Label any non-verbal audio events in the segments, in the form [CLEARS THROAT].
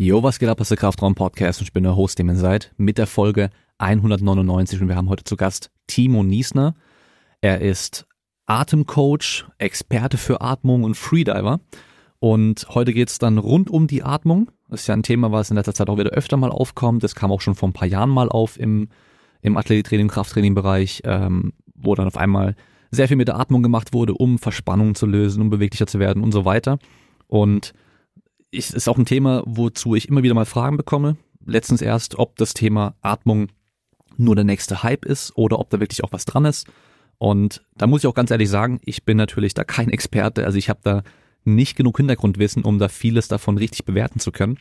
Jo, was geht ab, ist der Kraftraum Podcast und ich bin der Host, dem ihr seid, mit der Folge 199 und wir haben heute zu Gast Timo Niesner. Er ist Atemcoach, Experte für Atmung und Freediver und heute geht's dann rund um die Atmung. Das ist ja ein Thema, was in letzter Zeit auch wieder öfter mal aufkommt. Das kam auch schon vor ein paar Jahren mal auf im, im Athletiktraining, Krafttraining-Bereich, ähm, wo dann auf einmal sehr viel mit der Atmung gemacht wurde, um Verspannungen zu lösen, um beweglicher zu werden und so weiter. Und ich, ist auch ein Thema, wozu ich immer wieder mal Fragen bekomme. Letztens erst, ob das Thema Atmung nur der nächste Hype ist oder ob da wirklich auch was dran ist. Und da muss ich auch ganz ehrlich sagen, ich bin natürlich da kein Experte. Also ich habe da nicht genug Hintergrundwissen, um da vieles davon richtig bewerten zu können.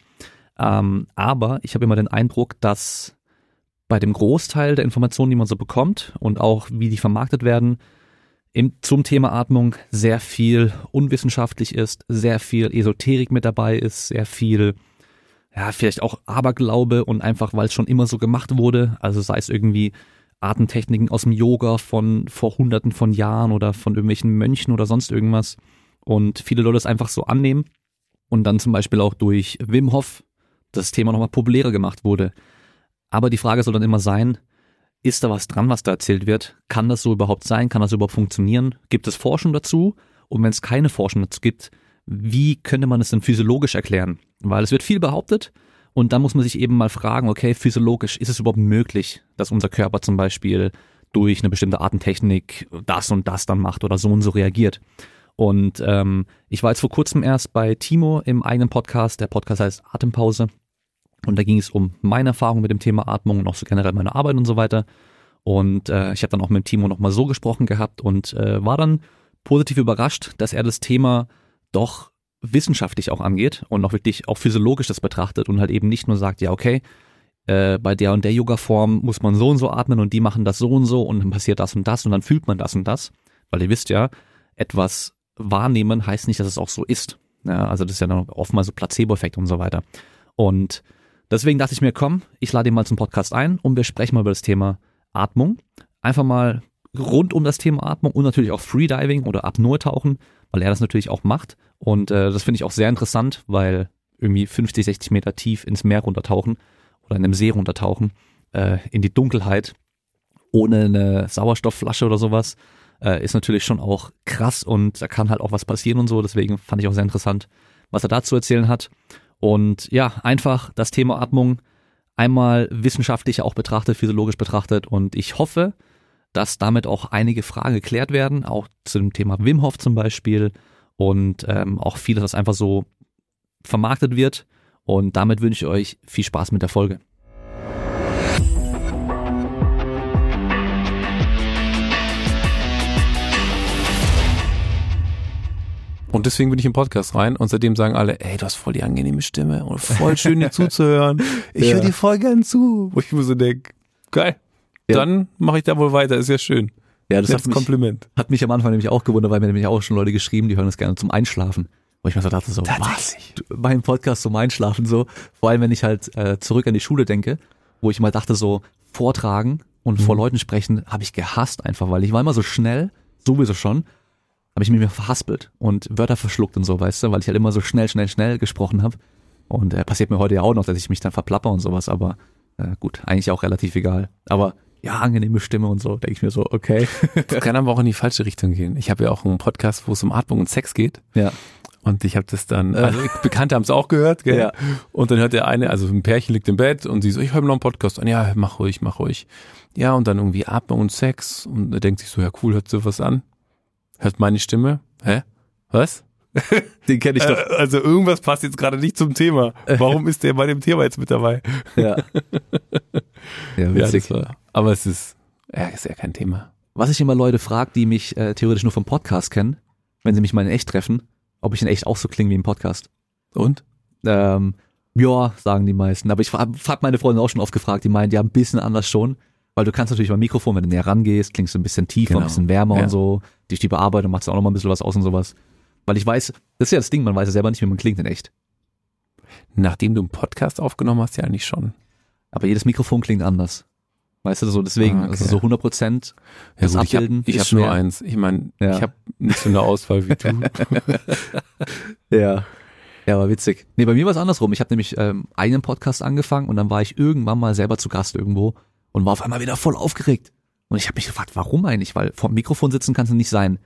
Ähm, aber ich habe immer den Eindruck, dass bei dem Großteil der Informationen, die man so bekommt und auch wie die vermarktet werden, im, zum Thema Atmung sehr viel unwissenschaftlich ist, sehr viel Esoterik mit dabei ist, sehr viel, ja, vielleicht auch Aberglaube und einfach, weil es schon immer so gemacht wurde, also sei es irgendwie Atemtechniken aus dem Yoga von vor hunderten von Jahren oder von irgendwelchen Mönchen oder sonst irgendwas und viele Leute es einfach so annehmen und dann zum Beispiel auch durch Wim Hof das Thema nochmal populärer gemacht wurde. Aber die Frage soll dann immer sein, ist da was dran, was da erzählt wird? Kann das so überhaupt sein? Kann das überhaupt funktionieren? Gibt es Forschung dazu? Und wenn es keine Forschung dazu gibt, wie könnte man es denn physiologisch erklären? Weil es wird viel behauptet und dann muss man sich eben mal fragen, okay, physiologisch, ist es überhaupt möglich, dass unser Körper zum Beispiel durch eine bestimmte Artentechnik das und das dann macht oder so und so reagiert? Und ähm, ich war jetzt vor kurzem erst bei Timo im eigenen Podcast, der Podcast heißt Atempause und da ging es um meine Erfahrung mit dem Thema Atmung und auch so generell meine Arbeit und so weiter. Und äh, ich habe dann auch mit Timo nochmal so gesprochen gehabt und äh, war dann positiv überrascht, dass er das Thema doch wissenschaftlich auch angeht und auch wirklich auch physiologisch das betrachtet und halt eben nicht nur sagt, ja, okay, äh, bei der und der Yoga-Form muss man so und so atmen und die machen das so und so und dann passiert das und das und dann fühlt man das und das. Weil ihr wisst ja, etwas wahrnehmen heißt nicht, dass es auch so ist. Ja, also das ist ja dann oftmals so Placebo-Effekt und so weiter. Und Deswegen dachte ich mir, komm, ich lade ihn mal zum Podcast ein und wir sprechen mal über das Thema Atmung. Einfach mal rund um das Thema Atmung und natürlich auch Freediving oder Apnoe-Tauchen, weil er das natürlich auch macht. Und äh, das finde ich auch sehr interessant, weil irgendwie 50, 60 Meter tief ins Meer runtertauchen oder in einem See runtertauchen, äh, in die Dunkelheit, ohne eine Sauerstoffflasche oder sowas, äh, ist natürlich schon auch krass und da kann halt auch was passieren und so. Deswegen fand ich auch sehr interessant, was er dazu erzählen hat. Und ja, einfach das Thema Atmung einmal wissenschaftlich auch betrachtet, physiologisch betrachtet. Und ich hoffe, dass damit auch einige Fragen geklärt werden, auch zu dem Thema Wim Hof zum Beispiel und ähm, auch vieles, was einfach so vermarktet wird. Und damit wünsche ich euch viel Spaß mit der Folge. Und deswegen bin ich im Podcast rein und seitdem sagen alle, ey, du hast voll die angenehme Stimme und voll schön dir [LAUGHS] zuzuhören. Ich ja. höre dir voll gern zu. Wo ich mir so denke, geil, ja. dann mache ich da wohl weiter, ist ja schön. Ja, das hat mich, Kompliment. Hat mich am Anfang nämlich auch gewundert, weil mir nämlich auch schon Leute geschrieben, die hören das gerne zum Einschlafen. Wo ich mir so dachte, so, was? Mein Podcast zum Einschlafen so. Vor allem, wenn ich halt äh, zurück an die Schule denke, wo ich mal dachte, so vortragen und mhm. vor Leuten sprechen, habe ich gehasst einfach, weil ich war immer so schnell, sowieso schon, habe ich mich mir verhaspelt und Wörter verschluckt und so, weißt du, weil ich halt immer so schnell, schnell, schnell gesprochen habe. Und äh, passiert mir heute ja auch noch, dass ich mich dann verplapper und sowas, aber äh, gut, eigentlich auch relativ egal. Aber ja, angenehme Stimme und so, denke ich mir so, okay. [LAUGHS] Das kann aber auch in die falsche Richtung gehen. Ich habe ja auch einen Podcast, wo es um Atmung und Sex geht. Ja. Und ich habe das dann, äh. also Bekannte haben es auch gehört, gell? Ja. Und dann hört der eine, also ein Pärchen liegt im Bett und sie so, ich höre noch einen Podcast an, ja, mach ruhig, mach ruhig. Ja, und dann irgendwie Atmung und Sex und er denkt sich so, ja cool, hört so was an. Hört meine Stimme? Hä? Was? [LAUGHS] Den kenne ich doch. Äh, also irgendwas passt jetzt gerade nicht zum Thema. Warum ist der bei dem Thema jetzt mit dabei? Ja. [LAUGHS] Ja, witzig. Ja, war, aber es ist, ja, ist ja kein Thema. Was ich immer Leute frage, die mich äh, theoretisch nur vom Podcast kennen, wenn sie mich mal in echt treffen, ob ich in echt auch so klinge wie im Podcast. Und? Ähm, ja, sagen die meisten. Aber ich habe meine Freundin auch schon oft gefragt, die meinen, ja, ein bisschen anders schon. Weil du kannst natürlich beim Mikrofon, wenn du näher rangehst, klingst du ein bisschen tiefer, genau. ein bisschen wärmer ja. und so. Durch die Bearbeitung macht es auch noch mal ein bisschen was aus und sowas. Weil ich weiß, das ist ja das Ding, man weiß ja selber nicht, wie man klingt in echt. Nachdem du einen Podcast aufgenommen hast, ja eigentlich schon. Aber jedes Mikrofon klingt anders. Weißt du, so deswegen, ah, okay. also so 100 Prozent ja, gut, Abbilden Ich habe hab nur eins. Ich meine, ja. ich habe nicht so eine Auswahl wie du. [LAUGHS] ja. Ja, war witzig. Nee, bei mir war es andersrum. Ich habe nämlich ähm, einen Podcast angefangen und dann war ich irgendwann mal selber zu Gast irgendwo und war auf einmal wieder voll aufgeregt. Und ich habe mich gefragt, warum eigentlich? Weil vor dem Mikrofon sitzen kannst du nicht sein.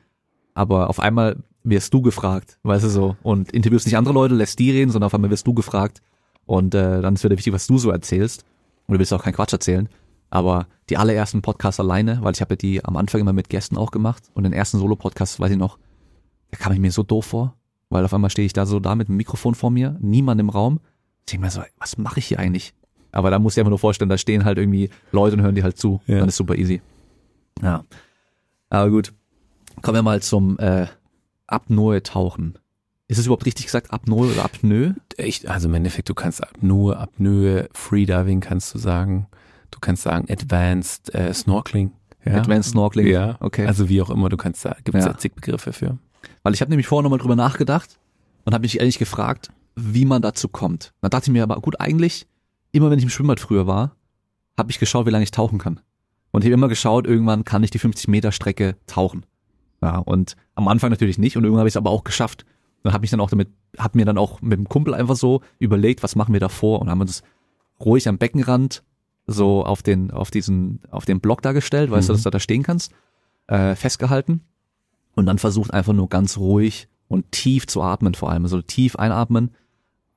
Aber auf einmal wirst du gefragt, weißt du so. Und interviewst nicht andere Leute, lässt die reden, sondern auf einmal wirst du gefragt. Und äh, dann ist wieder wichtig, was du so erzählst. Und du willst auch keinen Quatsch erzählen. Aber die allerersten Podcasts alleine, weil ich habe ja die am Anfang immer mit Gästen auch gemacht. Und den ersten Solo-Podcast, weiß ich noch, da kam ich mir so doof vor. Weil auf einmal stehe ich da so da mit dem Mikrofon vor mir, niemand im Raum. Ich denke mir so, was mache ich hier eigentlich? Aber da musst du dir einfach nur vorstellen, da stehen halt irgendwie Leute und hören die halt zu. Ja. Dann ist super easy. Ja. Aber gut. Kommen wir mal zum äh, Apnoe-Tauchen. Ist es überhaupt richtig gesagt, Apnoe oder Apnoe? Echt, also im Endeffekt, du kannst Apnoe, Apnoe, Freediving kannst du sagen. Du kannst sagen Advanced äh, Snorkeling. Ja? Advanced Snorkeling. Ja, okay. Also wie auch immer, du kannst da, gibt es ja. zig Begriffe für. Weil ich habe nämlich vorher nochmal drüber nachgedacht und habe mich ehrlich gefragt, wie man dazu kommt. Dann dachte ich mir aber, gut, eigentlich, immer wenn ich im Schwimmbad früher war, habe ich geschaut, wie lange ich tauchen kann. Und ich habe immer geschaut, irgendwann kann ich die 50 Meter Strecke tauchen. Ja, und am Anfang natürlich nicht und irgendwann habe ich es aber auch geschafft. Und habe mich dann auch damit, hab mir dann auch mit dem Kumpel einfach so überlegt, was machen wir davor und haben uns ruhig am Beckenrand so auf den, auf diesen, auf den Block da gestellt, weißt mhm. du, dass du da stehen kannst, äh, festgehalten und dann versucht einfach nur ganz ruhig und tief zu atmen vor allem, also tief einatmen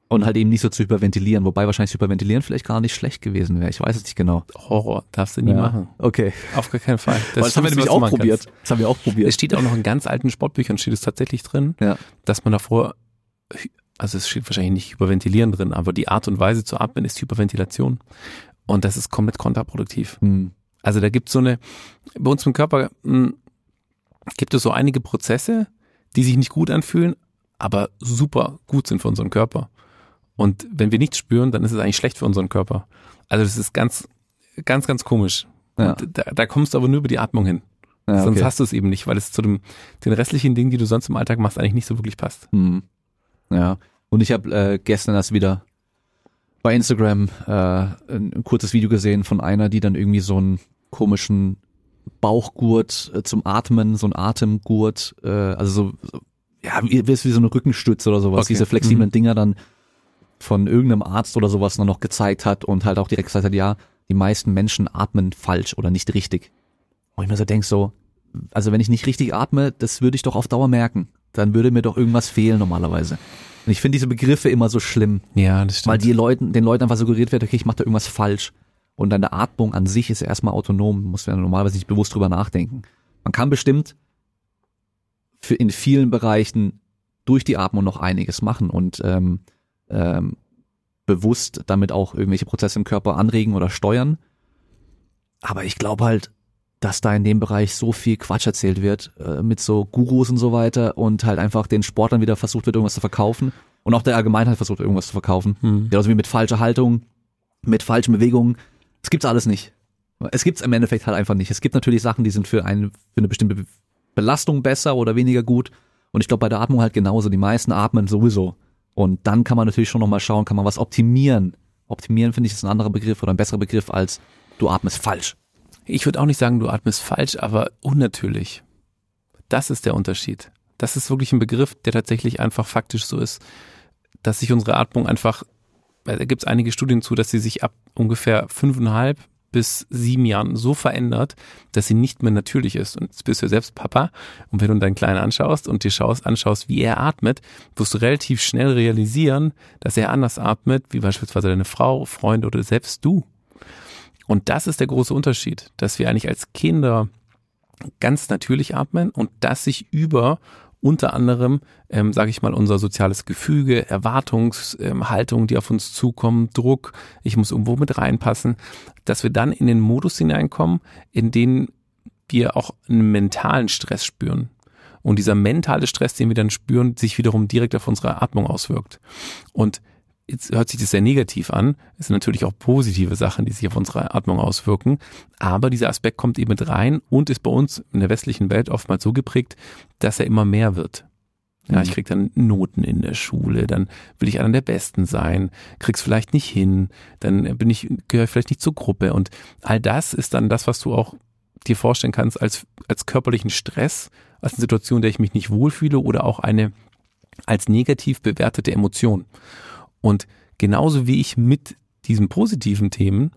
und halt eben nicht so zu hyperventilieren, wobei wahrscheinlich hyperventilieren vielleicht gar nicht schlecht gewesen wäre. Ich weiß es nicht genau. Horror, darfst du nie ja. machen. Okay. Auf gar keinen Fall. Das, das haben wir nämlich auch probiert. Das haben wir auch probiert. Es steht auch noch in ganz alten Sportbüchern, steht es tatsächlich drin, ja. dass man davor, also es steht wahrscheinlich nicht hyperventilieren drin, aber die Art und Weise zu atmen ist Hyperventilation. Und das ist komplett kontraproduktiv. Hm. Also da gibt es so eine, bei uns im Körper mh, hm, gibt es so einige Prozesse, die sich nicht gut anfühlen, aber super gut sind für unseren Körper. Und wenn wir nichts spüren, dann ist es eigentlich schlecht für unseren Körper. Also das ist ganz, ganz, ganz komisch. Ja. Da, da, kommst du aber nur über die Atmung hin. Ja, sonst okay. hast du es eben nicht, weil es zu dem, den restlichen Dingen, die du sonst im Alltag machst, eigentlich nicht so wirklich passt. Hm. Ja. Und ich habe äh, gestern erst wieder bei Instagram äh, ein, kurzes Video gesehen von einer, die dann irgendwie so einen komischen Bauchgurt äh, zum Atmen, so ein Atemgurt, äh, also so, so ja, wie, wie so eine Rückenstütze oder sowas, okay. diese flexiblen mhm. Dinger dann von irgendeinem Arzt oder sowas noch gezeigt hat und halt auch direkt gesagt hat, ja, die meisten Menschen atmen falsch oder nicht richtig. Und ich mir so denke so, also wenn ich nicht richtig atme, das würde ich doch auf Dauer merken. Dann würde mir doch irgendwas fehlen normalerweise. Und ich finde diese Begriffe immer so schlimm. Ja, das stimmt. Weil die Leuten, den Leuten einfach suggeriert wird, okay, ich mache da irgendwas falsch. Und deine Atmung an sich ist erstmal autonom, muss man normalerweise nicht bewusst drüber nachdenken. Man kann bestimmt für in vielen Bereichen durch die Atmung noch einiges machen und ähm, ähm, bewusst damit auch irgendwelche Prozesse im Körper anregen oder steuern. Aber ich glaube halt, dass da in dem Bereich so viel Quatsch erzählt wird, äh, mit so Gurus und so weiter und halt einfach den Sportlern wieder versucht wird, irgendwas zu verkaufen und auch der Allgemeinheit versucht, irgendwas zu verkaufen. Hm. Genauso wie mit falscher Haltung, mit falschen Bewegungen. Es gibt's alles nicht. Es gibt's im Endeffekt halt einfach nicht. Es gibt natürlich Sachen, die sind für, einen, für eine bestimmte Belastung besser oder weniger gut. Und ich glaube bei der Atmung halt genauso. Die meisten atmen sowieso. Und dann kann man natürlich schon nochmal schauen, kann man was optimieren. Optimieren finde ich ist ein anderer Begriff oder ein besserer Begriff als du atmest falsch. Ich würde auch nicht sagen, du atmest falsch, aber unnatürlich. Das ist der Unterschied. Das ist wirklich ein Begriff, der tatsächlich einfach faktisch so ist, dass sich unsere Atmung einfach, da gibt es einige Studien zu, dass sie sich ab ungefähr fünfeinhalb bis sieben Jahren so verändert, dass sie nicht mehr natürlich ist. Und jetzt bist du ja selbst Papa. Und wenn du deinen Kleinen anschaust und dir schaust, anschaust, wie er atmet, wirst du relativ schnell realisieren, dass er anders atmet, wie beispielsweise deine Frau, Freunde oder selbst du. Und das ist der große Unterschied, dass wir eigentlich als Kinder ganz natürlich atmen und das sich über unter anderem, ähm, sage ich mal, unser soziales Gefüge, Erwartungshaltung, ähm, die auf uns zukommen, Druck, ich muss irgendwo mit reinpassen, dass wir dann in den Modus hineinkommen, in den wir auch einen mentalen Stress spüren. Und dieser mentale Stress, den wir dann spüren, sich wiederum direkt auf unsere Atmung auswirkt. Und jetzt hört sich das sehr negativ an. Es sind natürlich auch positive Sachen, die sich auf unsere Atmung auswirken. Aber dieser Aspekt kommt eben mit rein und ist bei uns in der westlichen Welt oftmals so geprägt, dass er immer mehr wird. Ja, ich mhm. krieg dann Noten in der Schule, dann will ich einer der Besten sein, krieg's vielleicht nicht hin, dann bin ich, gehöre vielleicht nicht zur Gruppe. Und all das ist dann das, was du auch dir vorstellen kannst als, als körperlichen Stress, als eine Situation, in der ich mich nicht wohlfühle oder auch eine als negativ bewertete Emotion. Und genauso wie ich mit diesen positiven Themen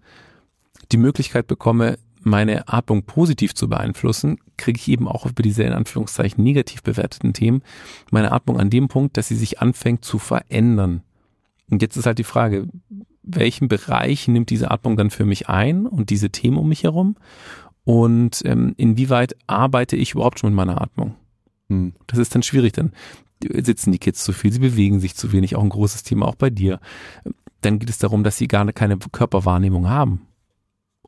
die Möglichkeit bekomme, meine Atmung positiv zu beeinflussen, kriege ich eben auch über diese in Anführungszeichen negativ bewerteten Themen meine Atmung an dem Punkt, dass sie sich anfängt zu verändern. Und jetzt ist halt die Frage, welchen Bereich nimmt diese Atmung dann für mich ein und diese Themen um mich herum? Und ähm, inwieweit arbeite ich überhaupt schon mit meiner Atmung? Hm. Das ist dann schwierig, dann sitzen die Kids zu viel, sie bewegen sich zu wenig, auch ein großes Thema auch bei dir. Dann geht es darum, dass sie gar keine Körperwahrnehmung haben.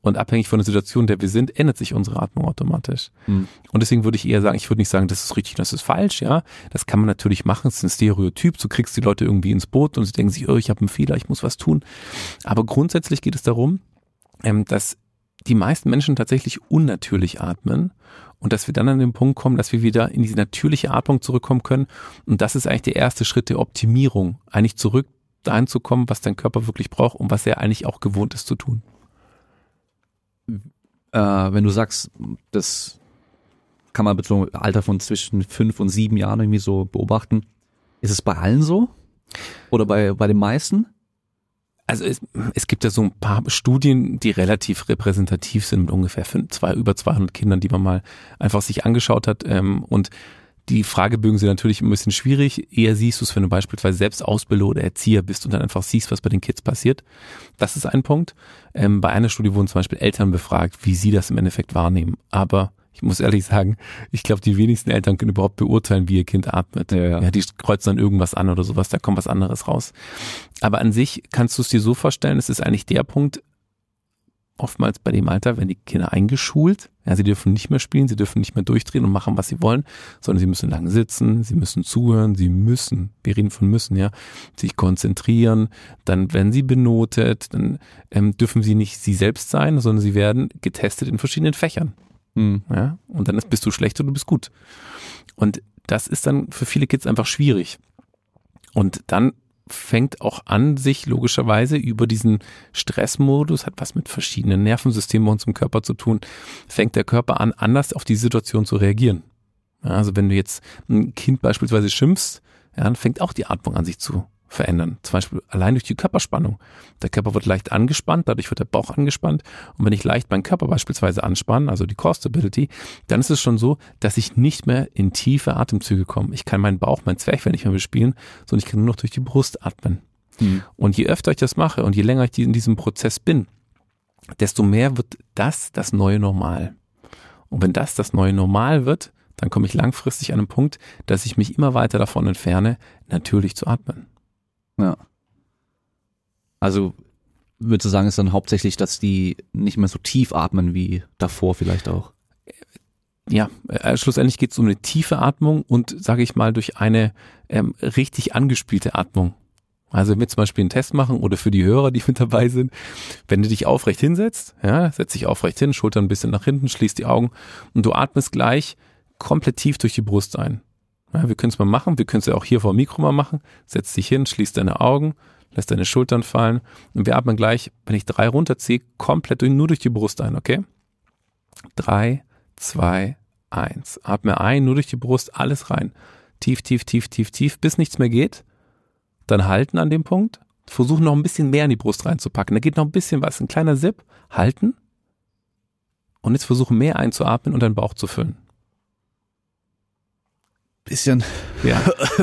Und abhängig von der Situation, in der wir sind, ändert sich unsere Atmung automatisch. Mhm. Und deswegen würde ich eher sagen, ich würde nicht sagen, das ist richtig, das ist falsch, ja. Das kann man natürlich machen, es ist ein Stereotyp, du kriegst die Leute irgendwie ins Boot und sie denken sich, oh, ich habe einen Fehler, ich muss was tun. Aber grundsätzlich geht es darum, ähm, dass die meisten Menschen tatsächlich unnatürlich atmen und dass wir dann an den Punkt kommen, dass wir wieder in diese natürliche Atmung zurückkommen können. Und das ist eigentlich der erste Schritt der Optimierung, eigentlich zurück dahin zu kommen, was dein Körper wirklich braucht und was er eigentlich auch gewohnt ist zu tun äh, wenn du sagst, das kann man mit einem Alter von zwischen fünf und sieben Jahren irgendwie so beobachten, ist es bei allen so? Oder bei, bei den meisten? Also es, es gibt ja so ein paar Studien, die relativ repräsentativ sind mit ungefähr fünf, zwei, über 200 Kindern, die man mal einfach sich angeschaut hat. Ähm, und die Fragebögen sind natürlich ein bisschen schwierig. Eher siehst du es, wenn du beispielsweise selbst Ausbilder oder Erzieher bist und dann einfach siehst, was bei den Kids passiert. Das ist ein Punkt. Ähm, bei einer Studie wurden zum Beispiel Eltern befragt, wie sie das im Endeffekt wahrnehmen. Aber ich muss ehrlich sagen, ich glaube, die wenigsten Eltern können überhaupt beurteilen, wie ihr Kind atmet. Ja, ja. ja, die kreuzen dann irgendwas an oder sowas, da kommt was anderes raus. Aber an sich kannst du es dir so vorstellen, es ist eigentlich der Punkt, oftmals bei dem Alter werden die Kinder eingeschult. Ja, sie dürfen nicht mehr spielen, sie dürfen nicht mehr durchdrehen und machen, was sie wollen, sondern sie müssen lang sitzen, sie müssen zuhören, sie müssen, wir reden von müssen, ja, sich konzentrieren. Dann werden sie benotet, dann ähm, dürfen sie nicht sie selbst sein, sondern sie werden getestet in verschiedenen Fächern. Mhm. Ja, und dann ist, bist du schlecht oder du bist gut. Und das ist dann für viele Kids einfach schwierig. Und dann fängt auch an, sich logischerweise über diesen Stressmodus, hat was mit verschiedenen Nervensystemen uns im Körper zu tun, fängt der Körper an, anders auf die Situation zu reagieren. Ja, also wenn du jetzt ein Kind beispielsweise schimpfst, ja, dann fängt auch die Atmung an sich zu verändern. Zum Beispiel allein durch die Körperspannung. Der Körper wird leicht angespannt, dadurch wird der Bauch angespannt. Und wenn ich leicht meinen Körper beispielsweise anspanne, also die Core Stability, dann ist es schon so, dass ich nicht mehr in tiefe Atemzüge komme. Ich kann meinen Bauch, mein Zwerchfell nicht mehr bespielen, sondern ich kann nur noch durch die Brust atmen. Mhm. Und je öfter ich das mache und je länger ich in diesem Prozess bin, desto mehr wird das das neue Normal. Und wenn das das neue Normal wird, dann komme ich langfristig an einen Punkt, dass ich mich immer weiter davon entferne, natürlich zu atmen. Ja. Also würdest du sagen, ist dann hauptsächlich, dass die nicht mehr so tief atmen wie davor vielleicht auch? Ja, äh, schlussendlich geht es um eine tiefe Atmung und, sage ich mal, durch eine ähm, richtig angespielte Atmung. Also wenn wir zum Beispiel einen Test machen oder für die Hörer, die [LAUGHS] mit dabei sind, wenn du dich aufrecht hinsetzt, ja, setz dich aufrecht hin, Schultern ein bisschen nach hinten, schließ die Augen und du atmest gleich komplett tief durch die Brust ein. Ja, wir können es mal machen, wir können es ja auch hier vor dem Mikro mal machen. Setz dich hin, schließ deine Augen, lässt deine Schultern fallen und wir atmen gleich, wenn ich drei runterziehe, komplett nur durch die Brust ein, okay? Drei, zwei, eins. Atme ein, nur durch die Brust, alles rein. Tief, tief, tief, tief, tief, bis nichts mehr geht. Dann halten an dem Punkt. Versuchen noch ein bisschen mehr in die Brust reinzupacken. Da geht noch ein bisschen was, ein kleiner Sip. Halten. Und jetzt versuchen mehr einzuatmen und deinen Bauch zu füllen bisschen. Ja,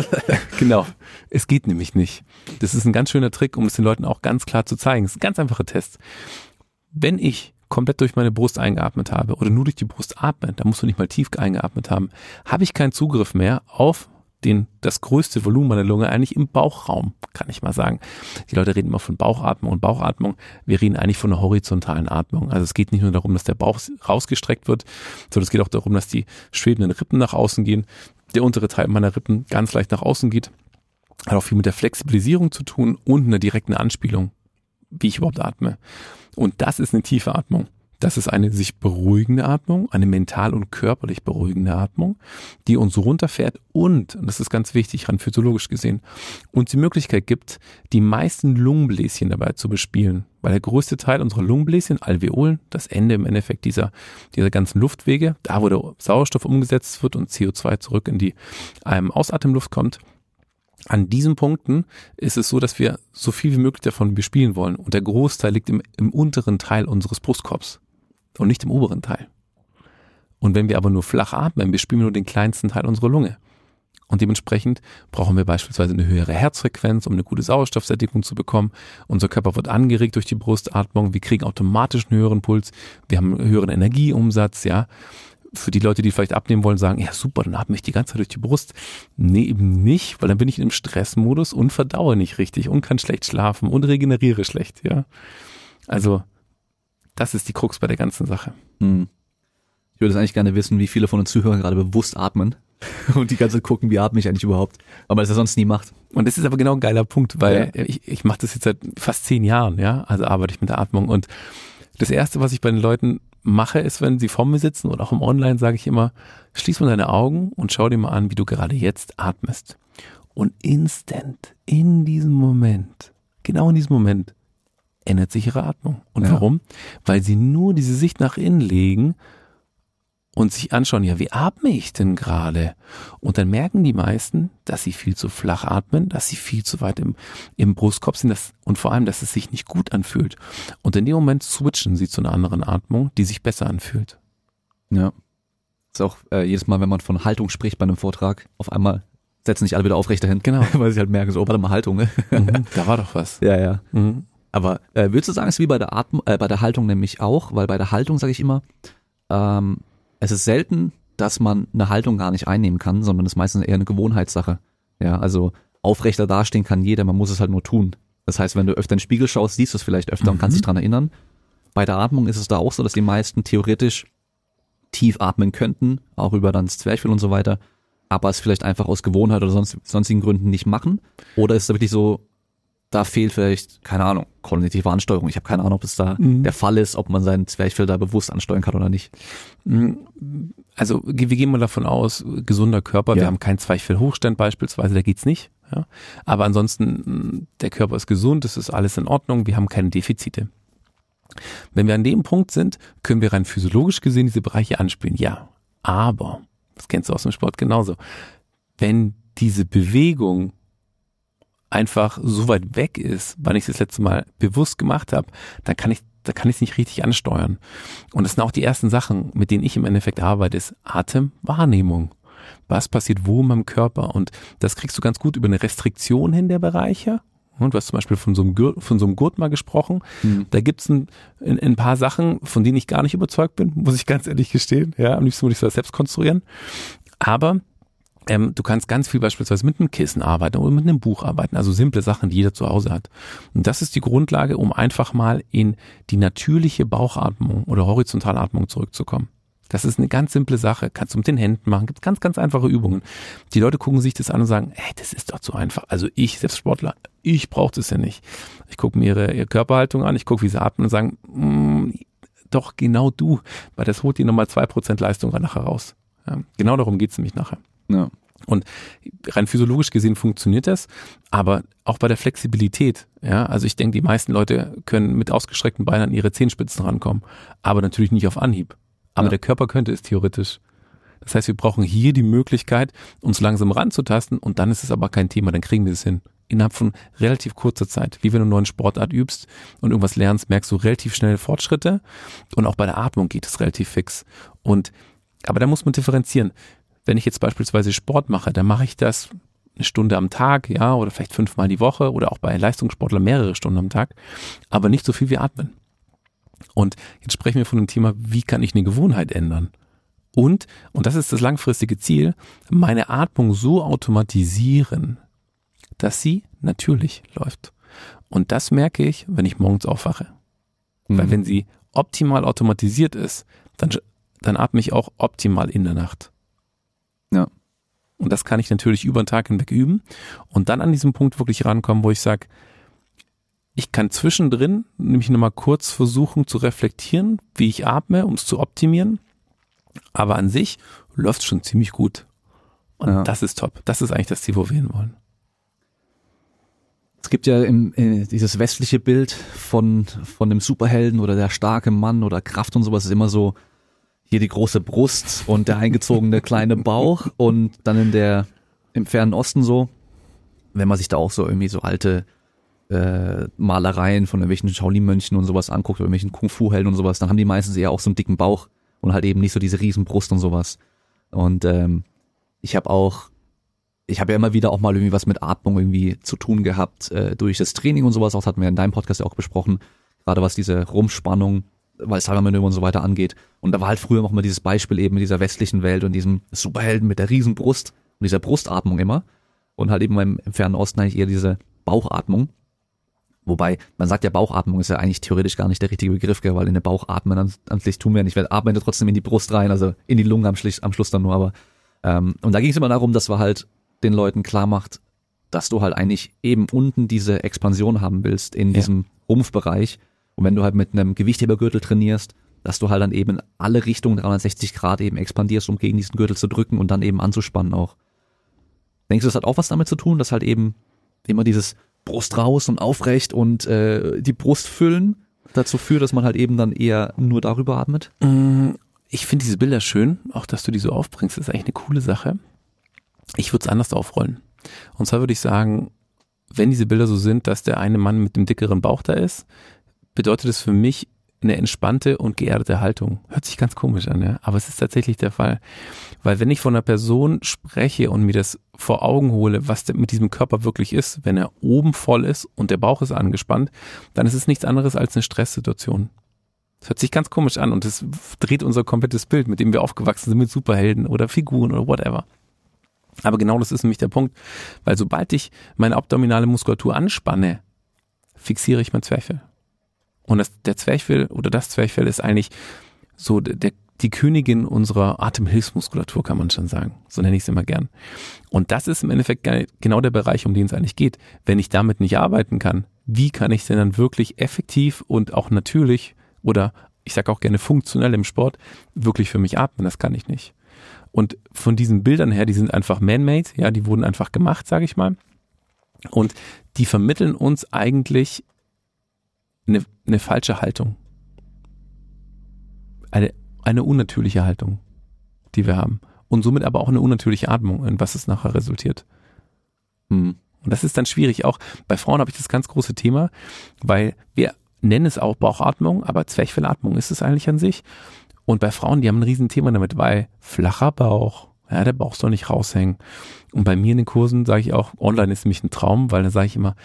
[LAUGHS] genau. Es geht nämlich nicht. Das ist ein ganz schöner Trick, um es den Leuten auch ganz klar zu zeigen. Es ist ein ganz einfacher Test. Wenn ich komplett durch meine Brust eingeatmet habe oder nur durch die Brust atme, da musst du nicht mal tief eingeatmet haben, habe ich keinen Zugriff mehr auf den, das größte Volumen meiner Lunge eigentlich im Bauchraum, kann ich mal sagen. Die Leute reden immer von Bauchatmung und Bauchatmung. Wir reden eigentlich von einer horizontalen Atmung. Also es geht nicht nur darum, dass der Bauch rausgestreckt wird, sondern es geht auch darum, dass die schwebenden Rippen nach außen gehen, der untere Teil meiner Rippen ganz leicht nach außen geht. Hat auch viel mit der Flexibilisierung zu tun und einer direkten Anspielung, wie ich überhaupt atme. Und das ist eine tiefe Atmung. Das ist eine sich beruhigende Atmung, eine mental und körperlich beruhigende Atmung, die uns runterfährt und, und das ist ganz wichtig, rein physiologisch gesehen, uns die Möglichkeit gibt, die meisten Lungenbläschen dabei zu bespielen. Weil der größte Teil unserer Lungenbläschen, Alveolen, das Ende im Endeffekt dieser, dieser ganzen Luftwege, da wo der Sauerstoff umgesetzt wird und CO2 zurück in die ähm, Ausatemluft kommt, an diesen Punkten ist es so, dass wir so viel wie möglich davon bespielen wollen. Und der Großteil liegt im, im unteren Teil unseres Brustkorbs und nicht im oberen Teil. Und wenn wir aber nur flach atmen, bespielen wir nur den kleinsten Teil unserer Lunge. Und dementsprechend brauchen wir beispielsweise eine höhere Herzfrequenz, um eine gute Sauerstoffsättigung zu bekommen. Unser Körper wird angeregt durch die Brustatmung. Wir kriegen automatisch einen höheren Puls. Wir haben einen höheren Energieumsatz, ja für die Leute, die vielleicht abnehmen wollen, sagen, ja super, dann atme ich die ganze Zeit durch die Brust. Nee, eben nicht, weil dann bin ich in einem Stressmodus und verdaue nicht richtig und kann schlecht schlafen und regeneriere schlecht, ja. Also, das ist die Krux bei der ganzen Sache. Hm. Ich würde es eigentlich gerne wissen, wie viele von uns Zuhörern gerade bewusst atmen [LAUGHS] und die ganze Zeit gucken, wie atme ich eigentlich überhaupt. Aber das er sonst nie macht. Und das ist aber genau ein geiler Punkt, weil ja. ich, ich mache das jetzt seit fast zehn Jahren, ja. Also arbeite ich mit der Atmung und das erste, was ich bei den Leuten mache, ist, wenn sie vor mir sitzen oder auch im Online, sage ich immer, schließ mal deine Augen und schau dir mal an, wie du gerade jetzt atmest. Und instant, in diesem Moment, genau in diesem Moment, ändert sich ihre Atmung. Und ja. warum? Weil sie nur diese Sicht nach innen legen und sich anschauen, ja, wie atme ich denn gerade? Und dann merken die meisten, dass sie viel zu flach atmen, dass sie viel zu weit im, im Brustkorb sind dass, und vor allem, dass es sich nicht gut anfühlt. Und in dem Moment switchen sie zu einer anderen Atmung, die sich besser anfühlt. Ja. ist auch äh, jedes Mal, wenn man von Haltung spricht bei einem Vortrag, auf einmal setzen sich alle wieder aufrechter hin. Genau. [LAUGHS] Weil sie halt merken, so, oh, warte mal, Haltung. Ne? Mhm, [LAUGHS] da war doch was. Ja, ja. Mhm. Aber äh, würdest du sagen, es ist wie bei der Atmung, äh, bei der Haltung nämlich auch, weil bei der Haltung sage ich immer, ähm, es ist selten, dass man eine Haltung gar nicht einnehmen kann, sondern es ist meistens eher eine Gewohnheitssache. Ja, also aufrechter dastehen kann jeder, man muss es halt nur tun. Das heißt, wenn du öfter in den Spiegel schaust, siehst du es vielleicht öfter mhm. und kannst dich dran erinnern. Bei der Atmung ist es da auch so, dass die meisten theoretisch tief atmen könnten, auch über dann das Zwerchfell und so weiter, aber es vielleicht einfach aus Gewohnheit oder sonst, sonstigen Gründen nicht machen. Oder ist es wirklich so, da fehlt vielleicht, keine Ahnung, kognitive Ansteuerung. Ich habe keine Ahnung, ob es da mhm. der Fall ist, ob man seinen Zwerchfell da bewusst ansteuern kann oder nicht. Mhm. Also wir gehen mal davon aus, gesunder Körper, ja. wir haben keinen Zwerchfellhochstand beispielsweise, da geht's nicht. Ja? Aber ansonsten, der Körper ist gesund, es ist alles in Ordnung, wir haben keine Defizite. Wenn wir an dem Punkt sind, können wir rein physiologisch gesehen diese Bereiche anspielen. Ja, aber, das kennst du aus dem Sport genauso, wenn diese Bewegung einfach so weit weg ist, wann ich es das letzte Mal bewusst gemacht habe, dann kann ich da kann ich es nicht richtig ansteuern. Und das sind auch die ersten Sachen, mit denen ich im Endeffekt arbeite, ist Atemwahrnehmung. Was passiert wo in meinem Körper? Und das kriegst du ganz gut über eine Restriktion hin der Bereiche. Und du hast zum Beispiel von so einem Gurt, von so einem Gurt mal gesprochen. Mhm. Da gibt's ein, ein, ein, paar Sachen, von denen ich gar nicht überzeugt bin, muss ich [LAUGHS] ganz ehrlich gestehen. Ja, am liebsten würde ich das selbst konstruieren. Aber ähm, du kannst ganz viel beispielsweise mit einem Kissen arbeiten oder mit einem Buch arbeiten, also simple Sachen, die jeder zu Hause hat. Und das ist die Grundlage, um einfach mal in die natürliche Bauchatmung oder Horizontalatmung zurückzukommen. Das ist eine ganz simple Sache, kannst du mit den Händen machen, gibt ganz, ganz einfache Übungen. Die Leute gucken sich das an und sagen, hey, das ist doch zu einfach. Also ich, selbst Sportler, ich brauche das ja nicht. Ich gucke mir ihre, ihre Körperhaltung an, ich gucke, wie sie atmen und sagen, mm, doch genau du, weil das holt dir nochmal zwei Prozent Leistung nachher raus. Ja, genau darum geht's nämlich nachher. Ja. Und rein physiologisch gesehen funktioniert das, aber auch bei der Flexibilität, ja, also ich denke, die meisten Leute können mit ausgestreckten Beinen an ihre Zehenspitzen rankommen, aber natürlich nicht auf Anhieb. Aber ja. der Körper könnte es theoretisch. Das heißt, wir brauchen hier die Möglichkeit, uns langsam ranzutasten und dann ist es aber kein Thema, dann kriegen wir es hin. Innerhalb von relativ kurzer Zeit. Wie wenn du eine neue Sportart übst und irgendwas lernst, merkst du relativ schnell Fortschritte und auch bei der Atmung geht es relativ fix. Und, aber da muss man differenzieren wenn ich jetzt beispielsweise Sport mache, dann mache ich das eine Stunde am Tag, ja, oder vielleicht fünfmal die Woche oder auch bei Leistungssportlern mehrere Stunden am Tag, aber nicht so viel wie atmen. Und jetzt sprechen wir von dem Thema, wie kann ich eine Gewohnheit ändern? Und, und das ist das langfristige Ziel, meine Atmung so automatisieren, dass sie natürlich läuft. Und das merke ich, wenn ich morgens aufwache. Mhm. Weil wenn sie optimal automatisiert ist, dann, dann atme ich auch optimal in der Nacht. Ja. Und das kann ich natürlich über den Tag hinweg üben und dann an diesem Punkt wirklich rankommen, wo ich sage, ich kann zwischendrin nämlich nochmal kurz versuchen zu reflektieren, wie ich atme, um es zu optimieren. Aber an sich läuft es schon ziemlich gut. Und ja. das ist top. Das ist eigentlich das Ziel, wo wir hin wollen. Es gibt ja im, äh, dieses westliche Bild von, von dem Superhelden oder der starke Mann oder Kraft und sowas ist immer so, hier die große Brust und der eingezogene kleine Bauch und dann in der im fernen Osten so wenn man sich da auch so irgendwie so alte äh, Malereien von irgendwelchen Shaolin-Mönchen und sowas anguckt, oder irgendwelchen Kung-Fu-Helden und sowas, dann haben die meistens eher auch so einen dicken Bauch und halt eben nicht so diese Riesenbrust und sowas. Und ähm, ich habe auch, ich habe ja immer wieder auch mal irgendwie was mit Atmung irgendwie zu tun gehabt äh, durch das Training und sowas. Auch das hatten wir in deinem Podcast ja auch besprochen, gerade was diese Rumspannung, weil Cybermanöver und so weiter angeht. Und da war halt früher noch mal dieses Beispiel eben in dieser westlichen Welt und diesem Superhelden mit der Riesenbrust und dieser Brustatmung immer. Und halt eben im, im Fernen Osten eigentlich eher diese Bauchatmung. Wobei, man sagt ja, Bauchatmung ist ja eigentlich theoretisch gar nicht der richtige Begriff, gell, weil in der Bauchatmen an, an sich tun wir nicht. Wir atmen ja trotzdem in die Brust rein, also in die Lunge am, Schluss, am Schluss dann nur. Aber ähm, und da ging es immer darum, dass man halt den Leuten klar macht, dass du halt eigentlich eben unten diese Expansion haben willst in diesem ja. Rumpfbereich. Und wenn du halt mit einem Gewichthebergürtel trainierst, dass du halt dann eben in alle Richtungen 360 Grad eben expandierst, um gegen diesen Gürtel zu drücken und dann eben anzuspannen auch. Denkst du, das hat auch was damit zu tun, dass halt eben immer dieses Brust raus und aufrecht und äh, die Brust füllen dazu führt, dass man halt eben dann eher nur darüber atmet? Mm, ich finde diese Bilder schön, auch dass du die so aufbringst, ist eigentlich eine coole Sache. Ich würde es anders aufrollen. Und zwar würde ich sagen, wenn diese Bilder so sind, dass der eine Mann mit dem dickeren Bauch da ist, bedeutet es für mich, eine entspannte und geerdete Haltung. Hört sich ganz komisch an, ja. Aber es ist tatsächlich der Fall. Weil wenn ich von einer Person spreche und mir das vor Augen hole, was mit diesem Körper wirklich ist, wenn er oben voll ist und der Bauch ist angespannt, dann ist es nichts anderes als eine Stresssituation. Das hört sich ganz komisch an und es dreht unser komplettes Bild, mit dem wir aufgewachsen sind, mit Superhelden oder Figuren oder whatever. Aber genau das ist nämlich der Punkt. Weil sobald ich meine abdominale Muskulatur anspanne, fixiere ich mein Zwerchfell. Und das, der Zwerchfell oder das Zwerchfell ist eigentlich so der, die Königin unserer Atemhilfsmuskulatur, kann man schon sagen. So nenne ich es immer gern. Und das ist im Endeffekt genau der Bereich, um den es eigentlich geht. Wenn ich damit nicht arbeiten kann, wie kann ich denn dann wirklich effektiv und auch natürlich oder ich sage auch gerne funktionell im Sport wirklich für mich atmen? Das kann ich nicht. Und von diesen Bildern her, die sind einfach man-made, ja, die wurden einfach gemacht, sage ich mal. Und die vermitteln uns eigentlich eine, eine falsche Haltung. Eine, eine unnatürliche Haltung, die wir haben. Und somit aber auch eine unnatürliche Atmung, in was es nachher resultiert. Hm. Und das ist dann schwierig. Auch bei Frauen habe ich das ganz große Thema, weil wir nennen es auch Bauchatmung, aber Zwerchfellatmung ist es eigentlich an sich. Und bei Frauen, die haben ein Riesenthema damit, weil flacher Bauch, ja, der Bauch soll nicht raushängen. Und bei mir in den Kursen sage ich auch, online ist nämlich ein Traum, weil da sage ich immer,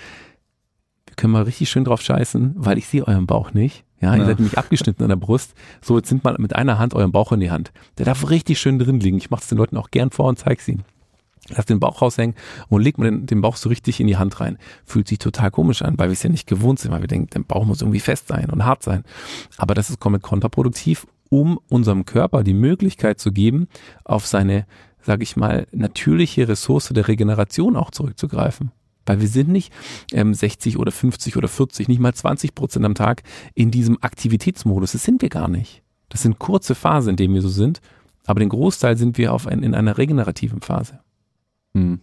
wir können mal richtig schön drauf scheißen, weil ich sehe euren Bauch nicht. Ja, ihr ja. seid nämlich abgeschnitten an der Brust. So, jetzt nimmt mal mit einer Hand euren Bauch in die Hand. Der darf richtig schön drin liegen. Ich mache es den Leuten auch gern vor und zeige ihnen. Lass den Bauch raushängen und legt mal den, den, Bauch so richtig in die Hand rein. Fühlt sich total komisch an, weil wir es ja nicht gewohnt sind, weil wir denken, der Bauch muss irgendwie fest sein und hart sein. Aber das ist komplett kontraproduktiv, um unserem Körper die Möglichkeit zu geben, auf seine, sage ich mal, natürliche Ressource der Regeneration auch zurückzugreifen. Weil wir sind nicht ähm, 60 oder 50 oder 40, nicht mal 20 Prozent am Tag in diesem Aktivitätsmodus. Das sind wir gar nicht. Das sind kurze Phasen, in denen wir so sind. Aber den Großteil sind wir auf ein, in einer regenerativen Phase. Hm.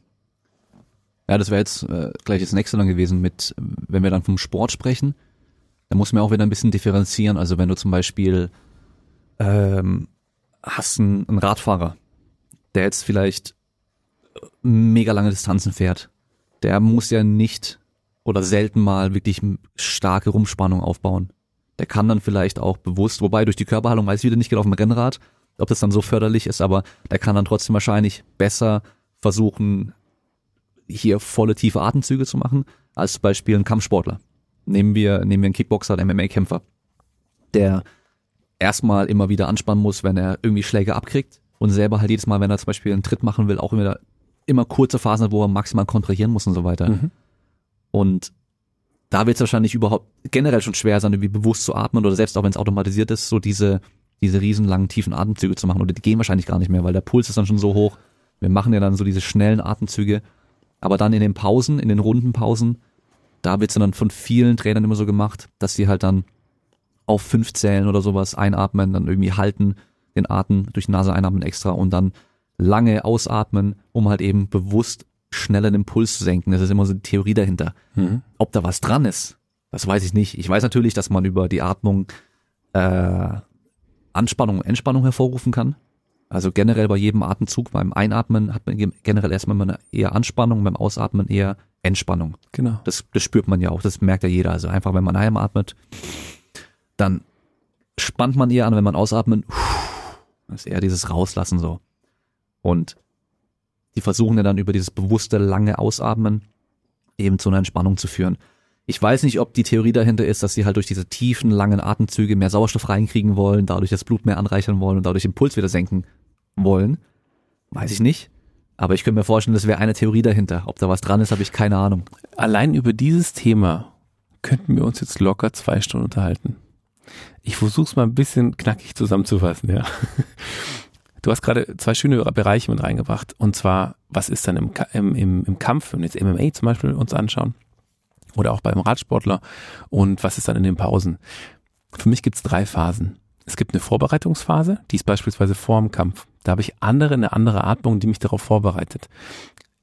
Ja, das wäre jetzt äh, gleich das nächste dann gewesen mit, wenn wir dann vom Sport sprechen, dann muss man auch wieder ein bisschen differenzieren. Also wenn du zum Beispiel ähm, hast einen, einen Radfahrer, der jetzt vielleicht mega lange Distanzen fährt der muss ja nicht oder selten mal wirklich starke Rumspannung aufbauen. Der kann dann vielleicht auch bewusst, wobei durch die Körperhaltung weiß ich wieder nicht genau auf dem Rennrad, ob das dann so förderlich ist, aber der kann dann trotzdem wahrscheinlich besser versuchen, hier volle tiefe Atemzüge zu machen, als zum Beispiel ein Kampfsportler. Nehmen wir, nehmen wir einen Kickboxer, einen MMA-Kämpfer, der erstmal immer wieder anspannen muss, wenn er irgendwie Schläge abkriegt und selber halt jedes Mal, wenn er zum Beispiel einen Tritt machen will, auch immer immer kurze Phasen hat, wo er maximal kontrahieren muss und so weiter. Mhm. Und da wird es wahrscheinlich überhaupt generell schon schwer sein, irgendwie bewusst zu atmen oder selbst auch wenn es automatisiert ist, so diese, diese riesenlangen, tiefen Atemzüge zu machen. Oder die gehen wahrscheinlich gar nicht mehr, weil der Puls ist dann schon so hoch. Wir machen ja dann so diese schnellen Atemzüge. Aber dann in den Pausen, in den runden Pausen, da wird es dann von vielen Trainern immer so gemacht, dass sie halt dann auf fünf Zählen oder sowas einatmen, dann irgendwie halten, den Atem durch die Nase einatmen extra und dann lange ausatmen, um halt eben bewusst schneller den Puls zu senken. Das ist immer so die Theorie dahinter. Mhm. Ob da was dran ist, das weiß ich nicht. Ich weiß natürlich, dass man über die Atmung äh, Anspannung und Entspannung hervorrufen kann. Also generell bei jedem Atemzug, beim Einatmen hat man generell erstmal eine eher Anspannung, beim Ausatmen eher Entspannung. Genau. Das, das spürt man ja auch, das merkt ja jeder. Also einfach, wenn man einatmet, dann spannt man eher an, wenn man ausatmet, das ist eher dieses Rauslassen so. Und die versuchen ja dann über dieses bewusste, lange Ausatmen eben zu einer Entspannung zu führen. Ich weiß nicht, ob die Theorie dahinter ist, dass sie halt durch diese tiefen, langen Atemzüge mehr Sauerstoff reinkriegen wollen, dadurch das Blut mehr anreichern wollen und dadurch den Puls wieder senken wollen. Weiß ich nicht. Aber ich könnte mir vorstellen, das wäre eine Theorie dahinter. Ob da was dran ist, habe ich keine Ahnung. Allein über dieses Thema könnten wir uns jetzt locker zwei Stunden unterhalten. Ich versuche es mal ein bisschen knackig zusammenzufassen, ja. Du hast gerade zwei schöne Bereiche mit reingebracht. Und zwar, was ist dann im, im, im Kampf, wenn wir jetzt MMA zum Beispiel uns anschauen, oder auch beim Radsportler, und was ist dann in den Pausen? Für mich gibt es drei Phasen. Es gibt eine Vorbereitungsphase, die ist beispielsweise vor dem Kampf. Da habe ich andere, eine andere Atmung, die mich darauf vorbereitet.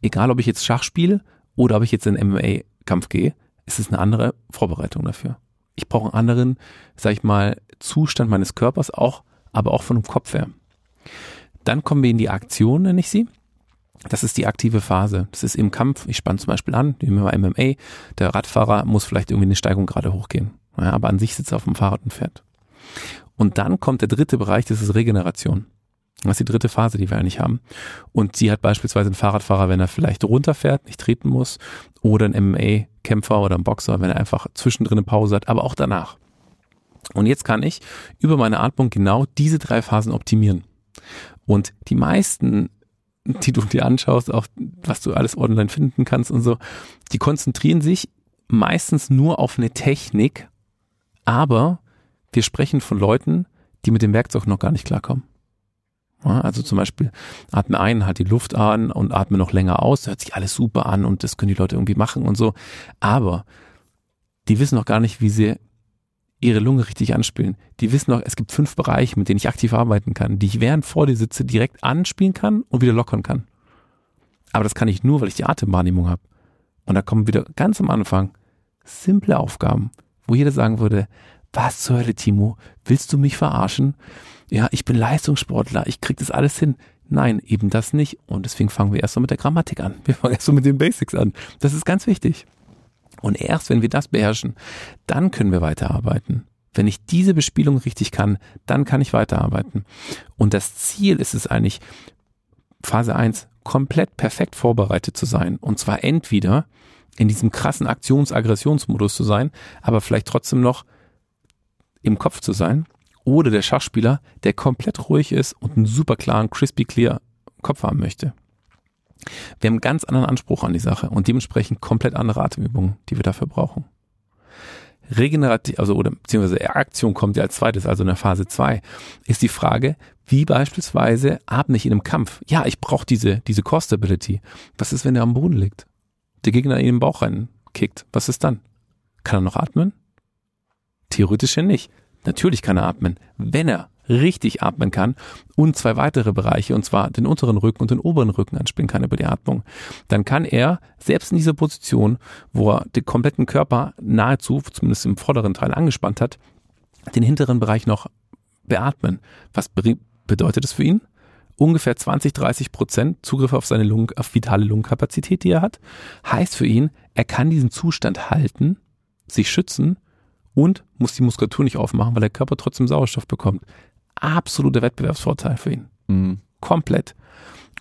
Egal, ob ich jetzt Schach spiele oder ob ich jetzt in MMA-Kampf gehe, ist es eine andere Vorbereitung dafür. Ich brauche einen anderen, sag ich mal, Zustand meines Körpers auch, aber auch von dem Kopf her. Dann kommen wir in die Aktion, nenne ich sie. Das ist die aktive Phase. Das ist im Kampf. Ich spanne zum Beispiel an, wie bei MMA. Der Radfahrer muss vielleicht irgendwie eine Steigung gerade hochgehen. Ja, aber an sich sitzt er auf dem Fahrrad und fährt. Und dann kommt der dritte Bereich, das ist Regeneration. Das ist die dritte Phase, die wir eigentlich haben. Und sie hat beispielsweise einen Fahrradfahrer, wenn er vielleicht runterfährt, nicht treten muss, oder ein MMA-Kämpfer oder ein Boxer, wenn er einfach zwischendrin eine Pause hat, aber auch danach. Und jetzt kann ich über meine Atmung genau diese drei Phasen optimieren. Und die meisten, die du dir anschaust, auch was du alles online finden kannst und so, die konzentrieren sich meistens nur auf eine Technik, aber wir sprechen von Leuten, die mit dem Werkzeug noch gar nicht klarkommen. Also zum Beispiel atme ein, halt die Luft an und atme noch länger aus, hört sich alles super an und das können die Leute irgendwie machen und so. Aber die wissen noch gar nicht, wie sie ihre Lunge richtig anspielen. Die wissen noch, es gibt fünf Bereiche, mit denen ich aktiv arbeiten kann, die ich während vor dir sitze direkt anspielen kann und wieder lockern kann. Aber das kann ich nur, weil ich die Atemwahrnehmung habe. Und da kommen wieder ganz am Anfang simple Aufgaben, wo jeder sagen würde, was zur Hölle, Timo? Willst du mich verarschen? Ja, ich bin Leistungssportler, ich krieg das alles hin. Nein, eben das nicht. Und deswegen fangen wir erst so mit der Grammatik an. Wir fangen erst so mit den Basics an. Das ist ganz wichtig. Und erst wenn wir das beherrschen, dann können wir weiterarbeiten. Wenn ich diese Bespielung richtig kann, dann kann ich weiterarbeiten. Und das Ziel ist es eigentlich, Phase 1 komplett perfekt vorbereitet zu sein. Und zwar entweder in diesem krassen Aktions-Aggressionsmodus zu sein, aber vielleicht trotzdem noch im Kopf zu sein oder der Schachspieler, der komplett ruhig ist und einen super klaren, crispy clear Kopf haben möchte. Wir haben einen ganz anderen Anspruch an die Sache und dementsprechend komplett andere Atemübungen, die wir dafür brauchen. Regenerativ, also oder beziehungsweise Aktion kommt ja als zweites, also in der Phase 2, ist die Frage, wie beispielsweise atme ich in einem Kampf? Ja, ich brauche diese, diese Core Stability. Was ist, wenn er am Boden liegt? Der Gegner in den Bauch reinkickt. Was ist dann? Kann er noch atmen? Theoretisch ja nicht. Natürlich kann er atmen, wenn er richtig atmen kann und zwei weitere Bereiche, und zwar den unteren Rücken und den oberen Rücken anspielen kann über die Atmung, dann kann er selbst in dieser Position, wo er den kompletten Körper nahezu, zumindest im vorderen Teil angespannt hat, den hinteren Bereich noch beatmen. Was bedeutet das für ihn? Ungefähr 20, 30 Prozent Zugriff auf seine Lungen, auf vitale Lungenkapazität, die er hat. Heißt für ihn, er kann diesen Zustand halten, sich schützen und muss die Muskulatur nicht aufmachen, weil der Körper trotzdem Sauerstoff bekommt. Absoluter Wettbewerbsvorteil für ihn. Mhm. Komplett.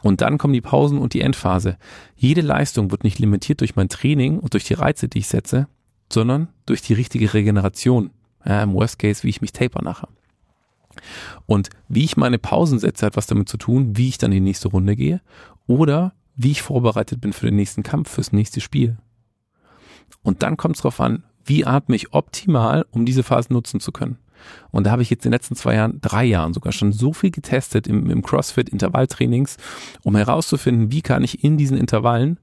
Und dann kommen die Pausen und die Endphase. Jede Leistung wird nicht limitiert durch mein Training und durch die Reize, die ich setze, sondern durch die richtige Regeneration. Ja, Im Worst Case, wie ich mich taper nachher. Und wie ich meine Pausen setze, hat was damit zu tun, wie ich dann in die nächste Runde gehe oder wie ich vorbereitet bin für den nächsten Kampf, fürs nächste Spiel. Und dann kommt es darauf an, wie atme ich optimal, um diese Phase nutzen zu können. Und da habe ich jetzt in den letzten zwei Jahren, drei Jahren sogar schon so viel getestet im, im CrossFit Intervalltrainings, um herauszufinden, wie kann ich in diesen Intervallen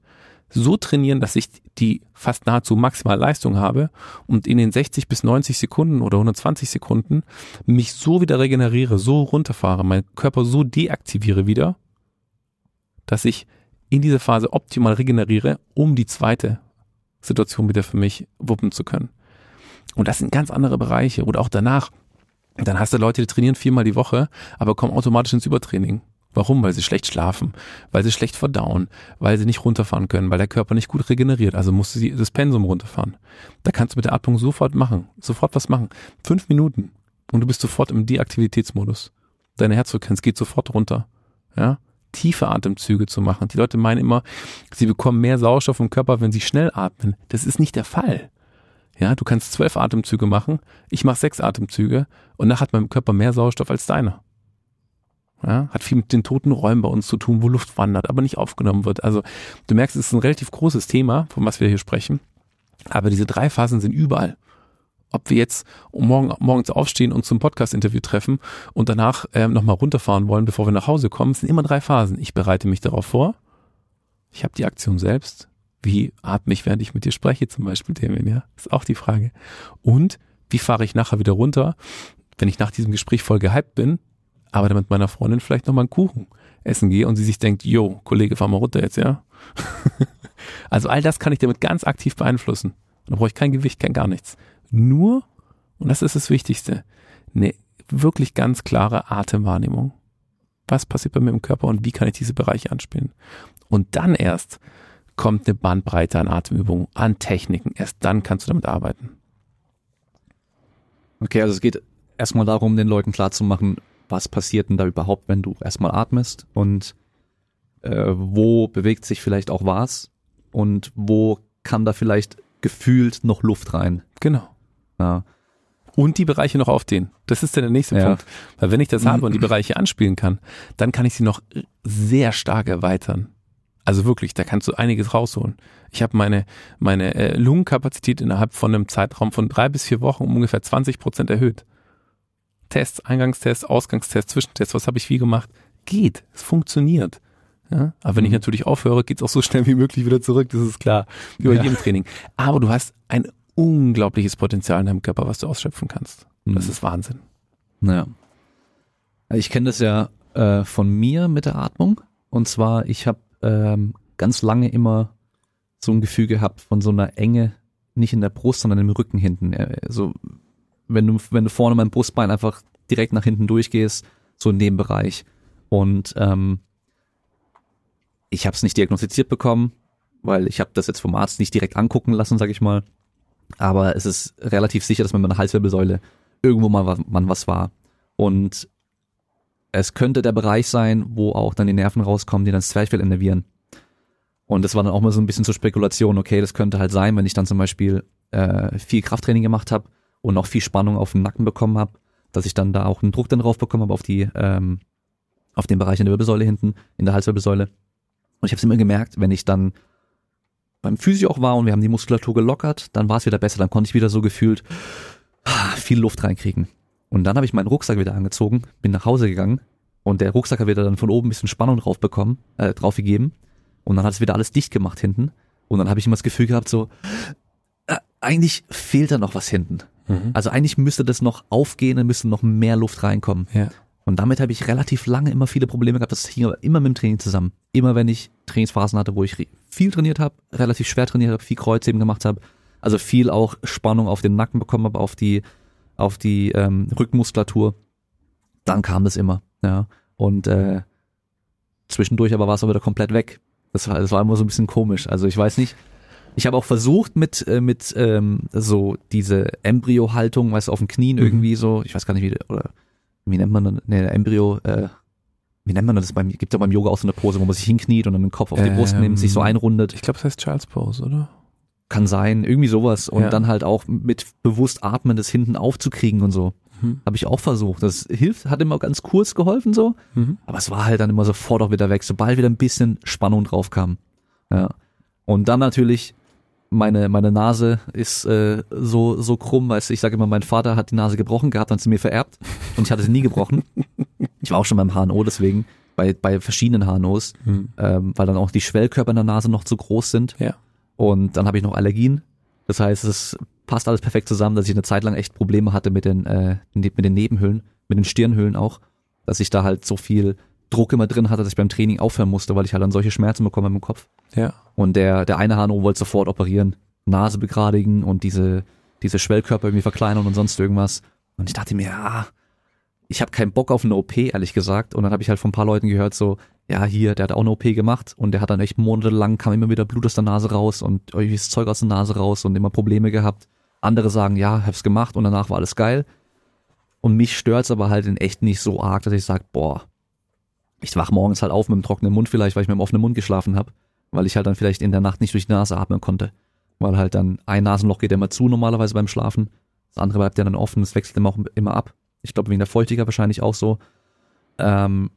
so trainieren, dass ich die fast nahezu maximal Leistung habe und in den 60 bis 90 Sekunden oder 120 Sekunden mich so wieder regeneriere, so runterfahre, meinen Körper so deaktiviere wieder, dass ich in dieser Phase optimal regeneriere, um die zweite Situation wieder für mich wuppen zu können. Und das sind ganz andere Bereiche. Oder auch danach. Dann hast du Leute, die trainieren viermal die Woche, aber kommen automatisch ins Übertraining. Warum? Weil sie schlecht schlafen, weil sie schlecht verdauen, weil sie nicht runterfahren können, weil der Körper nicht gut regeneriert. Also musst du das Pensum runterfahren. Da kannst du mit der Atmung sofort machen, sofort was machen. Fünf Minuten und du bist sofort im Deaktivitätsmodus. Deine Herzfrequenz geht sofort runter. Ja, tiefe Atemzüge zu machen. Die Leute meinen immer, sie bekommen mehr Sauerstoff im Körper, wenn sie schnell atmen. Das ist nicht der Fall. Ja, du kannst zwölf Atemzüge machen, ich mache sechs Atemzüge und nachher hat mein Körper mehr Sauerstoff als deiner. Ja, hat viel mit den toten Räumen bei uns zu tun, wo Luft wandert, aber nicht aufgenommen wird. Also du merkst, es ist ein relativ großes Thema, von was wir hier sprechen. Aber diese drei Phasen sind überall. Ob wir jetzt morgen, morgens aufstehen und zum Podcast-Interview treffen und danach ähm, nochmal runterfahren wollen, bevor wir nach Hause kommen, sind immer drei Phasen. Ich bereite mich darauf vor. Ich habe die Aktion selbst. Wie atme ich, während ich mit dir spreche, zum Beispiel, Damien, ja? Ist auch die Frage. Und wie fahre ich nachher wieder runter, wenn ich nach diesem Gespräch voll gehypt bin, aber dann mit meiner Freundin vielleicht nochmal einen Kuchen essen gehe und sie sich denkt, yo, Kollege, fahr mal runter jetzt, ja? [LAUGHS] also all das kann ich damit ganz aktiv beeinflussen. Da brauche ich kein Gewicht, kein gar nichts. Nur, und das ist das Wichtigste, eine wirklich ganz klare Atemwahrnehmung. Was passiert bei mir im Körper und wie kann ich diese Bereiche anspielen? Und dann erst kommt eine Bandbreite an Atemübungen, an Techniken. Erst dann kannst du damit arbeiten. Okay, also es geht erstmal darum, den Leuten klarzumachen, was passiert denn da überhaupt, wenn du erstmal atmest und äh, wo bewegt sich vielleicht auch was und wo kann da vielleicht gefühlt noch Luft rein. Genau. Ja. Und die Bereiche noch aufdehnen. Das ist dann der nächste ja. Punkt. Weil wenn ich das habe und die [CLEARS THROAT] Bereiche anspielen kann, dann kann ich sie noch sehr stark erweitern. Also wirklich, da kannst du einiges rausholen. Ich habe meine, meine äh, Lungenkapazität innerhalb von einem Zeitraum von drei bis vier Wochen um ungefähr 20 Prozent erhöht. Tests, Eingangstests, Ausgangstests, Zwischentests, was habe ich wie gemacht? Geht, es funktioniert. Ja? Aber wenn mhm. ich natürlich aufhöre, geht's auch so schnell wie möglich wieder zurück, das ist klar, wie bei ja. jedem Training. Aber du hast ein unglaubliches Potenzial in deinem Körper, was du ausschöpfen kannst. Mhm. Das ist Wahnsinn. Naja. Ich kenne das ja äh, von mir mit der Atmung. Und zwar, ich habe ähm, ganz lange immer so ein Gefühl gehabt von so einer Enge, nicht in der Brust, sondern im Rücken hinten. Äh, so, wenn du, wenn du vorne mein Brustbein einfach direkt nach hinten durchgehst, so in dem Bereich. Und ähm, ich habe es nicht diagnostiziert bekommen, weil ich habe das jetzt vom Arzt nicht direkt angucken lassen, sag ich mal. Aber es ist relativ sicher, dass mit meiner Halswirbelsäule irgendwo mal man was war. Und es könnte der Bereich sein, wo auch dann die Nerven rauskommen, die dann das Zwerchfell innervieren. Und das war dann auch mal so ein bisschen zur Spekulation, okay, das könnte halt sein, wenn ich dann zum Beispiel äh, viel Krafttraining gemacht habe und noch viel Spannung auf den Nacken bekommen habe, dass ich dann da auch einen Druck dann drauf bekommen habe auf die, ähm, auf den Bereich in der Wirbelsäule hinten, in der Halswirbelsäule. Und ich habe es immer gemerkt, wenn ich dann beim Physio auch war und wir haben die Muskulatur gelockert, dann war es wieder besser, dann konnte ich wieder so gefühlt ah, viel Luft reinkriegen. Und dann habe ich meinen Rucksack wieder angezogen, bin nach Hause gegangen und der Rucksack hat wieder dann von oben ein bisschen Spannung drauf bekommen, äh, drauf gegeben. Und dann hat es wieder alles dicht gemacht hinten. Und dann habe ich immer das Gefühl gehabt, so, äh, eigentlich fehlt da noch was hinten. Mhm. Also eigentlich müsste das noch aufgehen, dann müsste noch mehr Luft reinkommen. Ja. Und damit habe ich relativ lange immer viele Probleme gehabt. Das hing aber immer mit dem Training zusammen. Immer wenn ich Trainingsphasen hatte, wo ich viel trainiert habe, relativ schwer trainiert habe, viel Kreuzheben gemacht habe, also viel auch Spannung auf den Nacken bekommen habe, auf die auf die ähm, Rückenmuskulatur, dann kam das immer. Ja. Und äh, zwischendurch aber war es auch wieder komplett weg. Das war, das war immer so ein bisschen komisch. Also ich weiß nicht. Ich habe auch versucht mit äh, mit ähm, so diese Embryo-Haltung, weißt du, auf den Knien mhm. irgendwie so. Ich weiß gar nicht wie oder wie nennt man ne Embryo. Äh, wie nennt man das beim gibt ja beim Yoga auch so eine Pose, wo man sich hinkniet und dann den Kopf auf die Brust nimmt, sich so ähm, einrundet. Ich glaube, das heißt Child's Pose, oder? Kann sein, irgendwie sowas. Und ja. dann halt auch mit bewusst atmen, das hinten aufzukriegen und so. Mhm. Habe ich auch versucht. Das hilft, hat immer ganz kurz geholfen so. Mhm. Aber es war halt dann immer sofort auch wieder weg, sobald wieder ein bisschen Spannung drauf kam. Ja. Und dann natürlich meine meine Nase ist äh, so so krumm, weißt du, ich sage immer, mein Vater hat die Nase gebrochen gehabt, dann sie mir vererbt und ich hatte sie nie gebrochen. ich war auch schon beim HNO deswegen bei bei verschiedenen HNOs, mhm. ähm, weil dann auch die Schwellkörper in der Nase noch zu groß sind. Ja. Und dann habe ich noch Allergien. Das heißt, es passt alles perfekt zusammen, dass ich eine Zeit lang echt Probleme hatte mit den, äh, mit den Nebenhöhlen, mit den Stirnhöhlen auch, dass ich da halt so viel Druck immer drin hatte, dass ich beim Training aufhören musste, weil ich halt dann solche Schmerzen bekomme im Kopf. Ja. Und der, der eine HNO wollte sofort operieren, Nase begradigen und diese, diese Schwellkörper irgendwie verkleinern und sonst irgendwas. Und ich dachte mir, ja, ich habe keinen Bock auf eine OP, ehrlich gesagt. Und dann habe ich halt von ein paar Leuten gehört, so, ja, hier, der hat auch eine OP gemacht und der hat dann echt monatelang, kam immer wieder Blut aus der Nase raus und irgendwelches Zeug aus der Nase raus und immer Probleme gehabt. Andere sagen, ja, hab's gemacht und danach war alles geil. Und mich stört's aber halt in echt nicht so arg, dass ich sage, boah, ich wach morgens halt auf mit einem trockenen Mund vielleicht, weil ich mit einem offenen Mund geschlafen habe, weil ich halt dann vielleicht in der Nacht nicht durch die Nase atmen konnte. Weil halt dann ein Nasenloch geht immer zu normalerweise beim Schlafen, das andere bleibt ja dann offen, es wechselt immer auch immer ab. Ich glaube wegen der Feuchtigkeit wahrscheinlich auch so. Ähm,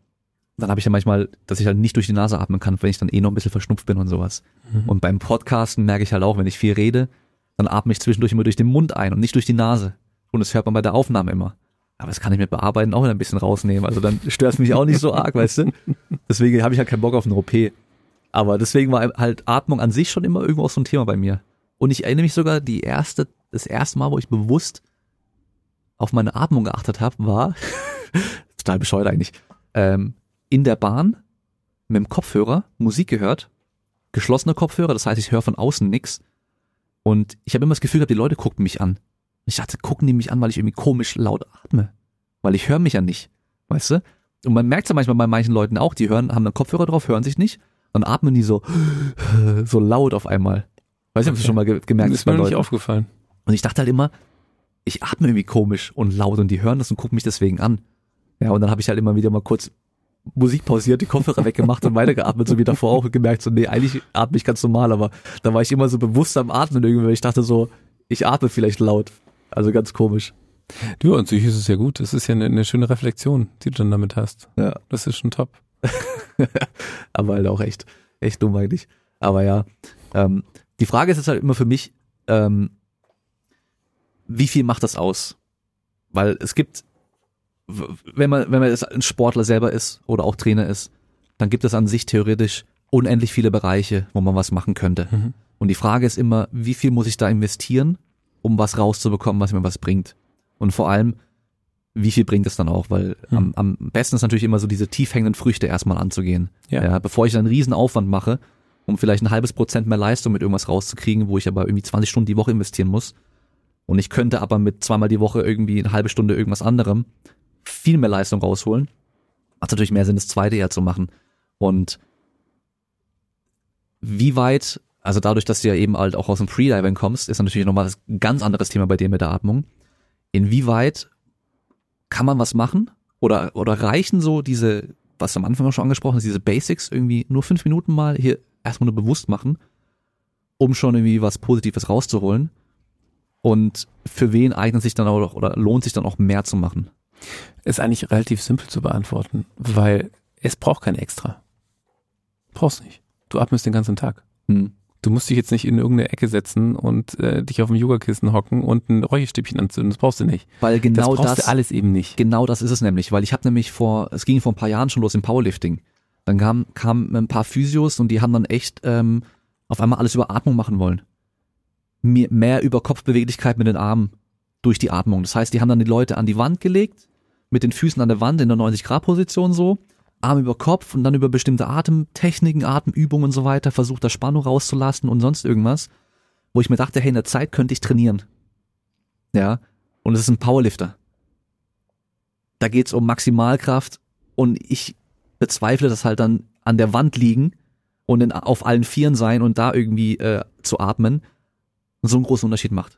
dann habe ich ja manchmal, dass ich halt nicht durch die Nase atmen kann, wenn ich dann eh noch ein bisschen verschnupft bin und sowas. Mhm. Und beim Podcasten merke ich halt auch, wenn ich viel rede, dann atme ich zwischendurch immer durch den Mund ein und nicht durch die Nase. Und das hört man bei der Aufnahme immer. Aber das kann ich mit Bearbeiten auch wieder ein bisschen rausnehmen. Also dann stört es mich auch nicht so arg, weißt du? [LAUGHS] Deswegen habe ich halt keinen Bock auf eine OP. Aber deswegen war halt Atmung an sich schon immer irgendwo so ein Thema bei mir. Und ich erinnere mich sogar, die erste, das erste Mal, wo ich bewusst auf meine Atmung geachtet habe, war, [LAUGHS] total bescheuert eigentlich, ähm, in der Bahn mit dem Kopfhörer Musik gehört, geschlossene Kopfhörer, das heißt, ich höre von außen nix. Und ich habe immer das Gefühl gehabt, die Leute gucken mich an. Ich dachte, gucken die mich an, weil ich irgendwie komisch laut atme. Weil ich höre mich ja nicht. Weißt du? Und man merkt es ja manchmal bei manchen Leuten auch, die hören, haben dann Kopfhörer drauf, hören sich nicht, dann atmen die so, [LAUGHS] so laut auf einmal. Weiß nicht, ob du schon mal ge gemerkt hast. Das ist mir nicht aufgefallen. Und ich dachte halt immer, ich atme irgendwie komisch und laut und die hören das und gucken mich deswegen an. Ja, und dann habe ich halt immer wieder mal kurz Musik pausiert, die Kopfhörer weggemacht und weitergeatmet, so wie davor auch gemerkt, so, nee, eigentlich atme ich ganz normal, aber da war ich immer so bewusst am Atmen irgendwie, weil ich dachte so, ich atme vielleicht laut. Also ganz komisch. Du, und sich ist es ja gut. Das ist ja eine, eine, schöne Reflexion, die du dann damit hast. Ja. Das ist schon top. [LAUGHS] aber halt auch echt, echt dumm eigentlich. Aber ja, ähm, die Frage ist jetzt halt immer für mich, ähm, wie viel macht das aus? Weil es gibt, wenn man, wenn man ein Sportler selber ist oder auch Trainer ist, dann gibt es an sich theoretisch unendlich viele Bereiche, wo man was machen könnte. Mhm. Und die Frage ist immer, wie viel muss ich da investieren, um was rauszubekommen, was mir was bringt? Und vor allem, wie viel bringt es dann auch? Weil mhm. am, am besten ist natürlich immer so diese tief hängenden Früchte erstmal anzugehen. Ja. ja. Bevor ich dann einen riesen Aufwand mache, um vielleicht ein halbes Prozent mehr Leistung mit irgendwas rauszukriegen, wo ich aber irgendwie 20 Stunden die Woche investieren muss. Und ich könnte aber mit zweimal die Woche irgendwie eine halbe Stunde irgendwas anderem viel mehr Leistung rausholen. Macht natürlich mehr Sinn, das zweite eher zu machen. Und wie weit, also dadurch, dass du ja eben halt auch aus dem Freediving kommst, ist natürlich nochmal ein ganz anderes Thema bei dir mit der Atmung. Inwieweit kann man was machen? Oder, oder reichen so diese, was am Anfang schon angesprochen ist, diese Basics irgendwie nur fünf Minuten mal hier erstmal nur bewusst machen, um schon irgendwie was Positives rauszuholen? Und für wen eignet sich dann auch oder lohnt sich dann auch mehr zu machen? Ist eigentlich relativ simpel zu beantworten, weil es braucht kein Extra. Brauchst nicht. Du atmest den ganzen Tag. Hm. Du musst dich jetzt nicht in irgendeine Ecke setzen und äh, dich auf dem Yogakissen hocken und ein Räucherstäbchen anzünden. Das brauchst du nicht. Weil genau das, das alles eben nicht. Genau das ist es nämlich, weil ich habe nämlich vor, es ging vor ein paar Jahren schon los im Powerlifting. Dann kamen kam ein paar Physios und die haben dann echt ähm, auf einmal alles über Atmung machen wollen. Mehr über Kopfbeweglichkeit mit den Armen durch die Atmung. Das heißt, die haben dann die Leute an die Wand gelegt, mit den Füßen an der Wand in der 90-Grad-Position so, Arm über Kopf und dann über bestimmte Atemtechniken, Atemübungen und so weiter, versucht da Spannung rauszulassen und sonst irgendwas, wo ich mir dachte, hey, in der Zeit könnte ich trainieren. Ja, und es ist ein Powerlifter. Da geht's um Maximalkraft und ich bezweifle, dass halt dann an der Wand liegen und in, auf allen Vieren sein und da irgendwie äh, zu atmen so einen großen Unterschied macht.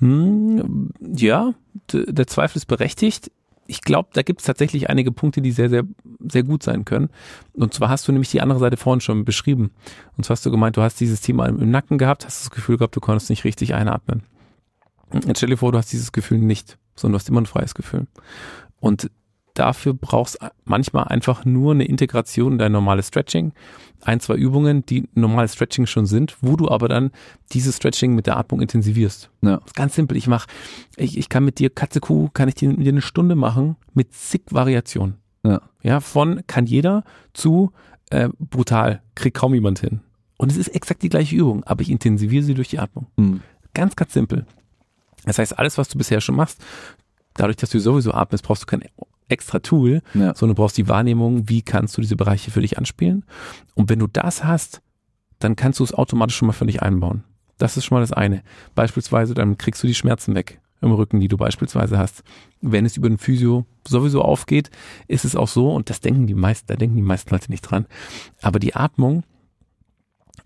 Hm, ja, der Zweifel ist berechtigt. Ich glaube, da gibt es tatsächlich einige Punkte, die sehr, sehr, sehr gut sein können. Und zwar hast du nämlich die andere Seite vorhin schon beschrieben. Und zwar hast du gemeint, du hast dieses Thema im Nacken gehabt, hast das Gefühl gehabt, du konntest nicht richtig einatmen. Jetzt stell dir vor, du hast dieses Gefühl nicht, sondern du hast immer ein freies Gefühl. Und dafür brauchst manchmal einfach nur eine Integration in dein normales Stretching, ein, zwei Übungen, die normales Stretching schon sind, wo du aber dann dieses Stretching mit der Atmung intensivierst. Ja. ganz simpel. Ich mach, ich, ich kann mit dir Katze-Kuh, kann ich dir, dir eine Stunde machen mit zig Variationen. Ja. ja, von kann jeder zu äh, brutal, kriegt kaum jemand hin. Und es ist exakt die gleiche Übung, aber ich intensiviere sie durch die Atmung. Mhm. Ganz, ganz simpel. Das heißt, alles, was du bisher schon machst, dadurch, dass du sowieso atmest, brauchst du kein extra Tool, ja. sondern du brauchst die Wahrnehmung, wie kannst du diese Bereiche für dich anspielen. Und wenn du das hast, dann kannst du es automatisch schon mal für dich einbauen. Das ist schon mal das eine. Beispielsweise, dann kriegst du die Schmerzen weg. im Rücken, die du beispielsweise hast. Wenn es über den Physio sowieso aufgeht, ist es auch so, und das denken die meisten, da denken die meisten Leute nicht dran, aber die Atmung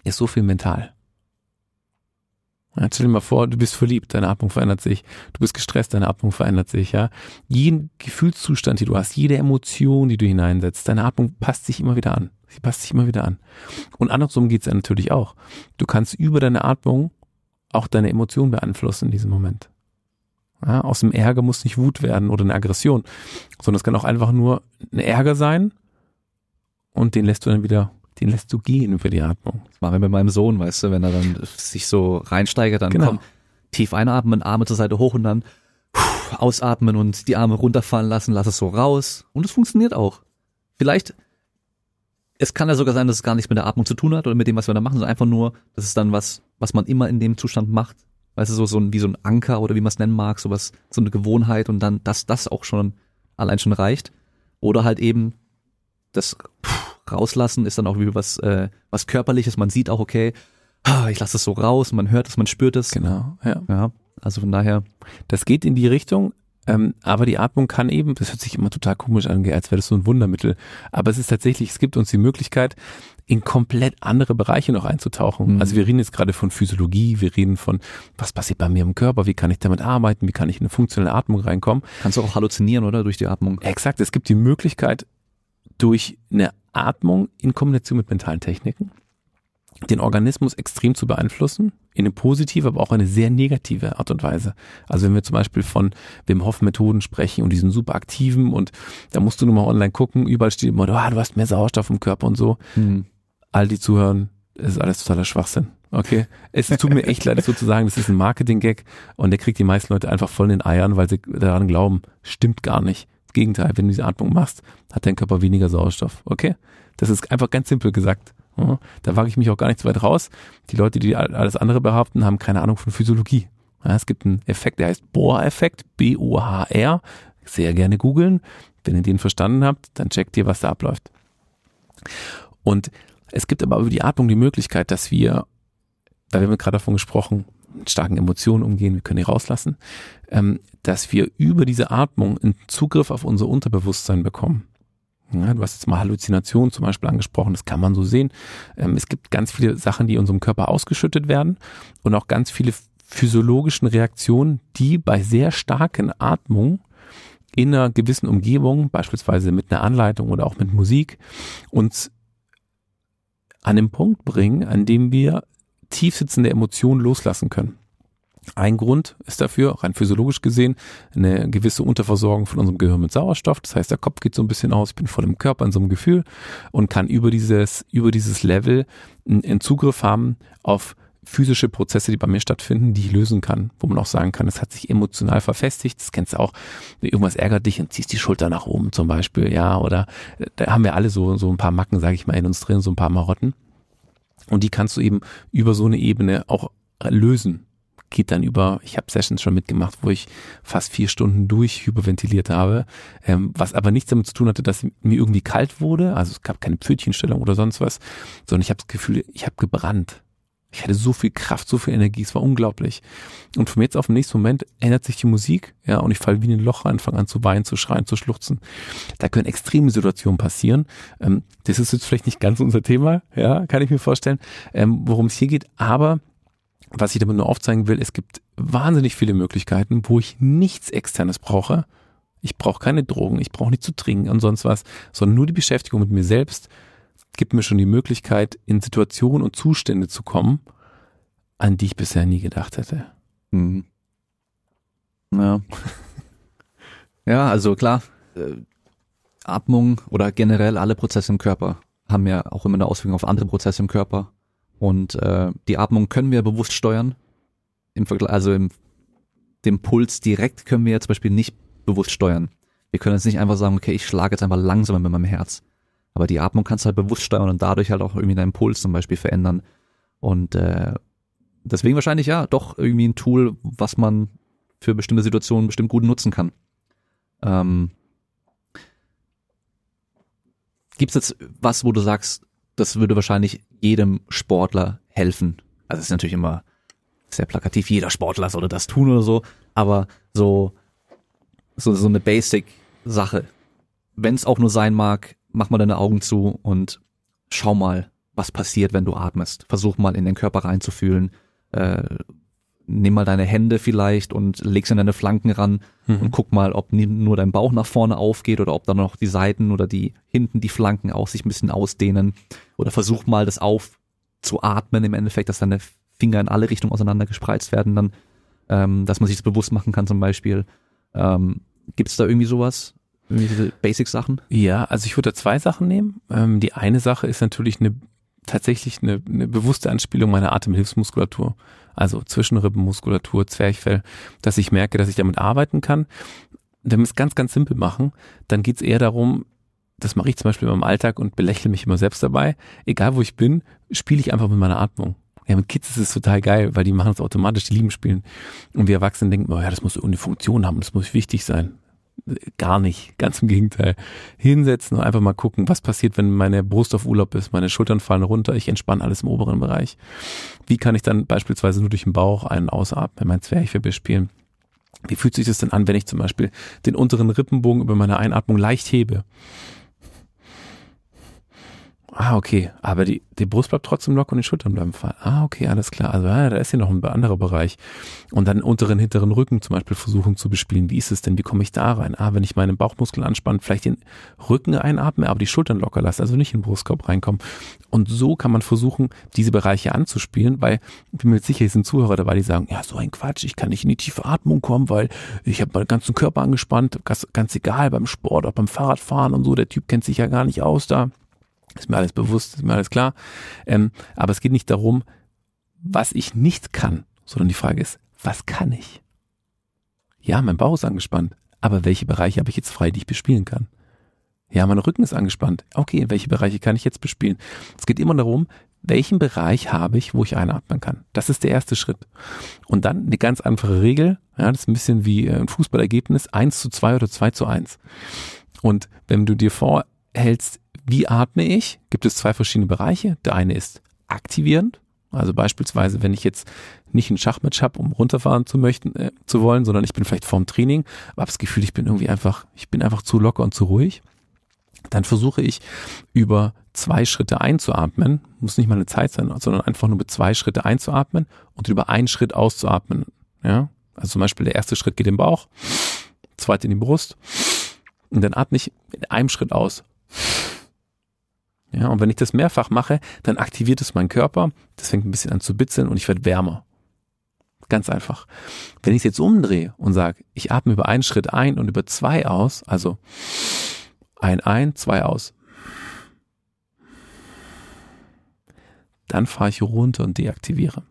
ist so viel mental. Ja, stell dir mal vor, du bist verliebt, deine Atmung verändert sich. Du bist gestresst, deine Atmung verändert sich, ja. Jeden Gefühlszustand, den du hast, jede Emotion, die du hineinsetzt, deine Atmung passt sich immer wieder an. Sie passt sich immer wieder an. Und andersrum geht's ja natürlich auch. Du kannst über deine Atmung auch deine Emotionen beeinflussen in diesem Moment. Ja, aus dem Ärger muss nicht Wut werden oder eine Aggression, sondern es kann auch einfach nur ein Ärger sein und den lässt du dann wieder den lässt du gehen über die Atmung. Das machen wir mit meinem Sohn, weißt du, wenn er dann sich so reinsteigert, dann genau. komm, tief einatmen, Arme zur Seite hoch und dann ausatmen und die Arme runterfallen lassen, lass es so raus. Und es funktioniert auch. Vielleicht, es kann ja sogar sein, dass es gar nichts mit der Atmung zu tun hat oder mit dem, was wir da machen, sondern einfach nur, das ist dann was, was man immer in dem Zustand macht. Weißt du, so, so ein, wie so ein Anker oder wie man es nennen mag, sowas, so eine Gewohnheit und dann, dass das auch schon allein schon reicht. Oder halt eben das rauslassen ist dann auch wie was, äh, was körperliches. Man sieht auch, okay, ich lasse es so raus, man hört es, man spürt es. Genau, ja. ja. Also von daher. Das geht in die Richtung, ähm, aber die Atmung kann eben, das hört sich immer total komisch an, als wäre das so ein Wundermittel. Aber es ist tatsächlich, es gibt uns die Möglichkeit, in komplett andere Bereiche noch einzutauchen. Mhm. Also wir reden jetzt gerade von Physiologie, wir reden von, was passiert bei mir im Körper, wie kann ich damit arbeiten, wie kann ich in eine funktionelle Atmung reinkommen. Kannst du auch halluzinieren, oder? Durch die Atmung. Exakt, es gibt die Möglichkeit, durch eine Atmung in Kombination mit mentalen Techniken den Organismus extrem zu beeinflussen, in eine positive, aber auch eine sehr negative Art und Weise. Also wenn wir zum Beispiel von Wim Hof Methoden sprechen und diesen super aktiven und da musst du nur mal online gucken, überall steht immer, oh, du hast mehr Sauerstoff im Körper und so. Mhm. All die zuhören, ist alles totaler Schwachsinn. Okay, es tut mir echt leid, sozusagen, das ist ein Marketing-Gag und der kriegt die meisten Leute einfach voll in den Eiern, weil sie daran glauben, stimmt gar nicht. Gegenteil, wenn du diese Atmung machst, hat dein Körper weniger Sauerstoff. Okay? Das ist einfach ganz simpel gesagt. Da wage ich mich auch gar nicht so weit raus. Die Leute, die alles andere behaupten, haben keine Ahnung von Physiologie. Es gibt einen Effekt, der heißt Bohr-Effekt, B-O-H-R. Sehr gerne googeln. Wenn ihr den verstanden habt, dann checkt ihr, was da abläuft. Und es gibt aber über die Atmung die Möglichkeit, dass wir, da haben wir gerade davon gesprochen, starken Emotionen umgehen, wir können die rauslassen, ähm, dass wir über diese Atmung einen Zugriff auf unser Unterbewusstsein bekommen. Ja, du hast jetzt mal Halluzinationen zum Beispiel angesprochen, das kann man so sehen. Ähm, es gibt ganz viele Sachen, die in unserem Körper ausgeschüttet werden und auch ganz viele physiologischen Reaktionen, die bei sehr starken Atmung in einer gewissen Umgebung, beispielsweise mit einer Anleitung oder auch mit Musik, uns an den Punkt bringen, an dem wir tiefsitzende Emotionen loslassen können. Ein Grund ist dafür, rein physiologisch gesehen, eine gewisse Unterversorgung von unserem Gehirn mit Sauerstoff. Das heißt, der Kopf geht so ein bisschen aus, ich bin voll im Körper in so einem Gefühl und kann über dieses, über dieses Level einen Zugriff haben auf physische Prozesse, die bei mir stattfinden, die ich lösen kann, wo man auch sagen kann, es hat sich emotional verfestigt. Das kennst du auch, irgendwas ärgert dich und ziehst die Schulter nach oben zum Beispiel, ja, oder äh, da haben wir alle so, so ein paar Macken, sage ich mal, in uns drin, so ein paar Marotten. Und die kannst du eben über so eine Ebene auch lösen. Geht dann über, ich habe Sessions schon mitgemacht, wo ich fast vier Stunden durch hyperventiliert habe, ähm, was aber nichts damit zu tun hatte, dass mir irgendwie kalt wurde, also es gab keine Pfötchenstellung oder sonst was, sondern ich habe das Gefühl, ich habe gebrannt. Ich hatte so viel Kraft, so viel Energie, es war unglaublich. Und von jetzt auf den nächsten Moment ändert sich die Musik, ja, und ich falle wie in ein Loch rein, fange an zu weinen, zu schreien, zu schluchzen. Da können extreme Situationen passieren. Ähm, das ist jetzt vielleicht nicht ganz unser Thema, ja, kann ich mir vorstellen, ähm, worum es hier geht. Aber was ich damit nur aufzeigen will, es gibt wahnsinnig viele Möglichkeiten, wo ich nichts Externes brauche. Ich brauche keine Drogen, ich brauche nicht zu trinken und sonst was, sondern nur die Beschäftigung mit mir selbst gibt mir schon die Möglichkeit, in Situationen und Zustände zu kommen, an die ich bisher nie gedacht hätte. Mhm. Ja. [LAUGHS] ja, also klar, äh, Atmung oder generell alle Prozesse im Körper haben ja auch immer eine Auswirkung auf andere Prozesse im Körper. Und äh, die Atmung können wir bewusst steuern. Im Vergleich, also im, dem Puls direkt können wir zum Beispiel nicht bewusst steuern. Wir können jetzt nicht einfach sagen, okay, ich schlage jetzt einfach langsamer mit meinem Herz. Aber die Atmung kannst du halt bewusst steuern und dadurch halt auch irgendwie deinen Puls zum Beispiel verändern. Und äh, deswegen wahrscheinlich ja doch irgendwie ein Tool, was man für bestimmte Situationen bestimmt gut nutzen kann. Ähm, Gibt es jetzt was, wo du sagst, das würde wahrscheinlich jedem Sportler helfen? Also es ist natürlich immer sehr plakativ, jeder Sportler sollte das tun oder so, aber so, so, so eine Basic-Sache. Wenn es auch nur sein mag, mach mal deine Augen zu und schau mal, was passiert, wenn du atmest. Versuch mal in den Körper reinzufühlen. Äh, nimm mal deine Hände vielleicht und leg sie an deine Flanken ran mhm. und guck mal, ob nur dein Bauch nach vorne aufgeht oder ob dann noch die Seiten oder die hinten die Flanken auch sich ein bisschen ausdehnen. Oder versuch mal das aufzuatmen im Endeffekt, dass deine Finger in alle Richtungen auseinander gespreizt werden, dann, ähm, dass man sich das bewusst machen kann zum Beispiel. Ähm, Gibt es da irgendwie sowas? Diese Basic-Sachen? Ja, also ich würde da zwei Sachen nehmen. Ähm, die eine Sache ist natürlich eine tatsächlich eine, eine bewusste Anspielung meiner Atemhilfsmuskulatur, also Zwischenrippenmuskulatur, Zwerchfell, dass ich merke, dass ich damit arbeiten kann. Wenn wir es ganz, ganz simpel machen, dann geht es eher darum, das mache ich zum Beispiel in meinem Alltag und belächle mich immer selbst dabei. Egal wo ich bin, spiele ich einfach mit meiner Atmung. Ja, mit Kids ist es total geil, weil die machen es automatisch, die lieben spielen. Und wir Erwachsenen denken, oh ja, das muss irgendeine Funktion haben, das muss wichtig sein. Gar nicht, ganz im Gegenteil. Hinsetzen und einfach mal gucken, was passiert, wenn meine Brust auf Urlaub ist, meine Schultern fallen runter, ich entspanne alles im oberen Bereich. Wie kann ich dann beispielsweise nur durch den Bauch einen ausatmen, mein Zwerchfell bespielen? Wie fühlt sich das denn an, wenn ich zum Beispiel den unteren Rippenbogen über meine Einatmung leicht hebe? Ah, okay. Aber die, die Brust bleibt trotzdem locker und die Schultern bleiben frei. Ah, okay, alles klar. Also ja, da ist hier noch ein anderer Bereich. Und dann unteren, hinteren Rücken zum Beispiel versuchen zu bespielen. Wie ist es denn? Wie komme ich da rein? Ah, wenn ich meinen Bauchmuskel anspanne, vielleicht den Rücken einatme, aber die Schultern locker lasse, also nicht in den Brustkorb reinkommen. Und so kann man versuchen, diese Bereiche anzuspielen, weil ich bin mir sicher, es sind Zuhörer dabei, die sagen, ja, so ein Quatsch, ich kann nicht in die tiefe Atmung kommen, weil ich habe meinen ganzen Körper angespannt, ganz, ganz egal, beim Sport, auch beim Fahrradfahren und so, der Typ kennt sich ja gar nicht aus da. Ist mir alles bewusst, ist mir alles klar. Ähm, aber es geht nicht darum, was ich nicht kann, sondern die Frage ist, was kann ich? Ja, mein Bauch ist angespannt, aber welche Bereiche habe ich jetzt frei, die ich bespielen kann? Ja, mein Rücken ist angespannt. Okay, welche Bereiche kann ich jetzt bespielen? Es geht immer darum, welchen Bereich habe ich, wo ich einatmen kann. Das ist der erste Schritt. Und dann eine ganz einfache Regel, ja, das ist ein bisschen wie ein Fußballergebnis, 1 zu 2 oder 2 zu 1. Und wenn du dir vorhältst, wie atme ich? Gibt es zwei verschiedene Bereiche. Der eine ist aktivierend, also beispielsweise, wenn ich jetzt nicht ein Schachmatch habe, um runterfahren zu möchten, äh, zu wollen, sondern ich bin vielleicht vorm Training, habe das Gefühl, ich bin irgendwie einfach, ich bin einfach zu locker und zu ruhig. Dann versuche ich über zwei Schritte einzuatmen, muss nicht mal eine Zeit sein, sondern einfach nur mit zwei Schritte einzuatmen und über einen Schritt auszuatmen. Ja, also zum Beispiel der erste Schritt geht im Bauch, zweite in die Brust und dann atme ich in einem Schritt aus. Ja, und wenn ich das mehrfach mache, dann aktiviert es meinen Körper, das fängt ein bisschen an zu bitzeln und ich werde wärmer. Ganz einfach. Wenn ich es jetzt umdrehe und sage, ich atme über einen Schritt ein und über zwei aus, also ein ein, zwei aus, dann fahre ich runter und deaktiviere.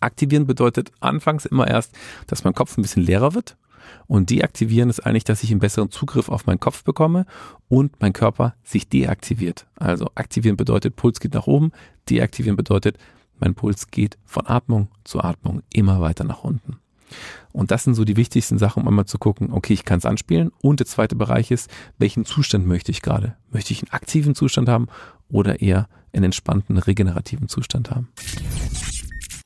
Aktivieren bedeutet anfangs immer erst, dass mein Kopf ein bisschen leerer wird und deaktivieren ist eigentlich, dass ich einen besseren Zugriff auf meinen Kopf bekomme und mein Körper sich deaktiviert. Also aktivieren bedeutet, Puls geht nach oben, deaktivieren bedeutet, mein Puls geht von Atmung zu Atmung immer weiter nach unten. Und das sind so die wichtigsten Sachen, um einmal zu gucken, okay, ich kann es anspielen. Und der zweite Bereich ist, welchen Zustand möchte ich gerade? Möchte ich einen aktiven Zustand haben oder eher einen entspannten, regenerativen Zustand haben?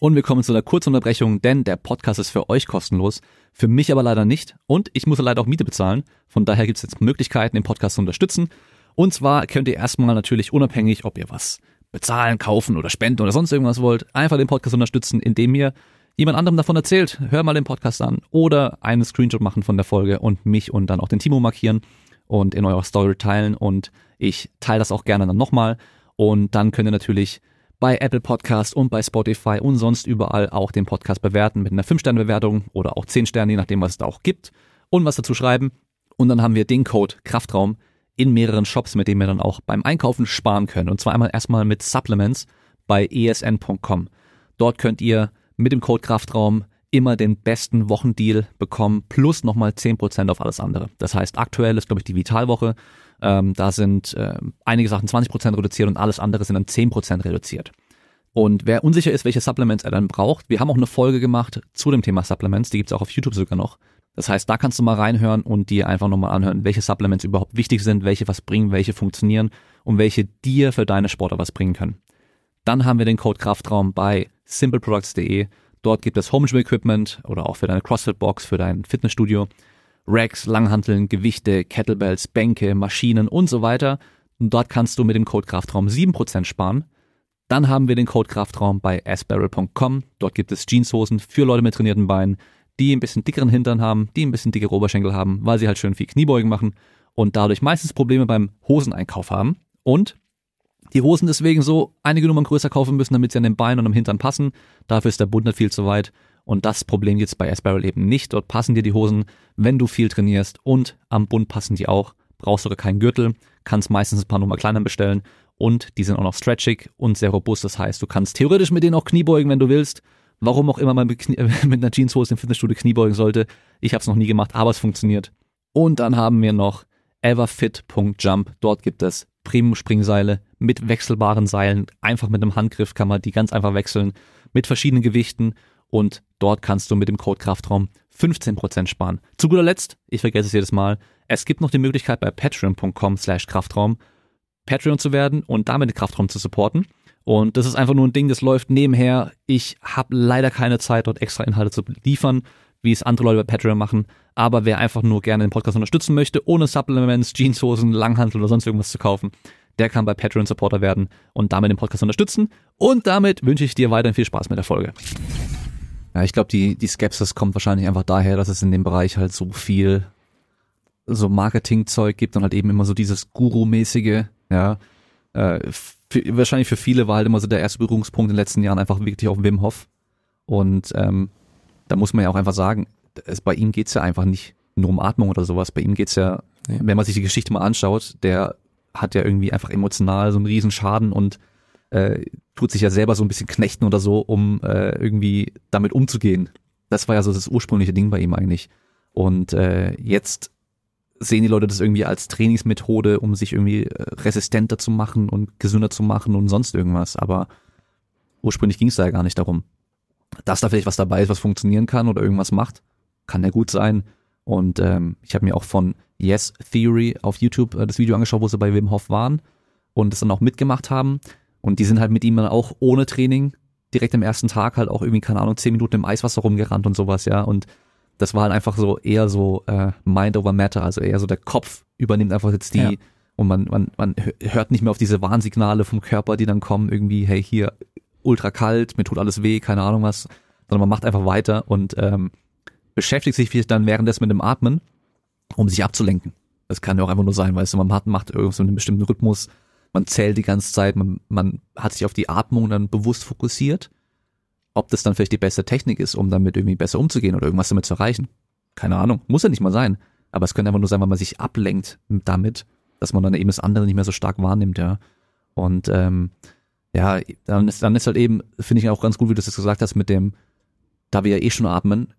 Und wir kommen zu einer Kurzunterbrechung, denn der Podcast ist für euch kostenlos, für mich aber leider nicht. Und ich muss leider auch Miete bezahlen. Von daher gibt es jetzt Möglichkeiten, den Podcast zu unterstützen. Und zwar könnt ihr erstmal natürlich unabhängig, ob ihr was bezahlen, kaufen oder spenden oder sonst irgendwas wollt, einfach den Podcast unterstützen, indem ihr jemand anderem davon erzählt, hör mal den Podcast an oder einen Screenshot machen von der Folge und mich und dann auch den Timo markieren und in eurer Story teilen und ich teile das auch gerne dann nochmal und dann könnt ihr natürlich bei Apple Podcast und bei Spotify und sonst überall auch den Podcast bewerten mit einer 5-Sterne-Bewertung oder auch 10 Sterne, je nachdem, was es da auch gibt und was dazu schreiben. Und dann haben wir den Code Kraftraum in mehreren Shops, mit dem wir dann auch beim Einkaufen sparen können. Und zwar einmal erstmal mit Supplements bei esn.com. Dort könnt ihr mit dem Code Kraftraum immer den besten Wochendeal bekommen, plus nochmal 10% auf alles andere. Das heißt, aktuell ist, glaube ich, die Vitalwoche ähm, da sind äh, einige Sachen 20% reduziert und alles andere sind dann 10% reduziert. Und wer unsicher ist, welche Supplements er dann braucht, wir haben auch eine Folge gemacht zu dem Thema Supplements, die gibt's auch auf YouTube sogar noch. Das heißt, da kannst du mal reinhören und dir einfach nochmal anhören, welche Supplements überhaupt wichtig sind, welche was bringen, welche funktionieren und welche dir für deine Sportler was bringen können. Dann haben wir den Code Kraftraum bei simpleproducts.de. Dort gibt es Home Gym Equipment oder auch für deine CrossFit Box, für dein Fitnessstudio. Racks, Langhanteln, Gewichte, Kettlebells, Bänke, Maschinen und so weiter. Und dort kannst du mit dem Code Kraftraum 7% sparen. Dann haben wir den Code Kraftraum bei asbarrel.com. Dort gibt es Jeanshosen für Leute mit trainierten Beinen, die ein bisschen dickeren Hintern haben, die ein bisschen dickere Oberschenkel haben, weil sie halt schön viel Kniebeugen machen und dadurch meistens Probleme beim Hoseneinkauf haben. Und die Hosen deswegen so einige Nummern größer kaufen müssen, damit sie an den Beinen und am Hintern passen. Dafür ist der Bund nicht viel zu weit. Und das Problem jetzt bei Asparrel eben nicht. Dort passen dir die Hosen, wenn du viel trainierst und am Bund passen die auch. Brauchst sogar keinen Gürtel, kannst meistens ein paar Nummer kleiner bestellen und die sind auch noch stretchig und sehr robust. Das heißt, du kannst theoretisch mit denen auch Kniebeugen, wenn du willst. Warum auch immer man mit, Knie, [LAUGHS] mit einer Jeanshose im Fitnessstudio Kniebeugen sollte. Ich habe es noch nie gemacht, aber es funktioniert. Und dann haben wir noch everfit.jump. Dort gibt es Premium-Springseile mit wechselbaren Seilen. Einfach mit einem Handgriff kann man die ganz einfach wechseln. Mit verschiedenen Gewichten. Und dort kannst du mit dem Code Kraftraum 15% sparen. Zu guter Letzt, ich vergesse es jedes Mal, es gibt noch die Möglichkeit bei patreon.com slash Kraftraum Patreon zu werden und damit den Kraftraum zu supporten. Und das ist einfach nur ein Ding, das läuft nebenher. Ich habe leider keine Zeit, dort extra Inhalte zu liefern, wie es andere Leute bei Patreon machen. Aber wer einfach nur gerne den Podcast unterstützen möchte, ohne Supplements, Jeanshosen, Langhantel oder sonst irgendwas zu kaufen, der kann bei Patreon Supporter werden und damit den Podcast unterstützen. Und damit wünsche ich dir weiterhin viel Spaß mit der Folge. Ja, ich glaube, die, die Skepsis kommt wahrscheinlich einfach daher, dass es in dem Bereich halt so viel so Marketingzeug gibt und halt eben immer so dieses Guru-mäßige, ja. Äh, für, wahrscheinlich für viele war halt immer so der erste Berührungspunkt in den letzten Jahren einfach wirklich auf Wim Hof. Und ähm, da muss man ja auch einfach sagen, es, bei ihm geht's ja einfach nicht nur um Atmung oder sowas. Bei ihm geht's ja, ja, wenn man sich die Geschichte mal anschaut, der hat ja irgendwie einfach emotional so einen riesen Schaden und äh, tut sich ja selber so ein bisschen knechten oder so, um äh, irgendwie damit umzugehen. Das war ja so das ursprüngliche Ding bei ihm eigentlich. Und äh, jetzt sehen die Leute das irgendwie als Trainingsmethode, um sich irgendwie äh, resistenter zu machen und gesünder zu machen und sonst irgendwas. Aber ursprünglich ging es da ja gar nicht darum. Dass da vielleicht was dabei ist, was funktionieren kann oder irgendwas macht, kann ja gut sein. Und ähm, ich habe mir auch von Yes Theory auf YouTube äh, das Video angeschaut, wo sie bei Wim Hof waren und es dann auch mitgemacht haben. Und die sind halt mit ihm dann auch ohne Training direkt am ersten Tag halt auch irgendwie, keine Ahnung, zehn Minuten im Eiswasser rumgerannt und sowas, ja. Und das war halt einfach so eher so äh, Mind over Matter, also eher so der Kopf übernimmt einfach jetzt die ja. und man, man, man hört nicht mehr auf diese Warnsignale vom Körper, die dann kommen, irgendwie, hey, hier ultra kalt, mir tut alles weh, keine Ahnung was, sondern man macht einfach weiter und ähm, beschäftigt sich vielleicht dann währenddessen mit dem Atmen, um sich abzulenken. Das kann ja auch einfach nur sein, weißt du, man hat, macht irgendwie so einen bestimmten Rhythmus, man zählt die ganze Zeit, man, man hat sich auf die Atmung dann bewusst fokussiert ob das dann vielleicht die beste Technik ist, um damit irgendwie besser umzugehen oder irgendwas damit zu erreichen. Keine Ahnung. Muss ja nicht mal sein. Aber es könnte einfach nur sein, weil man sich ablenkt damit, dass man dann eben das andere nicht mehr so stark wahrnimmt, ja. Und ähm, ja, dann ist, dann ist halt eben, finde ich auch ganz gut, wie du das gesagt hast, mit dem, da wir ja eh schon atmen,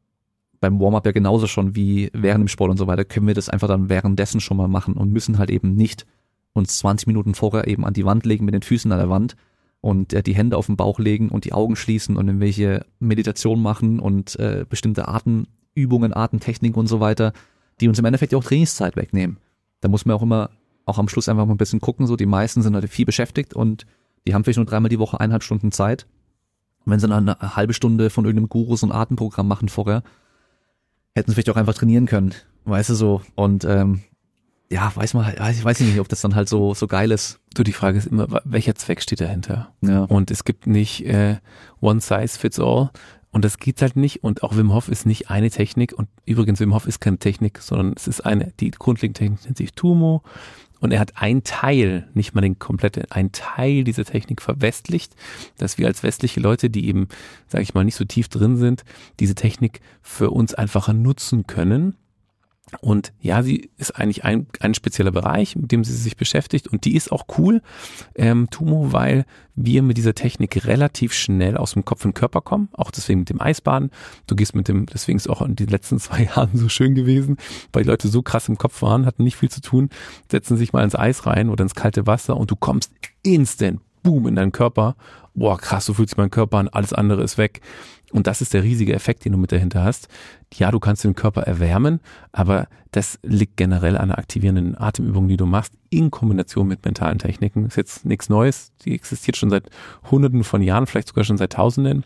beim Warm-up ja genauso schon wie während dem Sport und so weiter, können wir das einfach dann währenddessen schon mal machen und müssen halt eben nicht uns 20 Minuten vorher eben an die Wand legen mit den Füßen an der Wand, und äh, die Hände auf den Bauch legen und die Augen schließen und irgendwelche Meditation machen und äh, bestimmte Atemübungen, Atemtechniken und so weiter, die uns im Endeffekt ja auch Trainingszeit wegnehmen. Da muss man auch immer auch am Schluss einfach mal ein bisschen gucken, so die meisten sind halt viel beschäftigt und die haben vielleicht nur dreimal die Woche eineinhalb Stunden Zeit. wenn sie dann eine halbe Stunde von irgendeinem Guru so ein Atemprogramm machen vorher, hätten sie vielleicht auch einfach trainieren können, weißt du so. Und ähm, ja, weiß man, weiß, ich weiß nicht, ob das dann halt so, so geil ist. Du, die Frage ist immer, welcher Zweck steht dahinter? Ja. Und es gibt nicht äh, one size fits all. Und das geht halt nicht. Und auch Wim Hof ist nicht eine Technik. Und übrigens, Wim Hof ist keine Technik, sondern es ist eine, die grundlegende Technik nennt sich Tumo. Und er hat ein Teil, nicht mal den komplette, ein Teil dieser Technik verwestlicht, dass wir als westliche Leute, die eben, sage ich mal, nicht so tief drin sind, diese Technik für uns einfacher nutzen können und ja, sie ist eigentlich ein, ein spezieller Bereich, mit dem sie sich beschäftigt. Und die ist auch cool, ähm, Tumo, weil wir mit dieser Technik relativ schnell aus dem Kopf den Körper kommen. Auch deswegen mit dem Eisbaden. Du gehst mit dem, deswegen ist auch in den letzten [LAUGHS] zwei Jahren so schön gewesen, weil die Leute so krass im Kopf waren, hatten nicht viel zu tun, setzen sich mal ins Eis rein oder ins kalte Wasser und du kommst instant, boom, in deinen Körper boah, krass, so fühlt sich mein Körper an, alles andere ist weg. Und das ist der riesige Effekt, den du mit dahinter hast. Ja, du kannst den Körper erwärmen, aber das liegt generell an der aktivierenden Atemübung, die du machst, in Kombination mit mentalen Techniken. ist jetzt nichts Neues. Die existiert schon seit Hunderten von Jahren, vielleicht sogar schon seit Tausenden.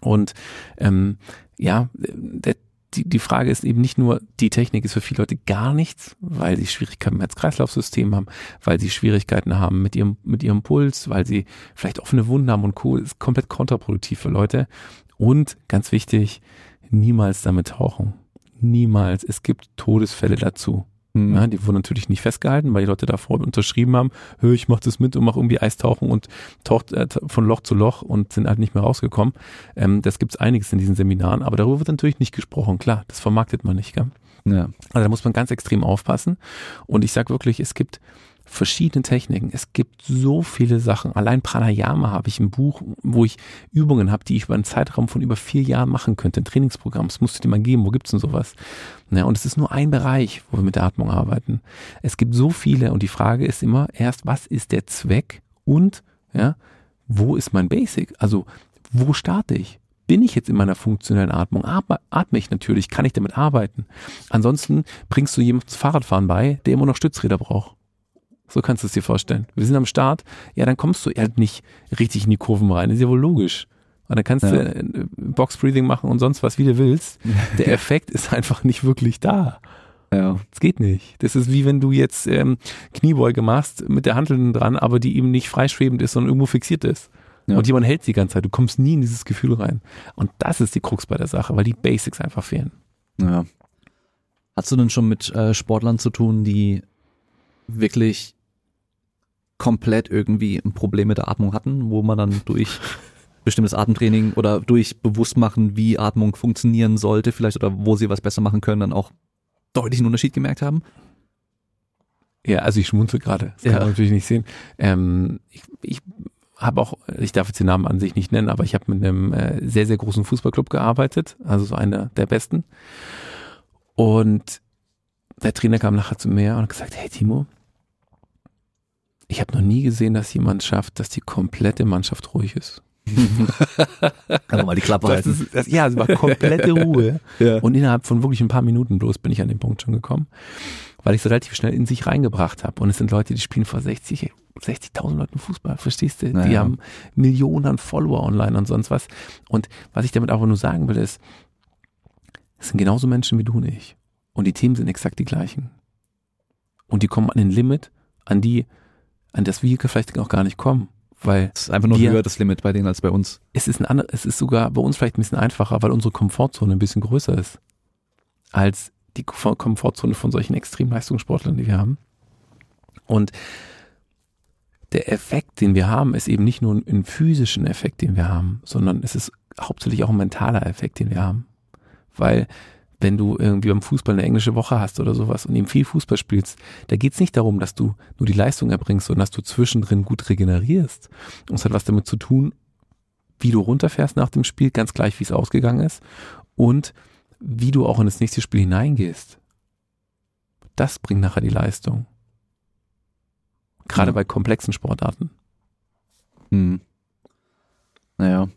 Und ähm, ja, der die, die Frage ist eben nicht nur, die Technik ist für viele Leute gar nichts, weil sie Schwierigkeiten im Herz-Kreislauf-System haben, weil sie Schwierigkeiten haben mit ihrem, mit ihrem Puls, weil sie vielleicht offene Wunden haben und Co. ist komplett kontraproduktiv für Leute. Und ganz wichtig, niemals damit tauchen. Niemals. Es gibt Todesfälle dazu. Mhm. Ja, die wurden natürlich nicht festgehalten, weil die Leute davor unterschrieben haben, hör, ich mach das mit und mach irgendwie Eistauchen und taucht äh, von Loch zu Loch und sind halt nicht mehr rausgekommen. Ähm, das gibt's einiges in diesen Seminaren, aber darüber wird natürlich nicht gesprochen. Klar, das vermarktet man nicht. Gell? Ja. Also da muss man ganz extrem aufpassen. Und ich sag wirklich, es gibt verschiedene Techniken. Es gibt so viele Sachen. Allein Pranayama habe ich ein Buch, wo ich Übungen habe, die ich über einen Zeitraum von über vier Jahren machen könnte. Ein Trainingsprogramm. Das musst du dir mal geben. Wo gibt's denn sowas? Ja, und es ist nur ein Bereich, wo wir mit der Atmung arbeiten. Es gibt so viele und die Frage ist immer erst, was ist der Zweck und ja, wo ist mein Basic? Also wo starte ich? Bin ich jetzt in meiner funktionellen Atmung? Atme ich natürlich? Kann ich damit arbeiten? Ansonsten bringst du jemandem Fahrradfahren bei, der immer noch Stützräder braucht. So kannst du es dir vorstellen. Wir sind am Start, ja, dann kommst du halt nicht richtig in die Kurven rein. ist ja wohl logisch. Und dann kannst ja. du äh, Box Breathing machen und sonst was, wie du willst. [LAUGHS] Der Effekt ist einfach nicht wirklich da. Ja. Es geht nicht. Das ist wie wenn du jetzt ähm, Kniebeuge machst mit der Handel dran, aber die eben nicht freischwebend ist, sondern irgendwo fixiert ist. Ja. Und jemand hält die ganze Zeit. Du kommst nie in dieses Gefühl rein. Und das ist die Krux bei der Sache, weil die Basics einfach fehlen. Ja. Hast du denn schon mit äh, Sportlern zu tun, die wirklich komplett irgendwie ein Problem mit der Atmung hatten, wo man dann durch [LAUGHS] bestimmtes Atemtraining oder durch Bewusstmachen, wie Atmung funktionieren sollte, vielleicht oder wo sie was besser machen können, dann auch deutlich einen Unterschied gemerkt haben? Ja, also ich schmunzel gerade. Das kann ja. man natürlich nicht sehen. Ähm, ich, ich habe auch, ich darf jetzt den Namen an sich nicht nennen, aber ich habe mit einem äh, sehr, sehr großen Fußballclub gearbeitet, also so einer der besten. Und der Trainer kam nachher zu mir und hat gesagt, hey Timo, ich habe noch nie gesehen, dass jemand schafft, dass die komplette Mannschaft ruhig ist. [LAUGHS] Kann man mal die Klappe halten. Ist, das, ja, es war komplette [LAUGHS] Ruhe. ja. Und innerhalb von wirklich ein paar Minuten bloß bin ich an den Punkt schon gekommen, weil ich es relativ schnell in sich reingebracht habe. Und es sind Leute, die spielen vor 60, 60.000 Leuten Fußball, verstehst du? Naja. Die haben Millionen Follower online und sonst was. Und was ich damit auch nur sagen will, ist, es sind genauso Menschen wie du und ich. Und die Themen sind exakt die gleichen. Und die kommen an den Limit, an die an das wir vielleicht auch gar nicht kommen. Weil es ist einfach nur wir, höher das Limit bei denen als bei uns. Es ist ein anderes, es ist sogar bei uns vielleicht ein bisschen einfacher, weil unsere Komfortzone ein bisschen größer ist als die Komfortzone von solchen Extremleistungssportlern, die wir haben. Und der Effekt, den wir haben, ist eben nicht nur ein physischen Effekt, den wir haben, sondern es ist hauptsächlich auch ein mentaler Effekt, den wir haben. Weil wenn du irgendwie beim Fußball eine englische Woche hast oder sowas und eben viel Fußball spielst, da geht es nicht darum, dass du nur die Leistung erbringst, sondern dass du zwischendrin gut regenerierst. Und es hat was damit zu tun, wie du runterfährst nach dem Spiel, ganz gleich, wie es ausgegangen ist, und wie du auch in das nächste Spiel hineingehst. Das bringt nachher die Leistung. Gerade ja. bei komplexen Sportarten. Hm. Naja.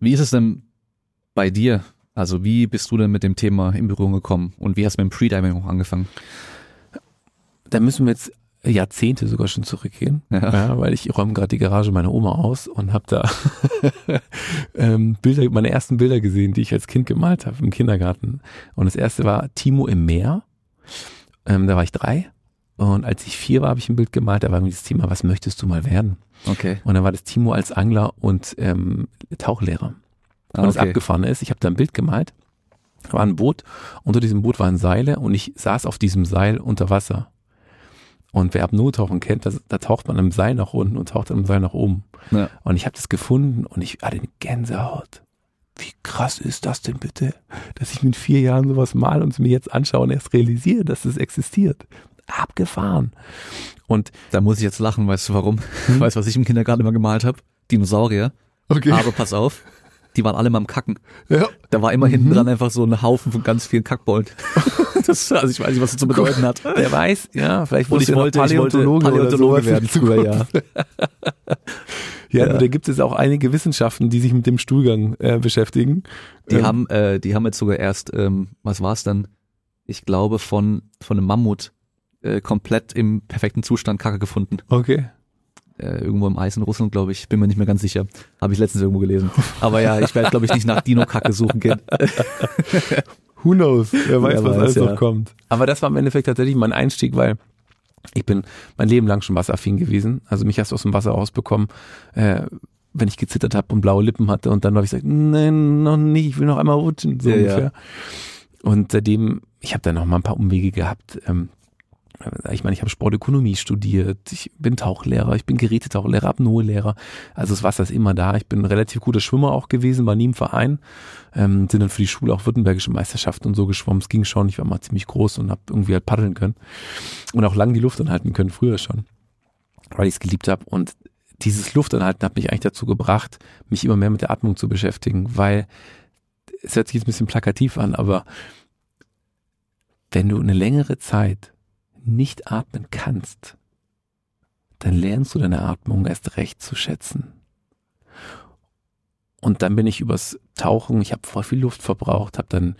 Wie ist es denn bei dir? Also wie bist du denn mit dem Thema in Berührung gekommen und wie hast du mit dem Freediving auch angefangen? Da müssen wir jetzt Jahrzehnte sogar schon zurückgehen, ja. ja weil ich räume gerade die Garage meiner Oma aus und habe da [LAUGHS] ähm, Bilder, meine ersten Bilder gesehen, die ich als Kind gemalt habe im Kindergarten. Und das erste war Timo im Meer. Ähm, da war ich drei. Und als ich vier war, habe ich ein Bild gemalt, da war irgendwie das Thema, was möchtest du mal werden? Okay. Und dann war das Timo als Angler und ähm, Tauchlehrer und okay. abgefahren ist. Ich habe da ein Bild gemalt, war ein Boot, unter diesem Boot waren Seile und ich saß auf diesem Seil unter Wasser. Und wer Abnotauchen kennt, das, da taucht man im Seil nach unten und taucht im Seil nach oben. Ja. Und ich habe das gefunden und ich hatte eine Gänsehaut. Wie krass ist das denn bitte, dass ich mit vier Jahren sowas mal und es mir jetzt anschaue und erst realisiere, dass es existiert. Abgefahren. Und da muss ich jetzt lachen, weißt du warum? Hm? Weißt du, was ich im Kindergarten immer gemalt habe? Dinosaurier. Okay. Aber pass auf, die waren alle mal am Kacken. Ja. Da war immer mhm. hinten dran einfach so ein Haufen von ganz vielen Kackbollen. [LAUGHS] das, also ich weiß nicht, was das zu bedeuten hat. Wer weiß, ja, vielleicht wollte ich wollte, Paläontologe, Paläontologe werden früher, ja. [LAUGHS] Ja, ja. da gibt es auch einige Wissenschaften, die sich mit dem Stuhlgang äh, beschäftigen. Die ähm, haben, äh, die haben jetzt sogar erst, ähm, was war es dann? Ich glaube von von einem Mammut äh, komplett im perfekten Zustand Kacke gefunden. Okay. Äh, irgendwo im Eis in Russland, glaube ich. Bin mir nicht mehr ganz sicher. Habe ich letztens irgendwo gelesen. Aber ja, ich werde, glaube ich, nicht nach Dino-Kacke suchen gehen. [LAUGHS] Who knows? Wer weiß, Wer was weiß, alles ja. noch kommt. Aber das war im Endeffekt tatsächlich mein Einstieg, weil ich bin mein Leben lang schon wasseraffin gewesen. Also mich hast du aus dem Wasser rausbekommen, äh, wenn ich gezittert habe und blaue Lippen hatte. Und dann habe ich gesagt, nein, noch nicht, ich will noch einmal rutschen, so ja, ungefähr. Ja. Und seitdem, ich habe da noch mal ein paar Umwege gehabt. Ähm, ich meine, ich habe Sportökonomie studiert, ich bin Tauchlehrer, ich bin Gerätetauchlehrer, Apnoe-Lehrer. Also das Wasser ist immer da. Ich bin ein relativ guter Schwimmer auch gewesen, war nie im Verein. Ähm, sind dann für die Schule auch württembergische Meisterschaften und so geschwommen. Es ging schon, ich war mal ziemlich groß und habe irgendwie halt paddeln können. Und auch lang die Luft anhalten können, früher schon. Weil ich es geliebt habe. Und dieses Luftanhalten hat mich eigentlich dazu gebracht, mich immer mehr mit der Atmung zu beschäftigen, weil es hört sich jetzt ein bisschen plakativ an, aber wenn du eine längere Zeit nicht atmen kannst, dann lernst du deine Atmung erst recht zu schätzen. Und dann bin ich übers Tauchen, ich habe voll viel Luft verbraucht, habe dann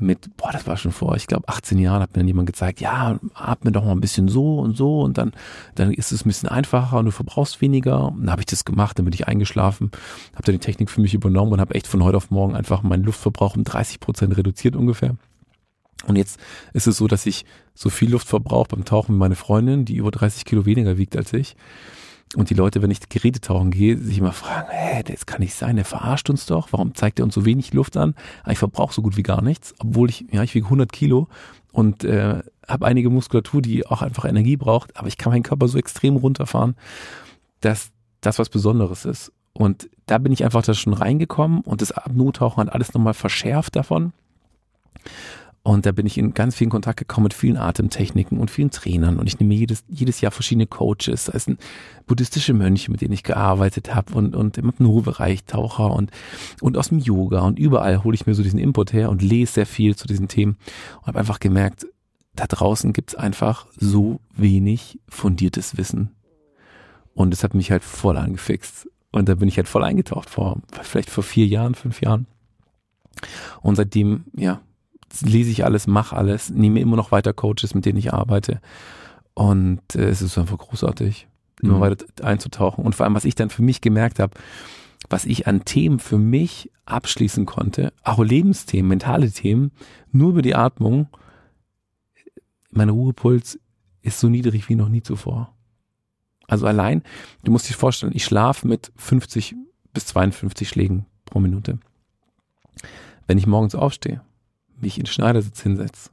mit, boah, das war schon vor, ich glaube 18 Jahren hat mir dann jemand gezeigt, ja, atme doch mal ein bisschen so und so und dann, dann ist es ein bisschen einfacher und du verbrauchst weniger. Und dann habe ich das gemacht, dann bin ich eingeschlafen, habe dann die Technik für mich übernommen und habe echt von heute auf morgen einfach meinen Luftverbrauch um 30 Prozent reduziert ungefähr. Und jetzt ist es so, dass ich so viel Luft verbrauche beim Tauchen wie meine Freundin, die über 30 Kilo weniger wiegt als ich. Und die Leute, wenn ich Geräte tauchen gehe, sich immer fragen, hä, das kann nicht sein, der verarscht uns doch, warum zeigt er uns so wenig Luft an? Ich verbrauche so gut wie gar nichts, obwohl ich, ja, ich wiege 100 Kilo und äh, habe einige Muskulatur, die auch einfach Energie braucht, aber ich kann meinen Körper so extrem runterfahren, dass das was Besonderes ist. Und da bin ich einfach da schon reingekommen und das Abnotauchen hat alles nochmal verschärft davon. Und da bin ich in ganz vielen Kontakt gekommen mit vielen Atemtechniken und vielen Trainern. Und ich nehme jedes, jedes Jahr verschiedene Coaches. Da sind buddhistische Mönche, mit denen ich gearbeitet habe und, und im Apnoe-Bereich Taucher und, und aus dem Yoga. Und überall hole ich mir so diesen Input her und lese sehr viel zu diesen Themen. Und habe einfach gemerkt, da draußen gibt's einfach so wenig fundiertes Wissen. Und das hat mich halt voll angefixt. Und da bin ich halt voll eingetaucht vor, vielleicht vor vier Jahren, fünf Jahren. Und seitdem, ja, lese ich alles, mache alles, nehme immer noch weiter Coaches, mit denen ich arbeite. Und äh, es ist einfach großartig, immer mhm. weiter einzutauchen. Und vor allem, was ich dann für mich gemerkt habe, was ich an Themen für mich abschließen konnte, auch Lebensthemen, mentale Themen, nur über die Atmung, mein Ruhepuls ist so niedrig wie noch nie zuvor. Also allein, du musst dich vorstellen, ich schlafe mit 50 bis 52 Schlägen pro Minute. Wenn ich morgens aufstehe, mich in Schneidersitz hinsetze,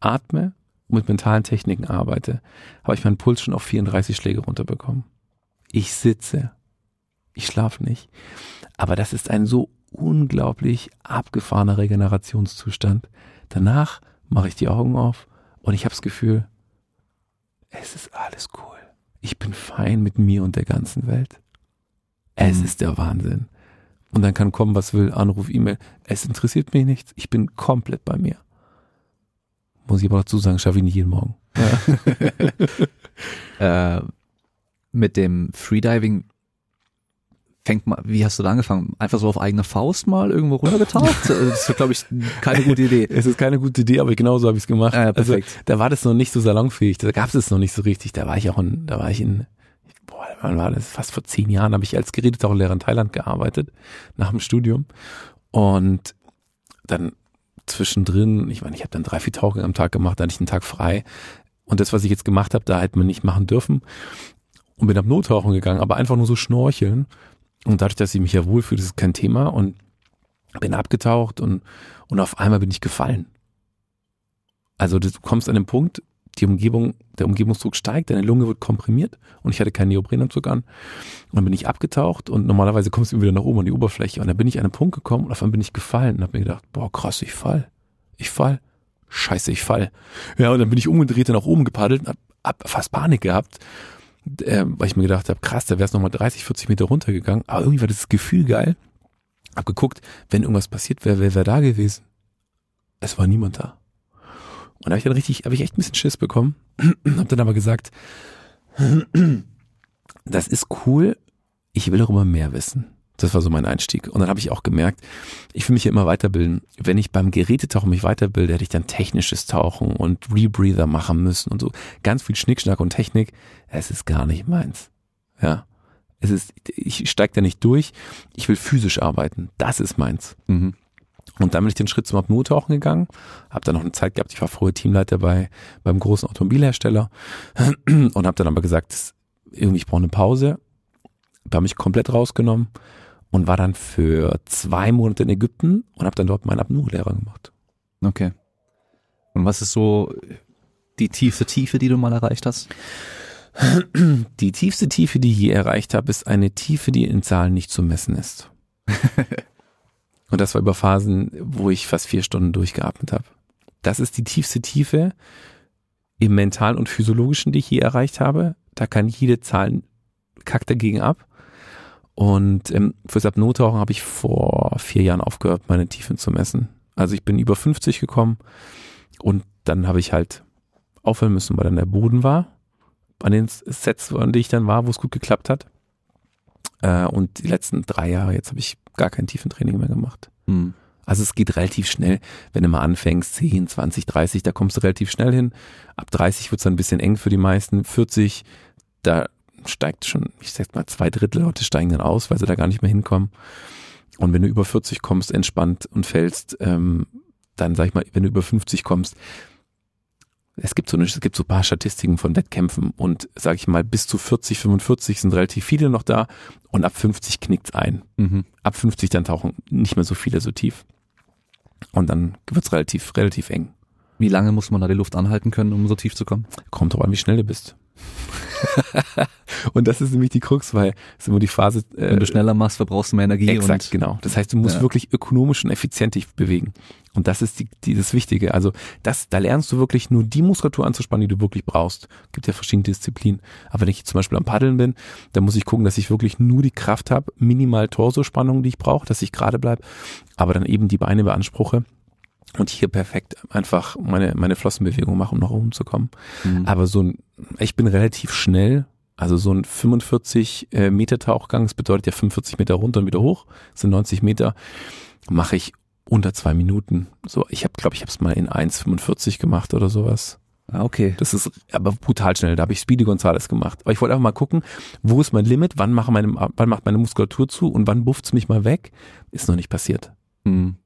atme und mit mentalen Techniken arbeite, habe ich meinen Puls schon auf 34 Schläge runterbekommen. Ich sitze, ich schlafe nicht. Aber das ist ein so unglaublich abgefahrener Regenerationszustand. Danach mache ich die Augen auf und ich habe das Gefühl, es ist alles cool. Ich bin fein mit mir und der ganzen Welt. Es mhm. ist der Wahnsinn. Und dann kann kommen, was will, Anruf, E-Mail. Es interessiert mich nichts. Ich bin komplett bei mir. Muss ich aber dazu sagen, schaffe ich nicht jeden Morgen. Ja. [LAUGHS] äh, mit dem Freediving fängt mal, wie hast du da angefangen? Einfach so auf eigene Faust mal irgendwo runtergetaucht? [LAUGHS] das ist, glaube ich, keine gute Idee. Es ist keine gute Idee, aber genauso habe ich es gemacht. Ja, perfekt. Also, da war das noch nicht so salonfähig, da gab es noch nicht so richtig. Da war ich auch in, da war ich in wann war das? Fast vor zehn Jahren habe ich als Gerätetauchlehrer in Thailand gearbeitet, nach dem Studium. Und dann zwischendrin, ich meine, ich habe dann drei, vier Tauchungen am Tag gemacht, dann hatte ich einen Tag frei. Und das, was ich jetzt gemacht habe, da hätte man nicht machen dürfen. Und bin ab Nottauchen gegangen, aber einfach nur so schnorcheln. Und dadurch, dass ich mich ja wohlfühle, das ist kein Thema. Und bin abgetaucht und, und auf einmal bin ich gefallen. Also du kommst an den Punkt, die Umgebung, der Umgebungsdruck steigt, deine Lunge wird komprimiert und ich hatte keinen Neoprenanzug an. Und dann bin ich abgetaucht und normalerweise kommst du wieder nach oben an die Oberfläche. Und dann bin ich an einen Punkt gekommen und auf einmal bin ich gefallen und habe mir gedacht, boah, krass, ich fall. Ich fall. Scheiße, ich fall. Ja, und dann bin ich umgedreht und nach oben gepaddelt und hab, hab fast Panik gehabt, äh, weil ich mir gedacht habe, krass, da wär's nochmal 30, 40 Meter runtergegangen. Aber irgendwie war das Gefühl geil. Hab geguckt, wenn irgendwas passiert wäre, wer wäre da gewesen? Es war niemand da. Und da habe ich dann richtig, habe ich echt ein bisschen Schiss bekommen. habe dann aber gesagt, das ist cool. ich will darüber mehr wissen. Das war so mein Einstieg. Und dann habe ich auch gemerkt, ich will mich ja immer weiterbilden. Wenn ich beim Gerätetauchen mich weiterbilde, hätte ich dann technisches Tauchen und Rebreather machen müssen und so. Ganz viel Schnickschnack und Technik. Es ist gar nicht meins. Ja. Es ist, ich steige da nicht durch. Ich will physisch arbeiten. Das ist meins. Mhm. Und dann bin ich den Schritt zum Apnoe-Tauchen gegangen, habe dann noch eine Zeit gehabt, ich war früher Teamleiter bei beim großen Automobilhersteller [CLEARS THROAT] und habe dann aber gesagt, irgendwie ich brauche eine Pause, da habe mich komplett rausgenommen und war dann für zwei Monate in Ägypten und habe dann dort meinen Apnoe-Lehrer gemacht. Okay. Und was ist so die tiefste Tiefe, die du mal erreicht hast? [CLEARS THROAT] Die tiefste Tiefe, die ich je erreicht habe, ist eine Tiefe, die in Zahlen nicht zu messen ist. [LAUGHS] und das war über Phasen, wo ich fast vier Stunden durchgeatmet habe. Das ist die tiefste Tiefe im mentalen und physiologischen, die ich je erreicht habe. Da kann jede Zahl kackt dagegen ab. Und ähm, fürs Apnoe-Tauchen habe ich vor vier Jahren aufgehört, meine Tiefen zu messen. Also ich bin über 50 gekommen und dann habe ich halt aufhören müssen, weil dann der Boden war. An den Sets, an denen ich dann war, wo es gut geklappt hat. Äh, und die letzten drei Jahre, jetzt habe ich gar kein Tiefentraining mehr gemacht. Hm. Also es geht relativ schnell, wenn du mal anfängst, 10, 20, 30, da kommst du relativ schnell hin. Ab 30 wird es dann ein bisschen eng für die meisten. 40, da steigt schon, ich sag mal, zwei Drittel Leute steigen dann aus, weil sie da gar nicht mehr hinkommen. Und wenn du über 40 kommst, entspannt und fällst, ähm, dann sag ich mal, wenn du über 50 kommst, es gibt so eine, es gibt so ein paar Statistiken von Wettkämpfen und sag ich mal, bis zu 40, 45 sind relativ viele noch da und ab 50 knickt's ein. Mhm. Ab 50 dann tauchen nicht mehr so viele so tief. Und dann wird's relativ, relativ eng. Wie lange muss man da die Luft anhalten können, um so tief zu kommen? Kommt drauf an, wie schnell du bist. [LAUGHS] und das ist nämlich die Krux, weil es immer die Phase. Äh, Wenn du schneller machst, verbrauchst du mehr Energie. Exakt, genau. Das heißt, du musst ja. wirklich ökonomisch und effizient dich bewegen. Und das ist die, die, das Wichtige. Also das, da lernst du wirklich nur die Muskulatur anzuspannen, die du wirklich brauchst. Gibt ja verschiedene Disziplinen. Aber wenn ich zum Beispiel am Paddeln bin, dann muss ich gucken, dass ich wirklich nur die Kraft habe, minimal Torsospannung, die ich brauche, dass ich gerade bleib, aber dann eben die Beine beanspruche und hier perfekt einfach meine, meine Flossenbewegung mache, um nach oben zu kommen. Mhm. Aber so ein, ich bin relativ schnell, also so ein 45 äh, Meter Tauchgang, das bedeutet ja 45 Meter runter und wieder hoch, das sind 90 Meter, mache ich unter zwei Minuten. So, ich habe, glaube ich, habe es mal in 1,45 gemacht oder sowas. Ah, okay. Das ist aber brutal schnell. Da habe ich Speedy Gonzales gemacht. Aber ich wollte einfach mal gucken, wo ist mein Limit, wann, mache meine, wann macht meine Muskulatur zu und wann bufft's mich mal weg. Ist noch nicht passiert. Mhm.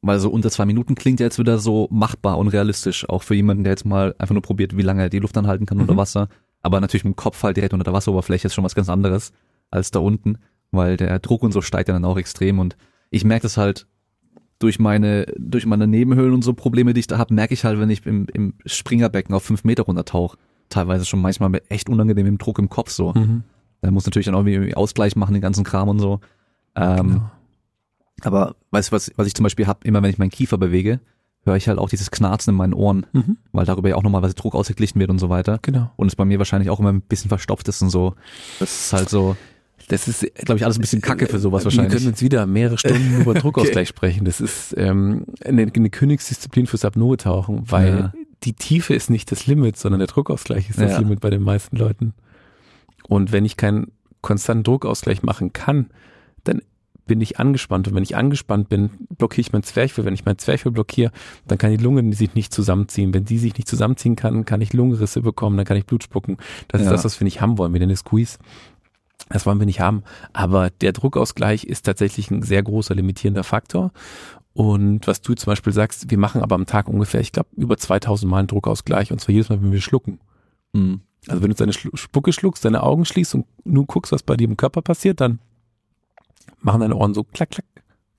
Weil so unter zwei Minuten klingt ja jetzt wieder so machbar und realistisch, auch für jemanden, der jetzt mal einfach nur probiert, wie lange er die Luft anhalten kann mhm. unter Wasser. Aber natürlich mit dem Kopf halt direkt unter der Wasseroberfläche ist schon was ganz anderes als da unten, weil der Druck und so steigt ja dann auch extrem und ich merke das halt durch meine, durch meine Nebenhöhlen und so Probleme, die ich da habe, merke ich halt, wenn ich im, im Springerbecken auf fünf Meter runtertauche, teilweise schon manchmal mit echt unangenehmem Druck im Kopf so. Mhm. Da muss natürlich dann auch irgendwie Ausgleich machen, den ganzen Kram und so. Ähm, genau. Aber weißt du, was, was ich zum Beispiel habe, immer wenn ich meinen Kiefer bewege, höre ich halt auch dieses Knarzen in meinen Ohren, mhm. weil darüber ja auch nochmal was Druck ausgeglichen wird und so weiter. Genau. Und es bei mir wahrscheinlich auch immer ein bisschen verstopft ist und so. Das ist halt so. Das ist, glaube ich, alles ein bisschen Kacke für sowas wahrscheinlich. Wir können jetzt wieder mehrere Stunden [LAUGHS] über Druckausgleich okay. sprechen. Das ist ähm, eine, eine Königsdisziplin fürs Apnoe-Tauchen, weil ja. die Tiefe ist nicht das Limit, sondern der Druckausgleich ist das ja. Limit bei den meisten Leuten. Und wenn ich keinen konstanten Druckausgleich machen kann, dann bin ich angespannt. Und wenn ich angespannt bin, blockiere ich mein Zwerchfell. Wenn ich mein Zwerchfell blockiere, dann kann die Lunge sich nicht zusammenziehen. Wenn die sich nicht zusammenziehen kann, kann ich Lungenrisse bekommen, dann kann ich Blut spucken. Das ja. ist das, was wir nicht haben wollen. Wir nennen es Squeeze. Das wollen wir nicht haben. Aber der Druckausgleich ist tatsächlich ein sehr großer limitierender Faktor. Und was du zum Beispiel sagst, wir machen aber am Tag ungefähr, ich glaube, über 2000 Mal einen Druckausgleich. Und zwar jedes Mal, wenn wir schlucken. Mhm. Also wenn du deine Spucke schluckst, deine Augen schließt und nur guckst, was bei dir im Körper passiert, dann machen deine Ohren so klack, klack,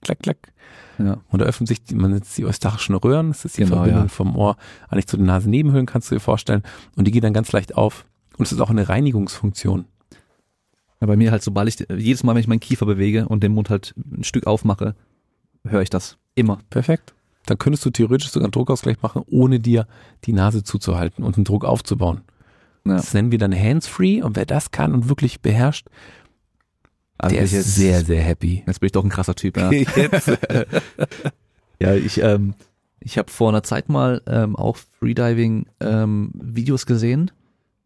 klack, klack. Ja. Und da öffnen sich, die, man nennt die eustachischen Röhren, das ist die genau, Verbindung ja. vom Ohr eigentlich zu den Nasennebenhöhlen, kannst du dir vorstellen. Und die gehen dann ganz leicht auf. Und es ist auch eine Reinigungsfunktion. Ja, bei mir halt, sobald ich, jedes Mal, wenn ich meinen Kiefer bewege und den Mund halt ein Stück aufmache, höre ich das. Immer. Perfekt. Dann könntest du theoretisch sogar einen Druckausgleich machen, ohne dir die Nase zuzuhalten und einen Druck aufzubauen. Ja. Das nennen wir dann Hands-Free und wer das kann und wirklich beherrscht, also der ist jetzt, sehr, sehr happy. Jetzt bin ich doch ein krasser Typ, ja. [LAUGHS] [LAUGHS] ja, ich, ähm, ich habe vor einer Zeit mal ähm, auch Freediving ähm, Videos gesehen.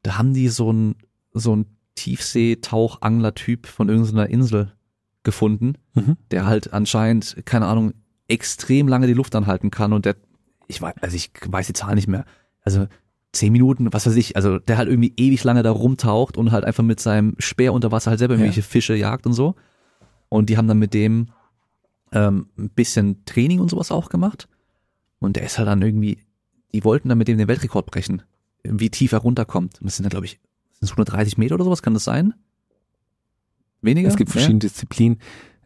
Da haben die so ein so ein Tiefseetauchangler-Typ von irgendeiner Insel gefunden, Mhm. der halt anscheinend, keine Ahnung, extrem lange die Luft anhalten kann und der, ich weiß, also ich weiß die Zahl nicht mehr, also zehn Minuten, was weiß ich, also der halt irgendwie ewig lange da rumtaucht und halt einfach mit seinem Speer unter Wasser halt selber irgendwelche Fische jagt und so. Und die haben dann mit dem ähm, ein bisschen Training und sowas auch gemacht. Und der ist halt dann irgendwie, die wollten dann mit dem den Weltrekord brechen, wie tief er runterkommt. Und das sind dann, glaube ich, sind es 130 Meter oder sowas, kann das sein? Weniger? Es gibt verschiedene Disziplinen.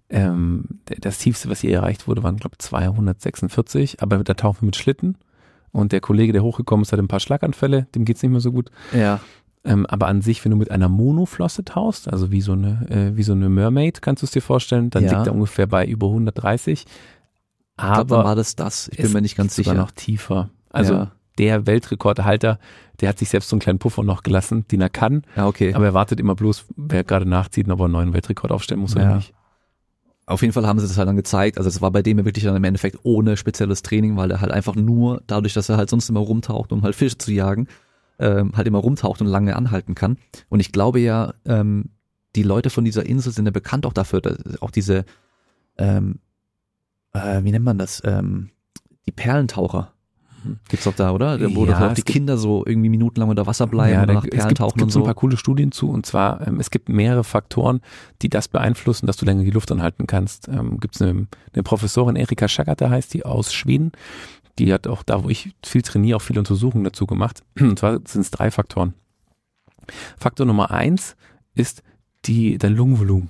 Ähm, das tiefste, was hier erreicht wurde, waren, glaube ich, 246, aber da tauchen wir mit Schlitten. Und der Kollege, der hochgekommen ist, hat ein paar Schlaganfälle, dem geht's nicht mehr so gut. Ja, Ähm, aber an sich, wenn du mit einer Monoflosse tauchst, also wie so eine, äh, wie so eine Mermaid, kannst du es dir vorstellen, dann Ja. liegt er ungefähr bei über 130. ich glaube, dann Aber war das das. Ich bin mir nicht ganz sicher. noch tiefer. Also Ja. der Weltrekordhalter, der hat sich selbst so einen kleinen Puffer noch gelassen, den er kann. Ja, okay. Aber er wartet immer bloß, wer gerade nachzieht, ob er einen neuen Weltrekord aufstellen muss Ja. oder nicht. Auf jeden Fall haben sie das halt dann gezeigt. Also es war bei dem ja wirklich dann im Endeffekt ohne spezielles Training, weil er halt einfach nur dadurch, dass er halt sonst immer rumtaucht, um halt Fische zu jagen, ähm, halt immer rumtaucht und lange anhalten kann. Und ich glaube ja, ähm, die Leute von dieser Insel sind ja bekannt auch dafür, dass auch diese, ähm, äh, wie nennt man das, ähm, die Perlentaucher. Gibt's doch da, oder? Wo Ja, auch die Kinder so irgendwie minutenlang unter Wasser bleiben oder da- nach Perlen tauchen gibt und so ein paar coole Studien zu und zwar, ähm, es gibt mehrere Faktoren, die das beeinflussen, dass du länger die Luft anhalten kannst. Ähm, gibt es eine, eine Professorin, Erika Schagatter heißt die, aus Schweden, die hat auch da, wo ich viel trainiere, auch viele Untersuchungen dazu gemacht. [CLEARS THROAT] Und zwar sind es drei Faktoren. Faktor Nummer eins ist die, dein Lungenvolumen.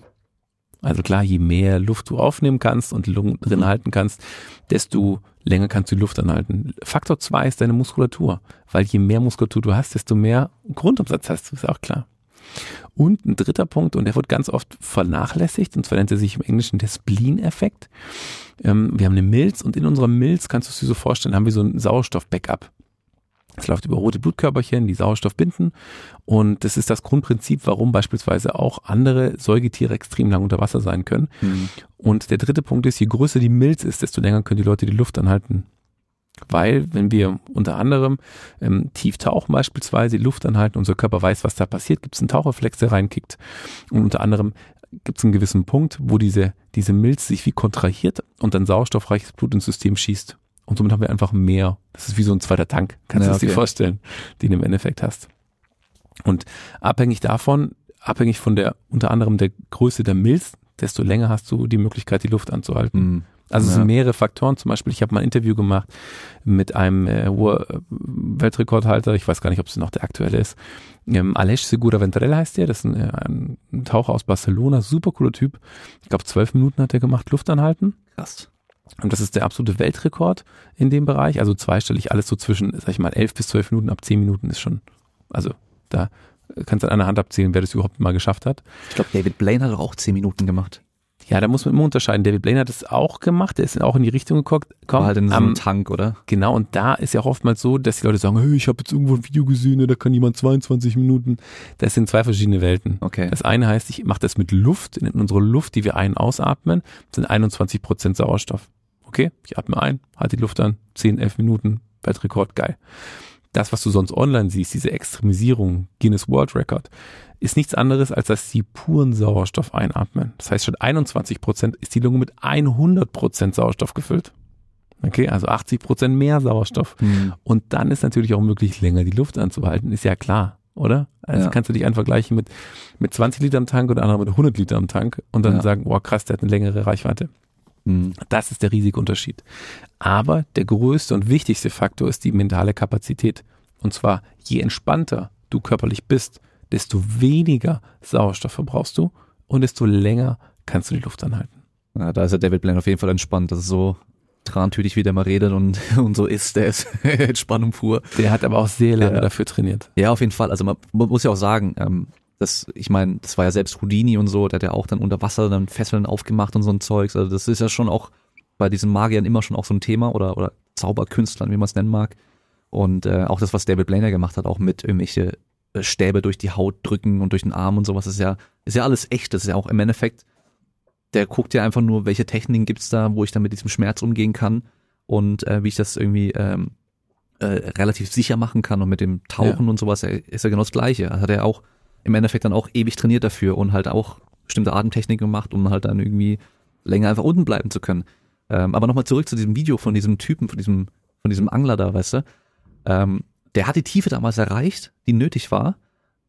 Also klar, je mehr Luft du aufnehmen kannst und Lungen drin Mhm. halten kannst, desto länger kannst du die Luft anhalten. Faktor zwei ist deine Muskulatur, weil je mehr Muskulatur du hast, desto mehr Grundumsatz hast du, ist auch klar. Und ein dritter Punkt, und der wird ganz oft vernachlässigt, und zwar nennt er sich im Englischen der Spleen-Effekt. Ähm, wir haben eine Milz und in unserer Milz, kannst du es dir so vorstellen, haben wir so ein Sauerstoff-Backup. Es läuft über rote Blutkörperchen, die Sauerstoff binden. Und das ist das Grundprinzip, warum beispielsweise auch andere Säugetiere extrem lang unter Wasser sein können. Mhm. Und der dritte Punkt ist, je größer die Milz ist, desto länger können die Leute die Luft anhalten. Weil, wenn wir unter anderem ähm, tief tauchen beispielsweise, die Luft anhalten, unser Körper weiß, was da passiert, gibt es einen Tauchreflex, der reinkickt. Und unter anderem gibt es einen gewissen Punkt, wo diese, diese Milz sich wie kontrahiert und dann sauerstoffreiches Blut ins System schießt. Und somit haben wir einfach mehr. Das ist wie so ein zweiter Tank, kannst Ja, du dir okay. vorstellen, den du im Endeffekt hast. Und abhängig davon, abhängig von der, unter anderem der Größe der Milz, desto länger hast du die Möglichkeit, die Luft anzuhalten. Mhm. Also es Ja. sind mehrere Faktoren. Zum Beispiel, ich habe mal ein Interview gemacht mit einem äh, Ur- Weltrekordhalter, ich weiß gar nicht, ob es noch der aktuelle ist. Ähm, Aleix Segura Ventrell heißt der, das ist ein, äh, ein, ein Taucher aus Barcelona, super cooler Typ. Ich glaube, zwölf Minuten hat er gemacht, Luft anhalten. Krass. Und das ist der absolute Weltrekord in dem Bereich. Also zweistellig, alles so zwischen, sag ich mal, elf bis zwölf Minuten, ab zehn Minuten ist schon, also da kannst du an einer Hand abzählen, wer das überhaupt mal geschafft hat. Ich glaube, David Blaine hat doch auch zehn Minuten gemacht. Ja, da muss man immer unterscheiden. David Blaine hat es auch gemacht, der ist auch in die Richtung geguckt. War halt in so einem Tank, oder? Genau, und da ist ja auch oftmals so, dass die Leute sagen, hey, ich habe jetzt irgendwo ein Video gesehen, da kann jemand 22 Minuten. Das sind zwei verschiedene Welten. Okay. Das eine heißt, ich mache das mit Luft. In unserer Luft, die wir ein- und ausatmen, sind 21 Prozent Sauerstoff. Okay, ich atme ein, halte die Luft an, 10, 11 Minuten, Weltrekord, geil. Das, was du sonst online siehst, diese Extremisierung, Guinness World Record, ist nichts anderes, als dass sie puren Sauerstoff einatmen. Das heißt, statt 21 Prozent ist die Lunge mit 100 Prozent Sauerstoff gefüllt. Okay, also 80 Prozent mehr Sauerstoff. Mhm. Und dann ist natürlich auch möglich, länger die Luft anzuhalten, ist ja klar, oder? Also Ja. kannst du dich einfach vergleichen mit, mit 20 Liter am Tank oder anderer mit 100 Liter am Tank und dann Ja. sagen, boah krass, der hat eine längere Reichweite. Mhm. Das ist der riesige Unterschied. Aber der größte und wichtigste Faktor ist die mentale Kapazität. Und zwar, je entspannter du körperlich bist, desto weniger Sauerstoff verbrauchst du und desto länger kannst du die Luft anhalten. Ja, da ist der David Blaine auf jeden Fall entspannt. Das ist so trantütig, wie der mal redet und, [LAUGHS] und so ist. Der ist [LAUGHS] Entspannung pur. Der hat aber auch sehr lange Ja. dafür trainiert. Ja, auf jeden Fall. Also man, man muss ja auch sagen, ähm, das, ich meine, das war ja selbst Houdini und so, der hat ja auch dann unter Wasser dann Fesseln aufgemacht und so ein Zeugs. Also das ist ja schon auch bei diesen Magiern immer schon auch so ein Thema oder, oder Zauberkünstlern, wie man es nennen mag. Und äh, auch das, was David Blaine gemacht hat, auch mit irgendwelche äh, Stäbe durch die Haut drücken und durch den Arm und sowas, ist ja, ist ja alles echt. Das ist ja auch im Endeffekt, der guckt ja einfach nur, welche Techniken gibt's da, wo ich dann mit diesem Schmerz umgehen kann und äh, wie ich das irgendwie ähm, äh, relativ sicher machen kann und mit dem Tauchen und sowas ist ja genau das Gleiche. Das hat er auch im Endeffekt dann auch ewig trainiert dafür und halt auch bestimmte Atemtechniken gemacht, um halt dann irgendwie länger einfach unten bleiben zu können. Ähm, aber nochmal zurück zu diesem Video von diesem Typen, von diesem, von diesem Angler da, weißt du. Ähm, der hat die Tiefe damals erreicht, die nötig war.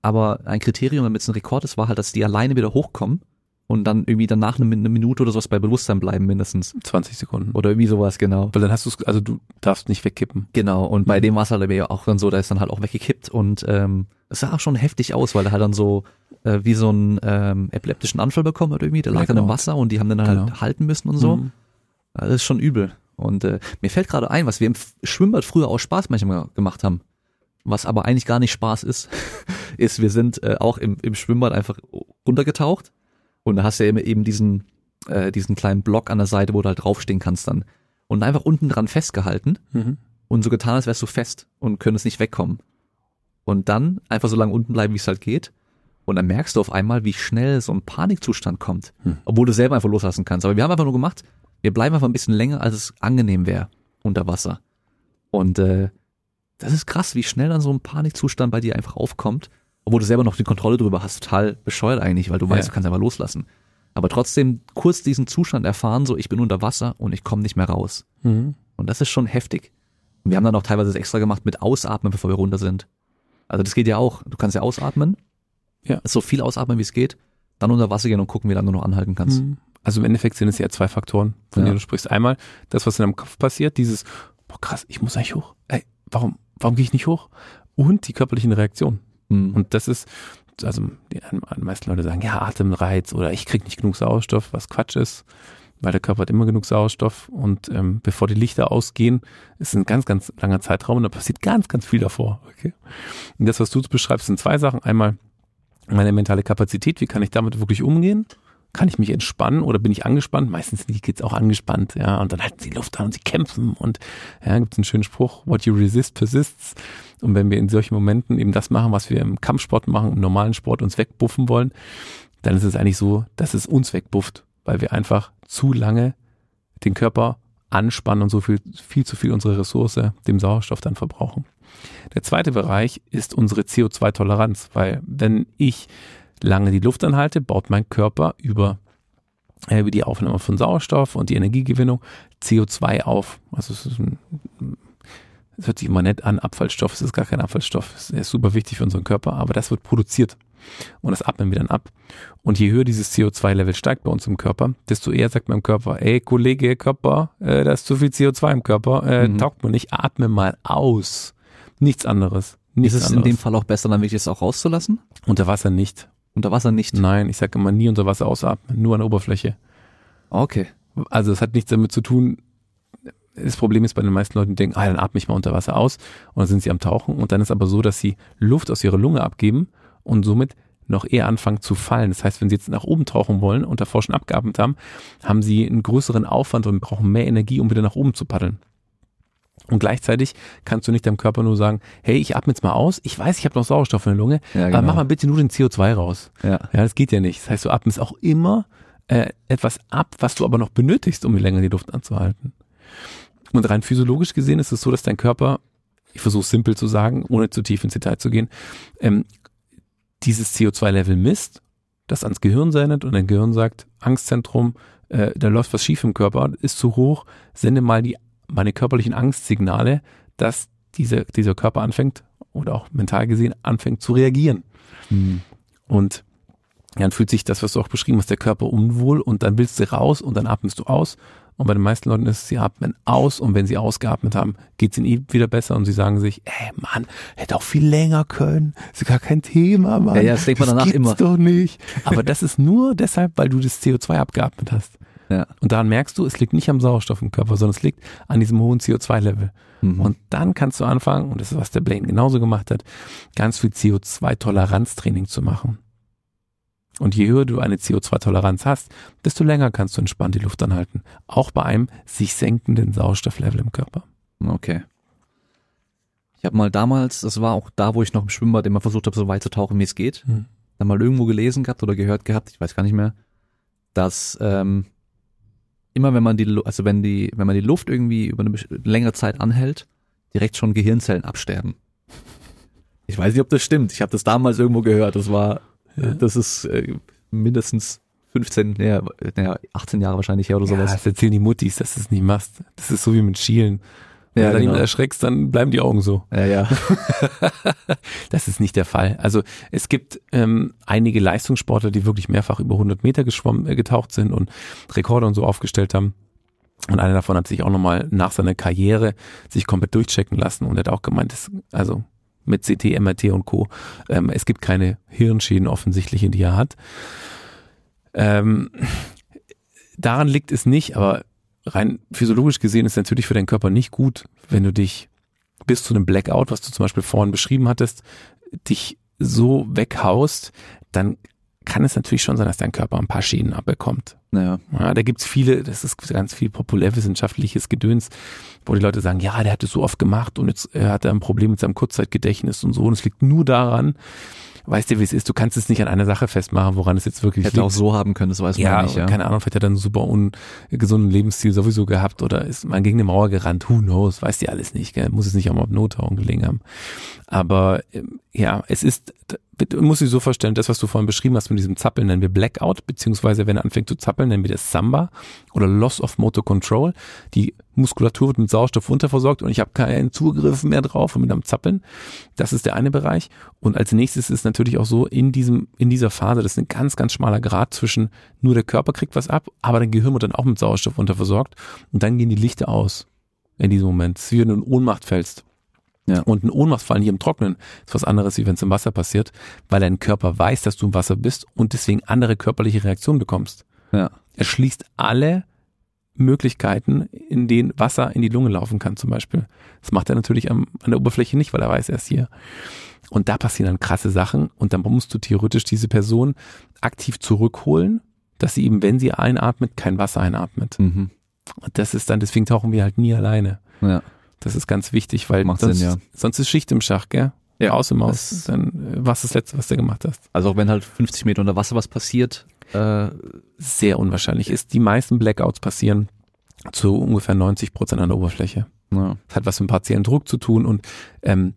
Aber ein Kriterium, damit es ein Rekord ist, war halt, dass die alleine wieder hochkommen und dann irgendwie danach eine, eine Minute oder sowas bei Bewusstsein bleiben mindestens. 20 Sekunden. Oder irgendwie sowas, genau. Weil dann hast du es, also du darfst nicht wegkippen. Genau, und bei Mhm. dem war es halt ja auch dann so, da ist dann halt auch weggekippt und ähm, es sah auch schon heftig aus, weil er halt dann so äh, wie so einen ähm, epileptischen Anfall bekommen hat irgendwie, der lag dann im Blackout. Wasser und die haben dann halt Genau. halten müssen und so. Mhm. Das ist schon übel. Und äh, mir fällt gerade ein, was wir im Schwimmbad früher aus Spaß manchmal gemacht haben, was aber eigentlich gar nicht Spaß ist, [LAUGHS] ist, wir sind äh, auch im, im Schwimmbad einfach runtergetaucht und da hast du ja immer eben diesen, äh, diesen kleinen Block an der Seite, wo du halt draufstehen kannst dann. Und einfach unten dran festgehalten Mhm. und so getan, als wärst du fest und könntest nicht wegkommen. Und dann einfach so lange unten bleiben, wie es halt geht. Und dann merkst du auf einmal, wie schnell so ein Panikzustand kommt, Hm. obwohl du selber einfach loslassen kannst. Aber wir haben einfach nur gemacht, wir bleiben einfach ein bisschen länger, als es angenehm wäre unter Wasser. Und äh, das ist krass, wie schnell dann so ein Panikzustand bei dir einfach aufkommt, obwohl du selber noch die Kontrolle drüber hast. Total bescheuert eigentlich, weil du weißt, Ja. du kannst einfach loslassen. Aber trotzdem kurz diesen Zustand erfahren, so ich bin unter Wasser und ich komme nicht mehr raus. Mhm. Und das ist schon heftig. Und wir haben dann auch teilweise das extra gemacht mit Ausatmen, bevor wir runter sind. Also das geht ja auch. Du kannst ja ausatmen. Ja. So viel ausatmen, wie es geht. Dann unter Wasser gehen und gucken, wie lange du noch anhalten kannst. Mhm. Also im Endeffekt sind es ja zwei Faktoren, von Ja. denen du sprichst. Einmal das, was in deinem Kopf passiert, dieses, boah krass, ich muss eigentlich hoch. Ey, warum, warum gehe ich nicht hoch? Und die körperlichen Reaktionen. Mhm. Und das ist, also die meisten Leute sagen, ja, Atemreiz oder ich krieg nicht genug Sauerstoff, was Quatsch ist, weil der Körper hat immer genug Sauerstoff und ähm, bevor die Lichter ausgehen, ist ein ganz, ganz langer Zeitraum und da passiert ganz, ganz viel davor. Okay? Und das, was du beschreibst, sind zwei Sachen. Einmal meine mentale Kapazität, wie kann ich damit wirklich umgehen? Kann ich mich entspannen oder bin ich angespannt? Meistens sind die Kids auch angespannt, ja, und dann halten sie Luft an und sie kämpfen und ja, gibt es einen schönen Spruch, what you resist persists. Und wenn wir in solchen Momenten eben das machen, was wir im Kampfsport machen, im normalen Sport uns wegbuffen wollen, dann ist es eigentlich so, dass es uns wegbufft, weil wir einfach zu lange den Körper anspannen und so viel, viel zu viel unsere Ressource, dem Sauerstoff dann verbrauchen. Der zweite Bereich ist unsere CO2-Toleranz, weil wenn ich lange die Luft anhalte, baut mein Körper über, äh, über die Aufnahme von Sauerstoff und die Energiegewinnung CO2 auf. Also es ist ein, es hört sich immer nett an, Abfallstoff, es ist gar kein Abfallstoff, es ist super wichtig für unseren Körper, aber das wird produziert und das atmen wir dann ab. Und je höher dieses CO2-Level steigt bei uns im Körper, desto eher sagt mein Körper, ey Kollege Körper, äh, da ist zu viel CO2 im Körper, äh, Mhm. taugt mir nicht, atme mal aus. Nichts anderes. Ist Nichts es in anderes. dem Fall auch besser, dann wirklich das auch rauszulassen? Unter Wasser nicht. Unter Wasser nicht. Nein, ich sage immer nie unter Wasser ausatmen, nur an der Oberfläche. Okay. Also es hat nichts damit zu tun. Das Problem ist bei den meisten Leuten, die denken, ah, dann atme ich mal unter Wasser aus und dann sind sie am Tauchen und dann ist aber so, dass sie Luft aus ihrer Lunge abgeben und somit noch eher anfangen zu fallen. Das heißt, wenn sie jetzt nach oben tauchen wollen und davor schon abgeatmet haben, haben sie einen größeren Aufwand und brauchen mehr Energie, um wieder nach oben zu paddeln. Und gleichzeitig kannst du nicht deinem Körper nur sagen, hey, ich atme jetzt mal aus, ich weiß, ich habe noch Sauerstoff in der Lunge, Ja, aber genau. mach mal bitte nur den CO2 raus. Ja. Ja, das geht ja nicht. Das heißt, du atmest auch immer äh, etwas ab, was du aber noch benötigst, um länger die Luft anzuhalten. Und rein physiologisch gesehen ist es so, dass dein Körper, ich versuche es simpel zu sagen, ohne zu tief ins Detail zu gehen, ähm, dieses CO2-Level misst, das ans Gehirn sendet und dein Gehirn sagt, Angstzentrum, äh, da läuft was schief im Körper, ist zu hoch, sende mal die meine körperlichen Angstsignale, dass diese, dieser Körper anfängt oder auch mental gesehen anfängt zu reagieren. Hm. Und dann fühlt sich das, was du auch beschrieben hast, der Körper unwohl und dann willst du raus und dann atmest du aus. Und bei den meisten Leuten ist es, sie atmen aus und wenn sie ausgeatmet haben, geht es ihnen eh wieder besser und sie sagen sich, ey Mann, hätte auch viel länger können, ist gar kein Thema, Mann. Ja, ja, das denkt man danach gibt's immer. doch nicht. [LAUGHS] Aber das ist nur deshalb, weil du das CO2 abgeatmet hast. Ja. Und daran merkst du, es liegt nicht am Sauerstoff im Körper, sondern es liegt an diesem hohen CO2-Level. Mhm. Und dann kannst du anfangen, und das ist, was der Blaine genauso gemacht hat, ganz viel CO2-Toleranztraining zu machen. Und je höher du eine CO2-Toleranz hast, desto länger kannst du entspannt die Luft anhalten. Auch bei einem sich senkenden Sauerstofflevel im Körper. Okay. Ich habe mal damals, das war auch da, wo ich noch im Schwimmbad immer versucht habe, so weit zu tauchen, wie es geht, Hm. dann mal irgendwo gelesen gehabt oder gehört gehabt, ich weiß gar nicht mehr, dass ähm, immer wenn man die, also wenn die, wenn man die Luft irgendwie über eine längere Zeit anhält, direkt schon Gehirnzellen absterben. Ich weiß nicht, ob das stimmt. Ich habe das damals irgendwo gehört. Das war, ja. das ist äh, mindestens 15, naja, naja, 18 Jahre wahrscheinlich her oder sowas. Ja, das erzählen die Muttis, dass du es nicht machst. Das ist so wie mit Schielen. Wenn ja, du dann genau. erschreckst, dann bleiben die Augen so. Ja, ja. [LAUGHS] das ist nicht der Fall. Also es gibt ähm, einige Leistungssportler, die wirklich mehrfach über 100 Meter geschwommen, äh, getaucht sind und Rekorde und so aufgestellt haben. Und einer davon hat sich auch nochmal nach seiner Karriere sich komplett durchchecken lassen und hat auch gemeint, dass, also mit CT, MRT und Co. Ähm, es gibt keine Hirnschäden offensichtlich, die er hat. Ähm, daran liegt es nicht, aber rein physiologisch gesehen ist natürlich für deinen Körper nicht gut, wenn du dich bis zu einem Blackout, was du zum Beispiel vorhin beschrieben hattest, dich so weghaust, dann kann es natürlich schon sein, dass dein Körper ein paar Schäden abbekommt. Naja. Ja, da gibt's viele, das ist ganz viel populärwissenschaftliches Gedöns, wo die Leute sagen, ja, der hat es so oft gemacht und jetzt hat er ein Problem mit seinem Kurzzeitgedächtnis und so und es liegt nur daran, weißt du, wie es ist, du kannst es nicht an einer Sache festmachen, woran es jetzt wirklich Hätte liegt. auch so haben können, das weiß man ja, nicht. Ja, keine Ahnung, vielleicht hat er einen super ungesunden Lebensstil sowieso gehabt oder ist man gegen eine Mauer gerannt, who knows, weiß die alles nicht, gell? muss es nicht auch mal auf Nothauung gelegen haben. Aber ähm, ja, es ist musst dir so vorstellen, das, was du vorhin beschrieben hast mit diesem Zappeln, nennen wir Blackout, beziehungsweise wenn er anfängt zu zappeln, nennen wir das Samba oder Loss of Motor Control. Die Muskulatur wird mit Sauerstoff unterversorgt und ich habe keinen Zugriff mehr drauf und mit einem Zappeln. Das ist der eine Bereich. Und als nächstes ist natürlich auch so, in diesem, in dieser Phase, das ist ein ganz, ganz schmaler Grad zwischen nur der Körper kriegt was ab, aber dein Gehirn wird dann auch mit Sauerstoff unterversorgt und dann gehen die Lichter aus in diesem Moment. Wie wenn du in Ohnmacht fällst. Ja. Und ein Ohnmachtsfallen hier im Trocknen ist was anderes, wie wenn es im Wasser passiert, weil dein Körper weiß, dass du im Wasser bist und deswegen andere körperliche Reaktionen bekommst. Ja. Er schließt alle Möglichkeiten, in denen Wasser in die Lunge laufen kann, zum Beispiel. Das macht er natürlich am, an der Oberfläche nicht, weil er weiß, er ist hier. Und da passieren dann krasse Sachen und dann musst du theoretisch diese Person aktiv zurückholen, dass sie eben, wenn sie einatmet, kein Wasser einatmet. Mhm. Und das ist dann, deswegen tauchen wir halt nie alleine. Ja. Das ist ganz wichtig, weil Macht sonst, Sinn, ja. sonst ist Schicht im Schach, gell? Ja, Aus im Aus. Dann äh, was das Letzte, was du gemacht hast. Also auch wenn halt 50 Meter unter Wasser was passiert, äh, sehr unwahrscheinlich ist. Die meisten Blackouts passieren zu ungefähr 90 Prozent an der Oberfläche. Ja. Das hat was mit partiellen Druck zu tun und ähm,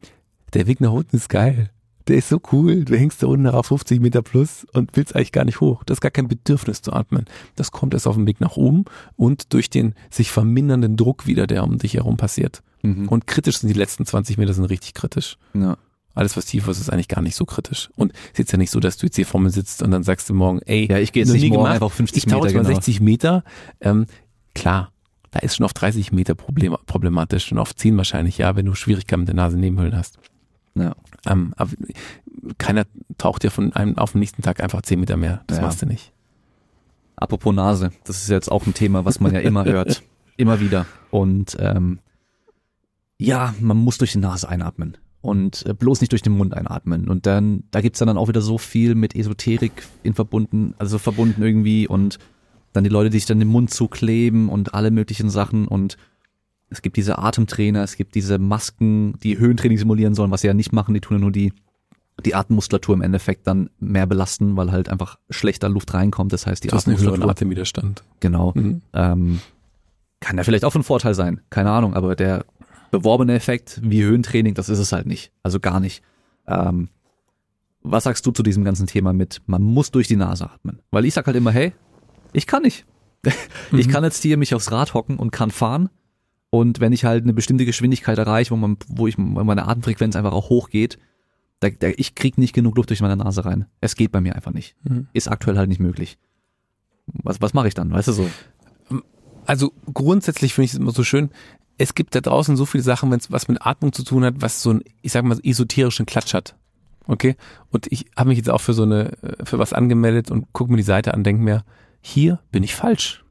der Weg nach unten ist geil der ist so cool. Du hängst da unten auf 50 Meter plus und willst eigentlich gar nicht hoch. Das ist gar kein Bedürfnis zu atmen. Das kommt erst auf dem Weg nach oben und durch den sich vermindernden Druck wieder, der um dich herum passiert. Mhm. Und kritisch sind die letzten 20 Meter sind richtig kritisch. Ja. Alles, was tiefer ist, ist eigentlich gar nicht so kritisch. Und es ist jetzt ja nicht so, dass du jetzt hier vor mir sitzt und dann sagst du morgen, ey, ja, ich gehe jetzt nicht morgen gemacht. einfach 50 ich Meter. Ich genau. 60 Meter. Ähm, klar, da ist schon auf 30 Meter Problem, problematisch und auf 10 wahrscheinlich, ja, wenn du Schwierigkeiten mit der Nase Nebenhöhlen hast. Ja. Ähm, aber keiner taucht ja von einem auf den nächsten Tag einfach zehn Meter mehr. Das ja. machst du nicht. Apropos Nase, das ist jetzt auch ein Thema, was man ja immer [LAUGHS] hört. Immer wieder. Und ähm, ja, man muss durch die Nase einatmen und äh, bloß nicht durch den Mund einatmen. Und dann, da gibt's dann auch wieder so viel mit Esoterik in verbunden, also verbunden irgendwie und dann die Leute, die sich dann den Mund zukleben und alle möglichen Sachen und es gibt diese Atemtrainer, es gibt diese Masken, die Höhentraining simulieren sollen, was sie ja nicht machen, die tun ja nur die, die Atemmuskulatur im Endeffekt dann mehr belasten, weil halt einfach schlechter Luft reinkommt. Das heißt, die das Atemmuskulatur. Atemwiderstand. Genau. Mhm. Ähm, kann ja vielleicht auch von Vorteil sein, keine Ahnung, aber der beworbene Effekt wie Höhentraining, das ist es halt nicht. Also gar nicht. Ähm, was sagst du zu diesem ganzen Thema mit, man muss durch die Nase atmen? Weil ich sag halt immer, hey, ich kann nicht. [LAUGHS] ich mhm. kann jetzt hier mich aufs Rad hocken und kann fahren und wenn ich halt eine bestimmte Geschwindigkeit erreiche, wo man, wo ich, wo meine Atemfrequenz einfach auch hochgeht, da, da, ich krieg nicht genug Luft durch meine Nase rein. Es geht bei mir einfach nicht. Mhm. Ist aktuell halt nicht möglich. Was, was mache ich dann? Weißt du so? Also grundsätzlich finde ich es immer so schön. Es gibt da draußen so viele Sachen, wenn es was mit Atmung zu tun hat, was so ein, ich sag mal, esoterischen Klatsch hat. Okay? Und ich habe mich jetzt auch für so eine, für was angemeldet und gucke mir die Seite an, denke mir, hier bin ich falsch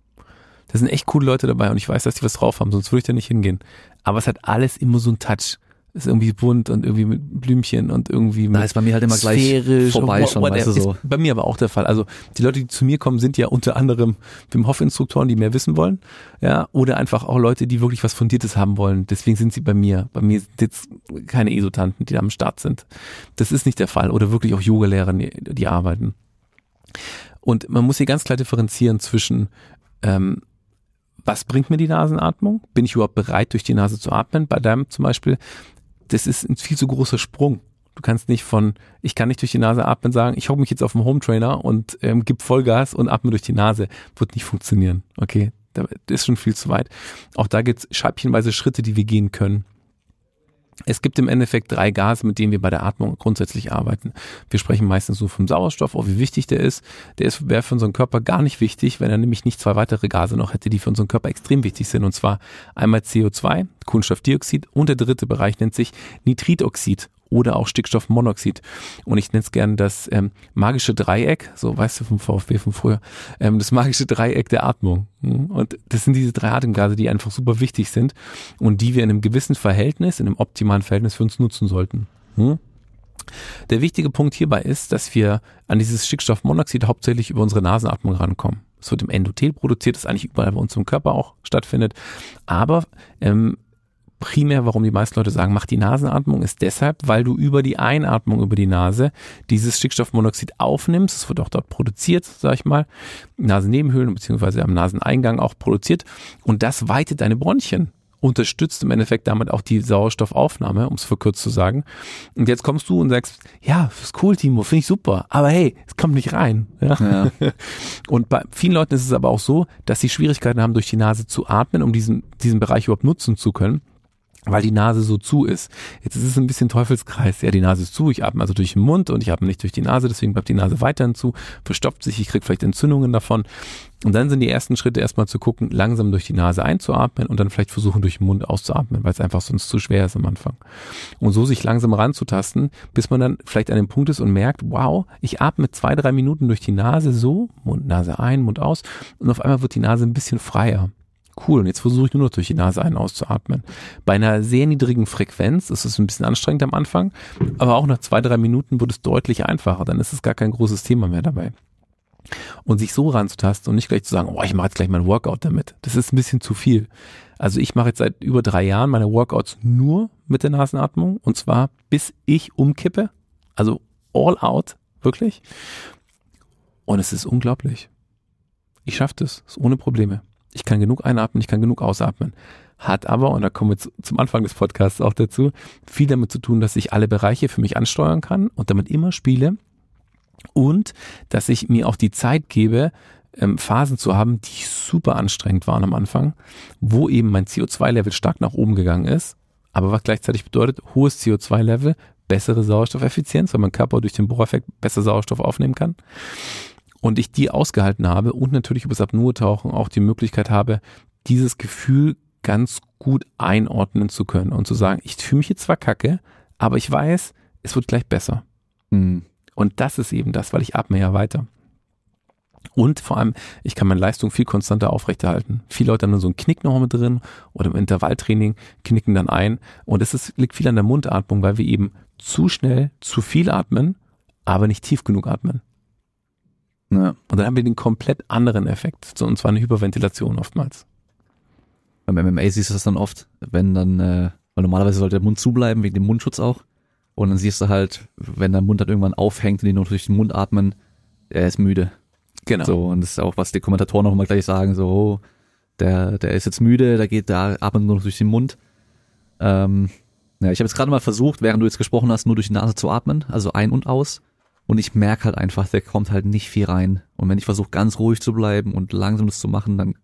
da sind echt coole Leute dabei und ich weiß, dass die was drauf haben, sonst würde ich da nicht hingehen. Aber es hat alles immer so einen Touch. Ist irgendwie bunt und irgendwie mit Blümchen und irgendwie mit Da ist bei mir halt immer gleich vorbei schon, weißt du so. bei mir aber auch der Fall. Also die Leute, die zu mir kommen, sind ja unter anderem Wim Hof Instruktoren, die mehr wissen wollen, ja, oder einfach auch Leute, die wirklich was Fundiertes haben wollen. Deswegen sind sie bei mir. Bei mir sind jetzt keine Esotanten, die da am Start sind. Das ist nicht der Fall. Oder wirklich auch Yogalehrer, die, die arbeiten. Und man muss hier ganz klar differenzieren zwischen ähm, was bringt mir die Nasenatmung? Bin ich überhaupt bereit, durch die Nase zu atmen? Bei deinem zum Beispiel, das ist ein viel zu großer Sprung. Du kannst nicht von, ich kann nicht durch die Nase atmen, sagen, ich hocke mich jetzt auf dem Home Trainer und ähm, gib Vollgas und atme durch die Nase. Wird nicht funktionieren. Okay, das ist schon viel zu weit. Auch da gibt es scheibchenweise Schritte, die wir gehen können. Es gibt im Endeffekt drei Gase, mit denen wir bei der Atmung grundsätzlich arbeiten. Wir sprechen meistens nur vom Sauerstoff, auch wie wichtig der ist. Der ist, wäre für unseren Körper gar nicht wichtig, wenn er nämlich nicht zwei weitere Gase noch hätte, die für unseren Körper extrem wichtig sind. Und zwar einmal CO2, Kohlenstoffdioxid und der dritte Bereich nennt sich Nitridoxid oder auch Stickstoffmonoxid. Und ich nenne es gerne das ähm, magische Dreieck, so weißt du vom VfB von früher, ähm, das magische Dreieck der Atmung. Hm? Und das sind diese drei Atemgase, die einfach super wichtig sind und die wir in einem gewissen Verhältnis, in einem optimalen Verhältnis für uns nutzen sollten. Hm? Der wichtige Punkt hierbei ist, dass wir an dieses Stickstoffmonoxid hauptsächlich über unsere Nasenatmung rankommen. Es wird im Endothel produziert, das eigentlich überall bei uns im Körper auch stattfindet. Aber ähm, primär, warum die meisten Leute sagen, mach die Nasenatmung, ist deshalb, weil du über die Einatmung über die Nase dieses Stickstoffmonoxid aufnimmst. Es wird auch dort produziert, sag ich mal, Nasennebenhöhlen beziehungsweise am Naseneingang auch produziert und das weitet deine Bronchien unterstützt im Endeffekt damit auch die Sauerstoffaufnahme, um es verkürzt zu sagen. Und jetzt kommst du und sagst, ja, ist cool, Timo, finde ich super, aber hey, es kommt nicht rein. Ja? ja. [LAUGHS] Und bei vielen Leuten ist es aber auch so, dass sie Schwierigkeiten haben, durch die Nase zu atmen, um diesen, diesen Bereich überhaupt nutzen zu können weil die Nase so zu ist. Jetzt ist es ein bisschen Teufelskreis. Ja, die Nase ist zu, ich atme also durch den Mund und ich atme nicht durch die Nase, deswegen bleibt die Nase weiterhin zu, verstopft sich, ich kriege vielleicht Entzündungen davon. Und dann sind die ersten Schritte erstmal zu gucken, langsam durch die Nase einzuatmen und dann vielleicht versuchen, durch den Mund auszuatmen, weil es einfach sonst zu schwer ist am Anfang. Und so sich langsam ranzutasten, bis man dann vielleicht an dem Punkt ist und merkt, wow, ich atme zwei, drei Minuten durch die Nase so, Mund, Nase ein, Mund aus und auf einmal wird die Nase ein bisschen freier cool, und jetzt versuche ich nur noch durch die Nase ein- auszuatmen. Bei einer sehr niedrigen Frequenz ist es ein bisschen anstrengend am Anfang, aber auch nach zwei, drei Minuten wird es deutlich einfacher, dann ist es gar kein großes Thema mehr dabei. Und sich so ranzutasten und nicht gleich zu sagen, oh, ich mache jetzt gleich mein Workout damit. Das ist ein bisschen zu viel. Also ich mache jetzt seit über drei Jahren meine Workouts nur mit der Nasenatmung und zwar bis ich umkippe. Also all out, wirklich. Und es ist unglaublich. Ich schaffe das, ohne Probleme. Ich kann genug einatmen, ich kann genug ausatmen. Hat aber, und da kommen wir zu, zum Anfang des Podcasts auch dazu, viel damit zu tun, dass ich alle Bereiche für mich ansteuern kann und damit immer spiele und dass ich mir auch die Zeit gebe, ähm, Phasen zu haben, die super anstrengend waren am Anfang, wo eben mein CO2-Level stark nach oben gegangen ist, aber was gleichzeitig bedeutet, hohes CO2-Level, bessere Sauerstoffeffizienz, weil mein Körper durch den Bohreffekt besser Sauerstoff aufnehmen kann und ich die ausgehalten habe und natürlich über das Apnoe-Tauchen auch die Möglichkeit habe, dieses Gefühl ganz gut einordnen zu können und zu sagen, ich fühle mich jetzt zwar kacke, aber ich weiß, es wird gleich besser. Mhm. Und das ist eben das, weil ich atme ja weiter. Und vor allem, ich kann meine Leistung viel konstanter aufrechterhalten. Viele Leute haben dann so einen Knick noch mit drin oder im Intervalltraining knicken dann ein. Und es ist, liegt viel an der Mundatmung, weil wir eben zu schnell zu viel atmen, aber nicht tief genug atmen. Ja. Und dann haben wir den komplett anderen Effekt, und zwar eine Hyperventilation oftmals. Beim MMA siehst du das dann oft, wenn dann, äh, weil normalerweise sollte der Mund zubleiben, wegen dem Mundschutz auch. Und dann siehst du halt, wenn der Mund dann irgendwann aufhängt und die nur durch den Mund atmen, er ist müde. Genau. So, und das ist auch, was die Kommentatoren auch immer gleich sagen, so, oh, der, der ist jetzt müde, da geht, der atmet nur noch durch den Mund. Ähm, ja, ich habe jetzt gerade mal versucht, während du jetzt gesprochen hast, nur durch die Nase zu atmen, also ein und aus. Und ich merke halt einfach, der kommt halt nicht viel rein. Und wenn ich versuche, ganz ruhig zu bleiben und langsam das zu machen, dann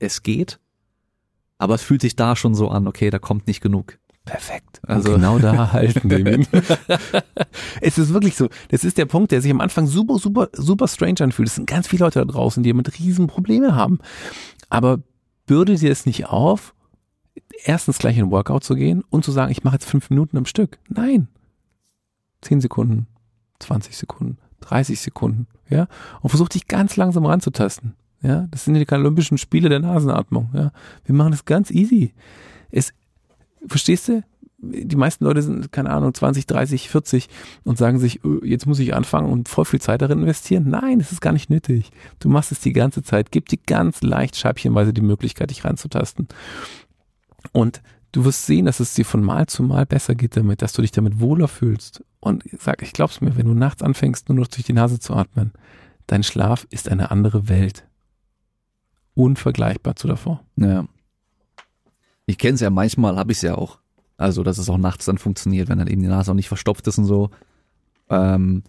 es geht. Aber es fühlt sich da schon so an, okay, da kommt nicht genug. Perfekt. Also und genau da halten wir ihn. [LAUGHS] es ist wirklich so. Das ist der Punkt, der sich am Anfang super, super, super strange anfühlt. Es sind ganz viele Leute da draußen, die mit riesen Probleme haben. Aber bürde dir es nicht auf, erstens gleich in ein Workout zu gehen und zu sagen, ich mache jetzt fünf Minuten am Stück. Nein. Zehn Sekunden, 20 Sekunden, 30 Sekunden, ja, und versuch dich ganz langsam ranzutasten. Ja, das sind die Olympischen Spiele der Nasenatmung, ja. Wir machen das ganz easy. Es, verstehst du? Die meisten Leute sind, keine Ahnung, 20, 30, 40 und sagen sich, jetzt muss ich anfangen und voll viel Zeit darin investieren. Nein, das ist gar nicht nötig. Du machst es die ganze Zeit. Gib dir ganz leicht scheibchenweise die Möglichkeit, dich ranzutasten. Und du wirst sehen, dass es dir von Mal zu Mal besser geht damit, dass du dich damit wohler fühlst. Und sag, ich glaub's mir, wenn du nachts anfängst, nur noch durch die Nase zu atmen, dein Schlaf ist eine andere Welt. Unvergleichbar zu davor. Ja. Ich kenne es ja manchmal, habe ich es ja auch. Also, dass es auch nachts dann funktioniert, wenn dann eben die Nase auch nicht verstopft ist und so. Ähm,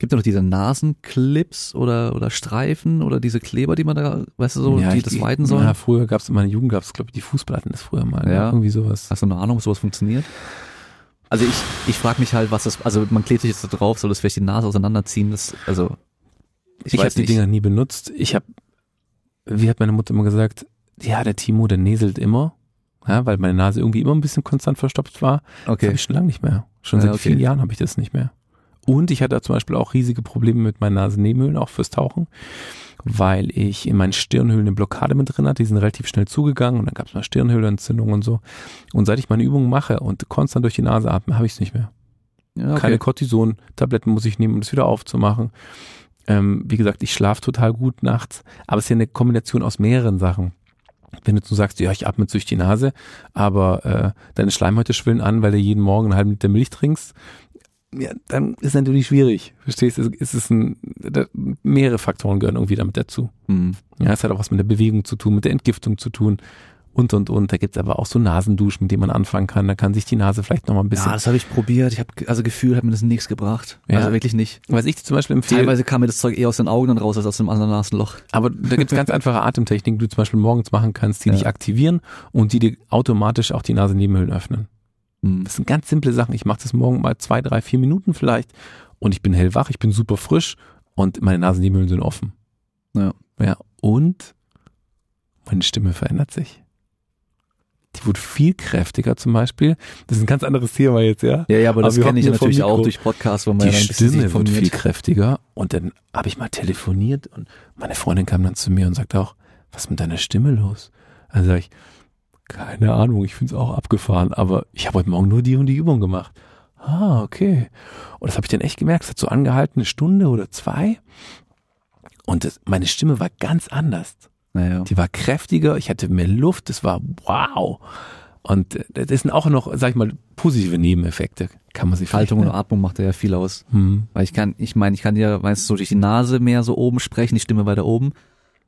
gibt ja noch diese Nasenclips oder, oder Streifen oder diese Kleber, die man da, weißt du so, ja, die ich- das weiten sollen? Ja, früher gab es in meiner Jugend gab es glaube ich die Fußplatten das früher mal. ne? Ja. Irgendwie sowas. Hast du eine Ahnung, ob sowas funktioniert? Also ich, ich frage mich halt, was das, also man klebt sich jetzt da drauf, soll das vielleicht die Nase auseinanderziehen? Das, also ich, Ich, habe die. Dinger nie benutzt. Ich habe, wie hat meine Mutter immer gesagt, ja, der Timo, der näselt immer. Ja, weil meine Nase irgendwie immer ein bisschen konstant verstopft war. Das habe okay. ich schon lange nicht mehr. Schon Ja, seit okay. vielen Jahren habe ich das nicht mehr. Und ich hatte zum Beispiel auch riesige Probleme mit meinen Nasennebenhöhlen, auch fürs Tauchen, weil ich in meinen Stirnhöhlen eine Blockade mit drin hatte. Die sind relativ schnell zugegangen und dann gab es mal Stirnhöhlenentzündung und so. Und seit ich meine Übungen mache und konstant durch die Nase atme, habe ich es nicht mehr. Ja, okay. Keine Cortison-Tabletten muss ich nehmen, um das wieder aufzumachen. Ähm, wie gesagt, ich schlafe total gut nachts, aber es ist ja eine Kombination aus mehreren Sachen. Wenn du so sagst, ja, ich atme durch die Nase, aber äh, deine Schleimhäute schwillen an, weil du jeden Morgen einen halben Liter Milch trinkst, ja, dann ist natürlich schwierig. Verstehst du? Es ist ein, mehrere Faktoren gehören irgendwie damit dazu. Hm. Ja, es hat auch was mit der Bewegung zu tun, mit der Entgiftung zu tun und und und. Da gibt's aber auch so Nasenduschen, mit denen man anfangen kann. Da kann sich die Nase vielleicht noch mal ein bisschen Ja, das habe ich probiert. Ich habe also Gefühl, hat mir das nichts gebracht. Ja. Also wirklich nicht. Was ich zum Beispiel empfehle, Teilweise kam mir das Zeug eher aus den Augen dann raus als aus dem anderen Nasenloch. aber da gibt's ganz einfache [LAUGHS] Atemtechniken, die du zum Beispiel morgens machen kannst, die Ja. dich aktivieren und die dir automatisch auch die Nasennebenhöhlen öffnen. Hm. Das sind ganz simple Sachen. Ich mache das morgen mal zwei, drei, vier Minuten vielleicht und ich bin hellwach, ich bin super frisch und meine Nasennebenhöhlen sind offen. Ja. Ja, und meine Stimme verändert sich. Die wurde viel kräftiger zum Beispiel. Das ist ein ganz anderes Thema jetzt, ja. Ja, ja, aber das wir kenne ich natürlich auch durch Podcasts, wo man die ja Stimme wird viel kräftiger und dann habe ich mal telefoniert und meine Freundin kam dann zu mir und sagte auch, was ist mit deiner Stimme los? Dann sage ich, keine Ahnung, ich finde es auch abgefahren, aber ich habe heute Morgen nur die und die Übung gemacht. Ah, okay. Und das habe ich dann echt gemerkt, es hat so angehalten, eine Stunde oder zwei und das, meine Stimme war ganz anders. Naja. Die war kräftiger, ich hatte mehr Luft, das war wow. Und äh, das sind auch noch, sag ich mal, positive Nebeneffekte, kann man sich Haltung und vielleicht- Atmung macht ja viel aus. Hm. Weil ich kann, ich meine, ich kann ja, weißt du, so durch die Nase mehr so oben sprechen, die Stimme weiter oben.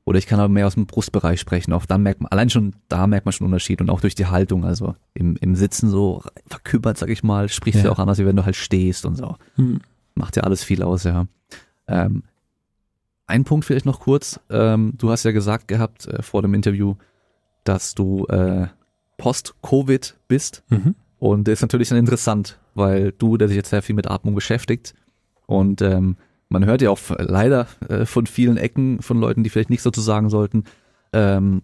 Oder ich kann aber mehr aus dem Brustbereich sprechen. Auch dann merkt man, allein schon, da merkt man schon Unterschied und auch durch die Haltung. Also im, im Sitzen so verkümmert, sag ich mal, sprichst du Ja. ja auch anders, wie wenn du halt stehst und so. Hm. Macht ja alles viel aus, ja. Ähm, ein Punkt vielleicht noch kurz. Ähm, du hast ja gesagt gehabt äh, vor dem Interview, dass du äh, Post-Covid bist. Mhm. Und das ist natürlich dann interessant, weil du, der sich jetzt sehr viel mit Atmung beschäftigt und ähm, man hört ja auch leider äh, von vielen Ecken von Leuten, die vielleicht nicht so zu sagen sollten, ähm,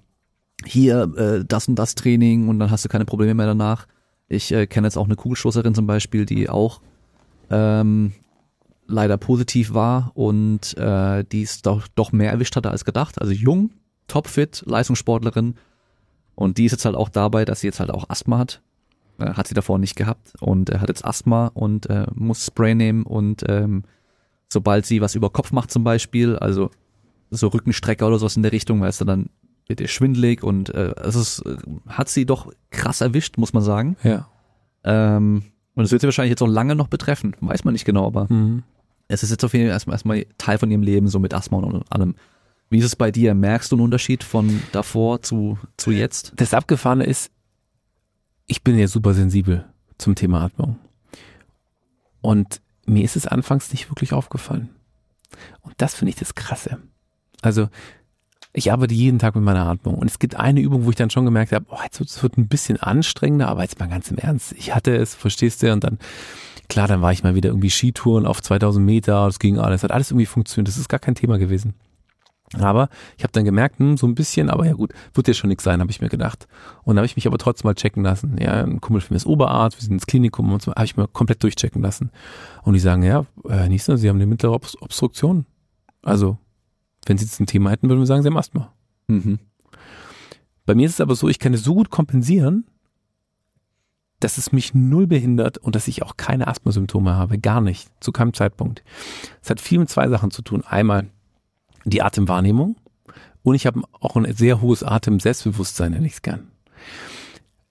hier äh, das und das Training und dann hast du keine Probleme mehr danach. Ich äh, kenne jetzt auch eine Kugelstoßerin zum Beispiel, die auch ähm, leider positiv war und äh, die es doch, doch mehr erwischt hatte als gedacht. Also jung, topfit, Leistungssportlerin und die ist jetzt halt auch dabei, dass sie jetzt halt auch Asthma hat äh, hat sie davor nicht gehabt und äh, hat jetzt Asthma und äh, muss Spray nehmen und ähm, sobald sie was über Kopf macht zum Beispiel, also so Rückenstrecker oder sowas in der Richtung, weißt du, dann wird ihr schwindelig und äh, es ist, äh, hat sie doch krass erwischt, muss man sagen. Ja. Ähm, und es wird sie wahrscheinlich jetzt auch lange noch betreffen, weiß man nicht genau, aber Mhm. es ist jetzt auf jeden Fall erstmal, erstmal Teil von ihrem Leben, so mit Asthma und allem. Wie ist es bei dir? Merkst du einen Unterschied von davor zu, zu jetzt? Das Abgefahrene ist, ich bin ja super sensibel zum Thema Atmung. Und mir ist es anfangs nicht wirklich aufgefallen. Und das finde ich das Krasse. Also, ich arbeite jeden Tag mit meiner Atmung. Und es gibt eine Übung, wo ich dann schon gemerkt habe, oh, jetzt wird es wird ein bisschen anstrengender, aber jetzt mal ganz im Ernst. Ich hatte es, verstehst du? Und dann, klar, dann war ich mal wieder irgendwie Skitouren auf 2000 Meter, das ging alles, hat alles irgendwie funktioniert. Das ist gar kein Thema gewesen. Aber ich habe dann gemerkt, hm, so ein bisschen, aber ja gut, wird ja schon nichts sein, habe ich mir gedacht. Und da habe ich mich aber trotzdem mal checken lassen. Ja, ein Kumpel von mir ist Oberarzt, wir sind ins Klinikum und so, habe ich mir komplett durchchecken lassen. Und die sagen, ja, Herr Niesner, Sie haben eine mittlere Obst- Obstruktion. Also, wenn Sie jetzt ein Thema hätten, würden wir sagen, Sie haben Asthma. Mhm. Bei mir ist es aber so, ich kann es so gut kompensieren, dass es mich null behindert und dass ich auch keine Asthmasymptome habe. Gar nicht. Zu keinem Zeitpunkt. Es hat viel mit zwei Sachen zu tun. Einmal die Atemwahrnehmung und ich habe auch ein sehr hohes Atem-Selbstbewusstsein, nenne ich es gern.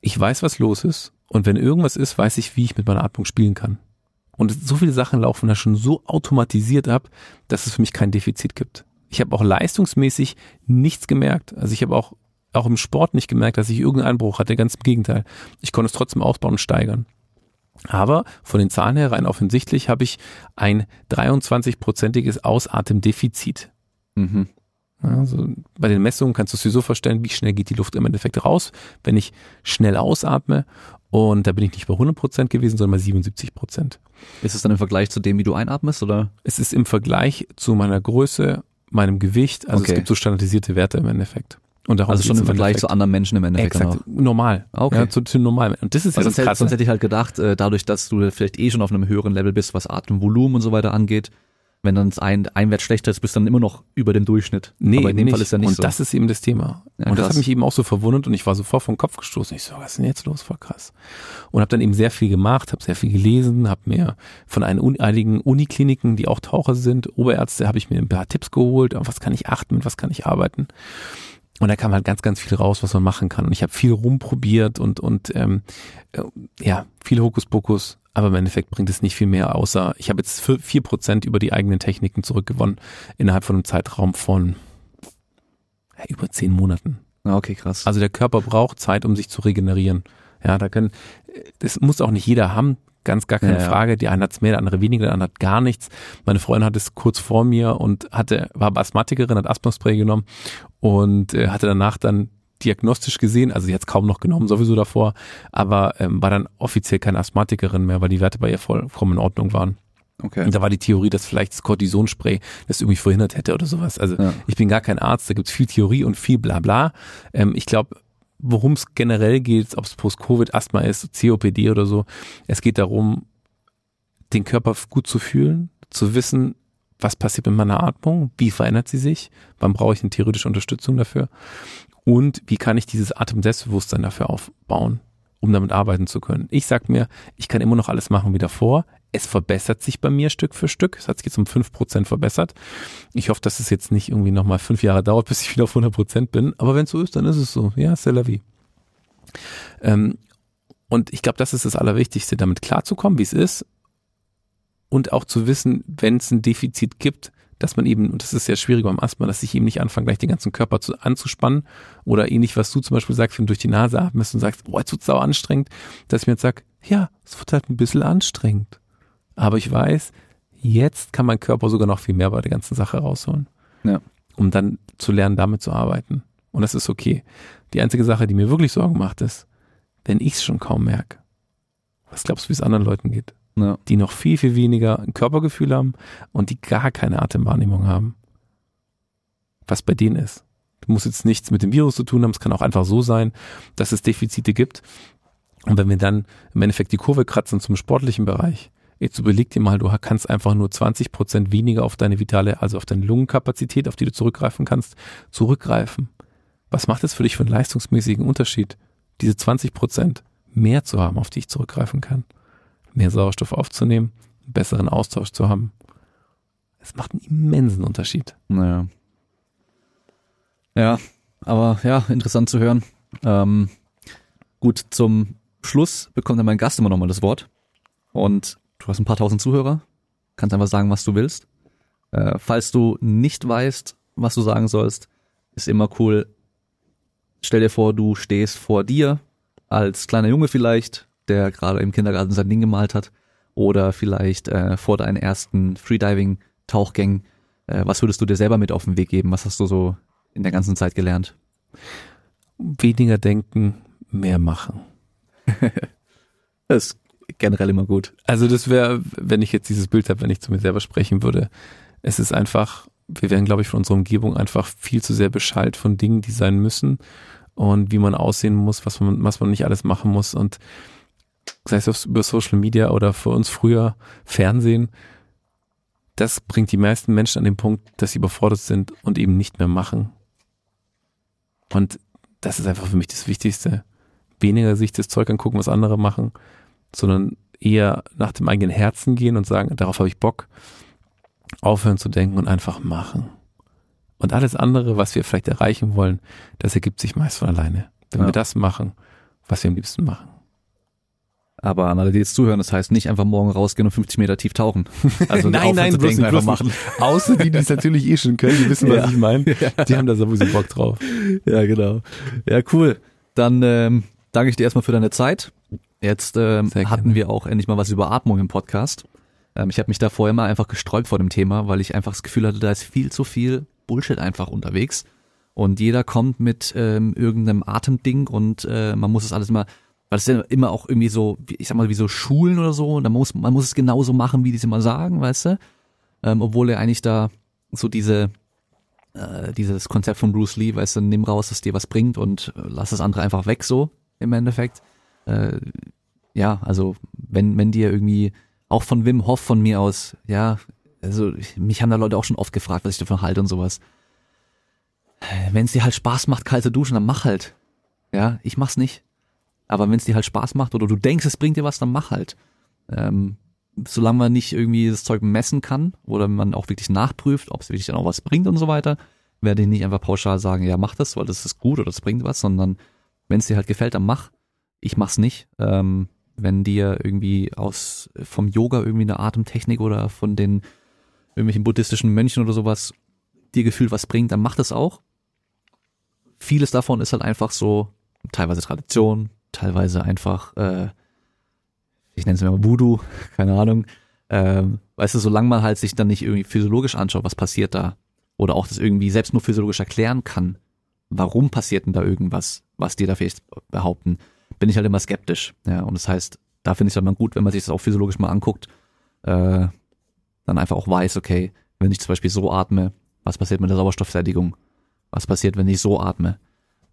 Ich weiß, was los ist und wenn irgendwas ist, weiß ich, wie ich mit meiner Atmung spielen kann. Und so viele Sachen laufen da schon so automatisiert ab, dass es für mich kein Defizit gibt. Ich habe auch leistungsmäßig nichts gemerkt. Also ich habe auch auch im Sport nicht gemerkt, dass ich irgendeinen Einbruch hatte. Ganz im Gegenteil. Ich konnte es trotzdem ausbauen und steigern. Aber von den Zahlen her rein offensichtlich habe ich ein 23-prozentiges Ausatemdefizit. Mhm. Also bei den Messungen kannst du es dir so vorstellen, wie schnell geht die Luft im Endeffekt raus, wenn ich schnell ausatme. Und da bin ich nicht bei 100 Prozent gewesen, sondern bei 77 Prozent. Ist es dann im Vergleich zu dem, wie du einatmest, oder? Es ist im Vergleich zu meiner Größe, meinem Gewicht. Also okay. es gibt so standardisierte Werte im Endeffekt. Und also schon im Vergleich Endeffekt. zu anderen Menschen im Endeffekt. Exakt, normal. Ah, okay. Ja, zu, zu normal. Und das ist ja also das sonst, hätte, sonst hätte ich halt gedacht, äh, dadurch, dass du vielleicht eh schon auf einem höheren Level bist, was Atemvolumen und so weiter angeht, wenn dann ein, ein Wert schlechter ist, bist du dann immer noch über dem Durchschnitt. Nee, aber in dem nicht. Fall ist ja nicht und so. Und das ist eben das Thema. Ja, und das hat mich eben auch so verwundert und ich war sofort vom Kopf gestoßen. Ich so, was ist denn jetzt los? Voll krass. Und habe dann eben sehr viel gemacht, habe sehr viel gelesen, habe mir von einigen Unikliniken, die auch Taucher sind, Oberärzte, habe ich mir ein paar Tipps geholt, auf was kann ich achten, mit was kann ich arbeiten. Und da kam halt ganz, ganz viel raus, was man machen kann. Und ich habe viel rumprobiert und, und ähm, äh, ja, viel Hokuspokus, aber im Endeffekt bringt es nicht viel mehr, außer ich habe jetzt vier Prozent über die eigenen Techniken zurückgewonnen innerhalb von einem Zeitraum von ja, über zehn Monaten. Ah, okay, krass. Also der Körper braucht Zeit, um sich zu regenerieren. Ja, da können, das muss auch nicht jeder haben, ganz gar keine ja, Frage. Die eine hat es mehr, der andere weniger, der andere hat gar nichts. Meine Freundin hat es kurz vor mir und hatte, war Asthmatikerin, hat Asthmaspray genommen und äh, hatte danach dann diagnostisch gesehen, also sie hat es kaum noch genommen, sowieso davor, aber ähm, war dann offiziell keine Asthmatikerin mehr, weil die Werte bei ihr vollkommen in Ordnung waren. Okay. Und da war die Theorie, dass vielleicht das Cortisonspray das irgendwie verhindert hätte oder sowas. Also ja. ich bin gar kein Arzt, da gibt's viel Theorie und viel Blabla. Ähm, ich glaube, worum es generell geht, ob es Post-Covid-Asthma ist, COPD oder so, es geht darum, den Körper gut zu fühlen, zu wissen, was passiert mit meiner Atmung, wie verändert sie sich, wann brauche ich eine theoretische Unterstützung dafür und wie kann ich dieses Atem-Selbstbewusstsein dafür aufbauen, um damit arbeiten zu können. Ich sag mir, ich kann immer noch alles machen wie davor. Es verbessert sich bei mir Stück für Stück. Es hat sich jetzt um fünf Prozent verbessert. Ich hoffe, dass es jetzt nicht irgendwie nochmal fünf Jahre dauert, [LAUGHS] bis ich wieder auf 100 Prozent bin. Aber wenn es so ist, dann ist es so. Ja, c'est la vie. Ähm, und ich glaube, das ist das Allerwichtigste, damit klarzukommen, wie es ist. Und auch zu wissen, wenn es ein Defizit gibt, dass man eben, und das ist sehr schwierig beim Asthma, dass ich eben nicht anfange, gleich den ganzen Körper zu, anzuspannen oder ähnlich, was du zum Beispiel sagst, wenn du durch die Nase atmest und sagst, boah, jetzt wird's sau anstrengend, dass ich mir jetzt sage, ja, es wird halt ein bisschen anstrengend. Aber ich weiß, jetzt kann mein Körper sogar noch viel mehr bei der ganzen Sache rausholen. Ja. Um dann zu lernen, damit zu arbeiten. Und das ist okay. Die einzige Sache, die mir wirklich Sorgen macht, ist, wenn ich es schon kaum merke. Was glaubst du, wie es anderen Leuten geht? Ja. die noch viel, viel weniger Körpergefühl haben und die gar keine Atemwahrnehmung haben. Was bei denen ist. Du musst jetzt nichts mit dem Virus zu tun haben, es kann auch einfach so sein, dass es Defizite gibt. Und wenn wir dann im Endeffekt die Kurve kratzen zum sportlichen Bereich, jetzt überleg dir mal, du kannst einfach nur 20 Prozent weniger auf deine vitale, also auf deine Lungenkapazität, auf die du zurückgreifen kannst, zurückgreifen. Was macht es für dich für einen leistungsmäßigen Unterschied, diese 20 Prozent mehr zu haben, auf die ich zurückgreifen kann? Mehr Sauerstoff aufzunehmen, einen besseren Austausch zu haben. Es macht einen immensen Unterschied. Naja. Ja, aber ja, interessant zu hören. Ähm, gut, zum Schluss bekommt dann mein Gast immer nochmal das Wort. Und du hast ein paar tausend Zuhörer. Kannst einfach sagen, was du willst. Äh, falls du nicht weißt, was du sagen sollst, ist immer cool. Stell dir vor, du stehst vor dir als kleiner Junge vielleicht, der gerade im Kindergarten sein Ding gemalt hat oder vielleicht äh, vor deinen ersten Freediving-Tauchgängen. Äh, was würdest du dir selber mit auf den Weg geben? Was hast du so in der ganzen Zeit gelernt? Weniger denken, mehr machen. [LAUGHS] das ist generell immer gut. Also das wäre, wenn ich jetzt dieses Bild habe, wenn ich zu mir selber sprechen würde, es ist einfach, wir werden, glaube ich, von unserer Umgebung einfach viel zu sehr beschallt von Dingen, die sein müssen und wie man aussehen muss, was man, was man nicht alles machen muss und sei es über Social Media oder für uns früher Fernsehen, das bringt die meisten Menschen an den Punkt, dass sie überfordert sind und eben nicht mehr machen. Und das ist einfach für mich das Wichtigste. Weniger sich das Zeug angucken, was andere machen, sondern eher nach dem eigenen Herzen gehen und sagen, darauf habe ich Bock. Aufhören zu denken und einfach machen. Und alles andere, was wir vielleicht erreichen wollen, das ergibt sich meist von alleine. Wenn ja. wir das machen, was wir am liebsten machen. Aber an alle, die jetzt zuhören, das heißt nicht einfach morgen rausgehen und 50 Meter tief tauchen. [LAUGHS] Also nein, nein, bloß nicht, einfach machen. Außer die, die es natürlich eh schon können, die wissen, was ja. ich meine. [LAUGHS] Die haben da sowieso Bock drauf. Ja, genau. Ja, cool. Dann ähm, danke ich dir erstmal für deine Zeit. Jetzt ähm, hatten wir auch endlich mal was über Atmung im Podcast. Ähm, ich habe mich da vorher mal einfach gesträubt vor dem Thema, weil ich einfach das Gefühl hatte, da ist viel zu viel Bullshit einfach unterwegs. Und jeder kommt mit ähm, irgendeinem Atemding und äh, man muss es alles immer weil es ja immer auch irgendwie so, ich sag mal, wie so Schulen oder so, und da muss, man muss es genauso machen, wie die es immer sagen, weißt du? Ähm, obwohl er eigentlich da so diese, äh, dieses Konzept von Bruce Lee, weißt du, nimm raus, dass dir was bringt und äh, lass das andere einfach weg, so im Endeffekt. Äh, ja, also wenn, wenn dir irgendwie, auch von Wim Hof von mir aus, ja, also mich haben da Leute auch schon oft gefragt, was ich davon halte und sowas. Wenn es dir halt Spaß macht, kalte Duschen, dann mach halt. Ja, ich mach's nicht. Aber wenn es dir halt Spaß macht oder du denkst, es bringt dir was, dann mach halt. Ähm, solange man nicht irgendwie das Zeug messen kann oder man auch wirklich nachprüft, ob es wirklich dann auch was bringt und so weiter, werde ich nicht einfach pauschal sagen, ja, mach das, weil das ist gut oder das bringt was, sondern wenn es dir halt gefällt, dann mach. Ich mach's nicht. Ähm, wenn dir irgendwie aus vom Yoga irgendwie eine Atemtechnik oder von den irgendwelchen buddhistischen Mönchen oder sowas dir gefühlt was bringt, dann mach das auch. Vieles davon ist halt einfach so teilweise Tradition, teilweise einfach, äh, ich nenne es mal Voodoo, [LAUGHS] keine Ahnung. Ähm, weißt du, solange man halt sich dann nicht irgendwie physiologisch anschaut, was passiert da, oder auch das irgendwie selbst nur physiologisch erklären kann, warum passiert denn da irgendwas, was die da vielleicht behaupten, bin ich halt immer skeptisch. Ja, und das heißt, da finde ich es halt mal gut, wenn man sich das auch physiologisch mal anguckt, äh, dann einfach auch weiß, okay, wenn ich zum Beispiel so atme, was passiert mit der Sauerstoffsättigung? Was passiert, wenn ich so atme?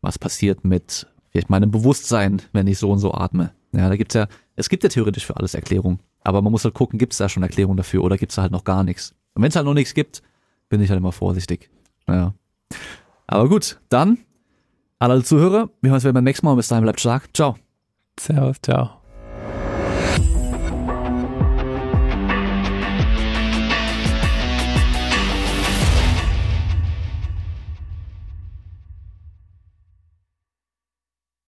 Was passiert mit vielleicht meinem Bewusstsein, wenn ich so und so atme. Ja, da gibt's ja, es gibt ja theoretisch für alles Erklärung. Aber man muss halt gucken, gibt's da schon Erklärung dafür oder gibt's da halt noch gar nichts. Und wenn es halt noch nichts gibt, bin ich halt immer vorsichtig. Naja. Aber gut, dann, alle Zuhörer, wir hören uns wieder beim nächsten Mal und bis dahin bleibt stark. Ciao. Servus, ciao.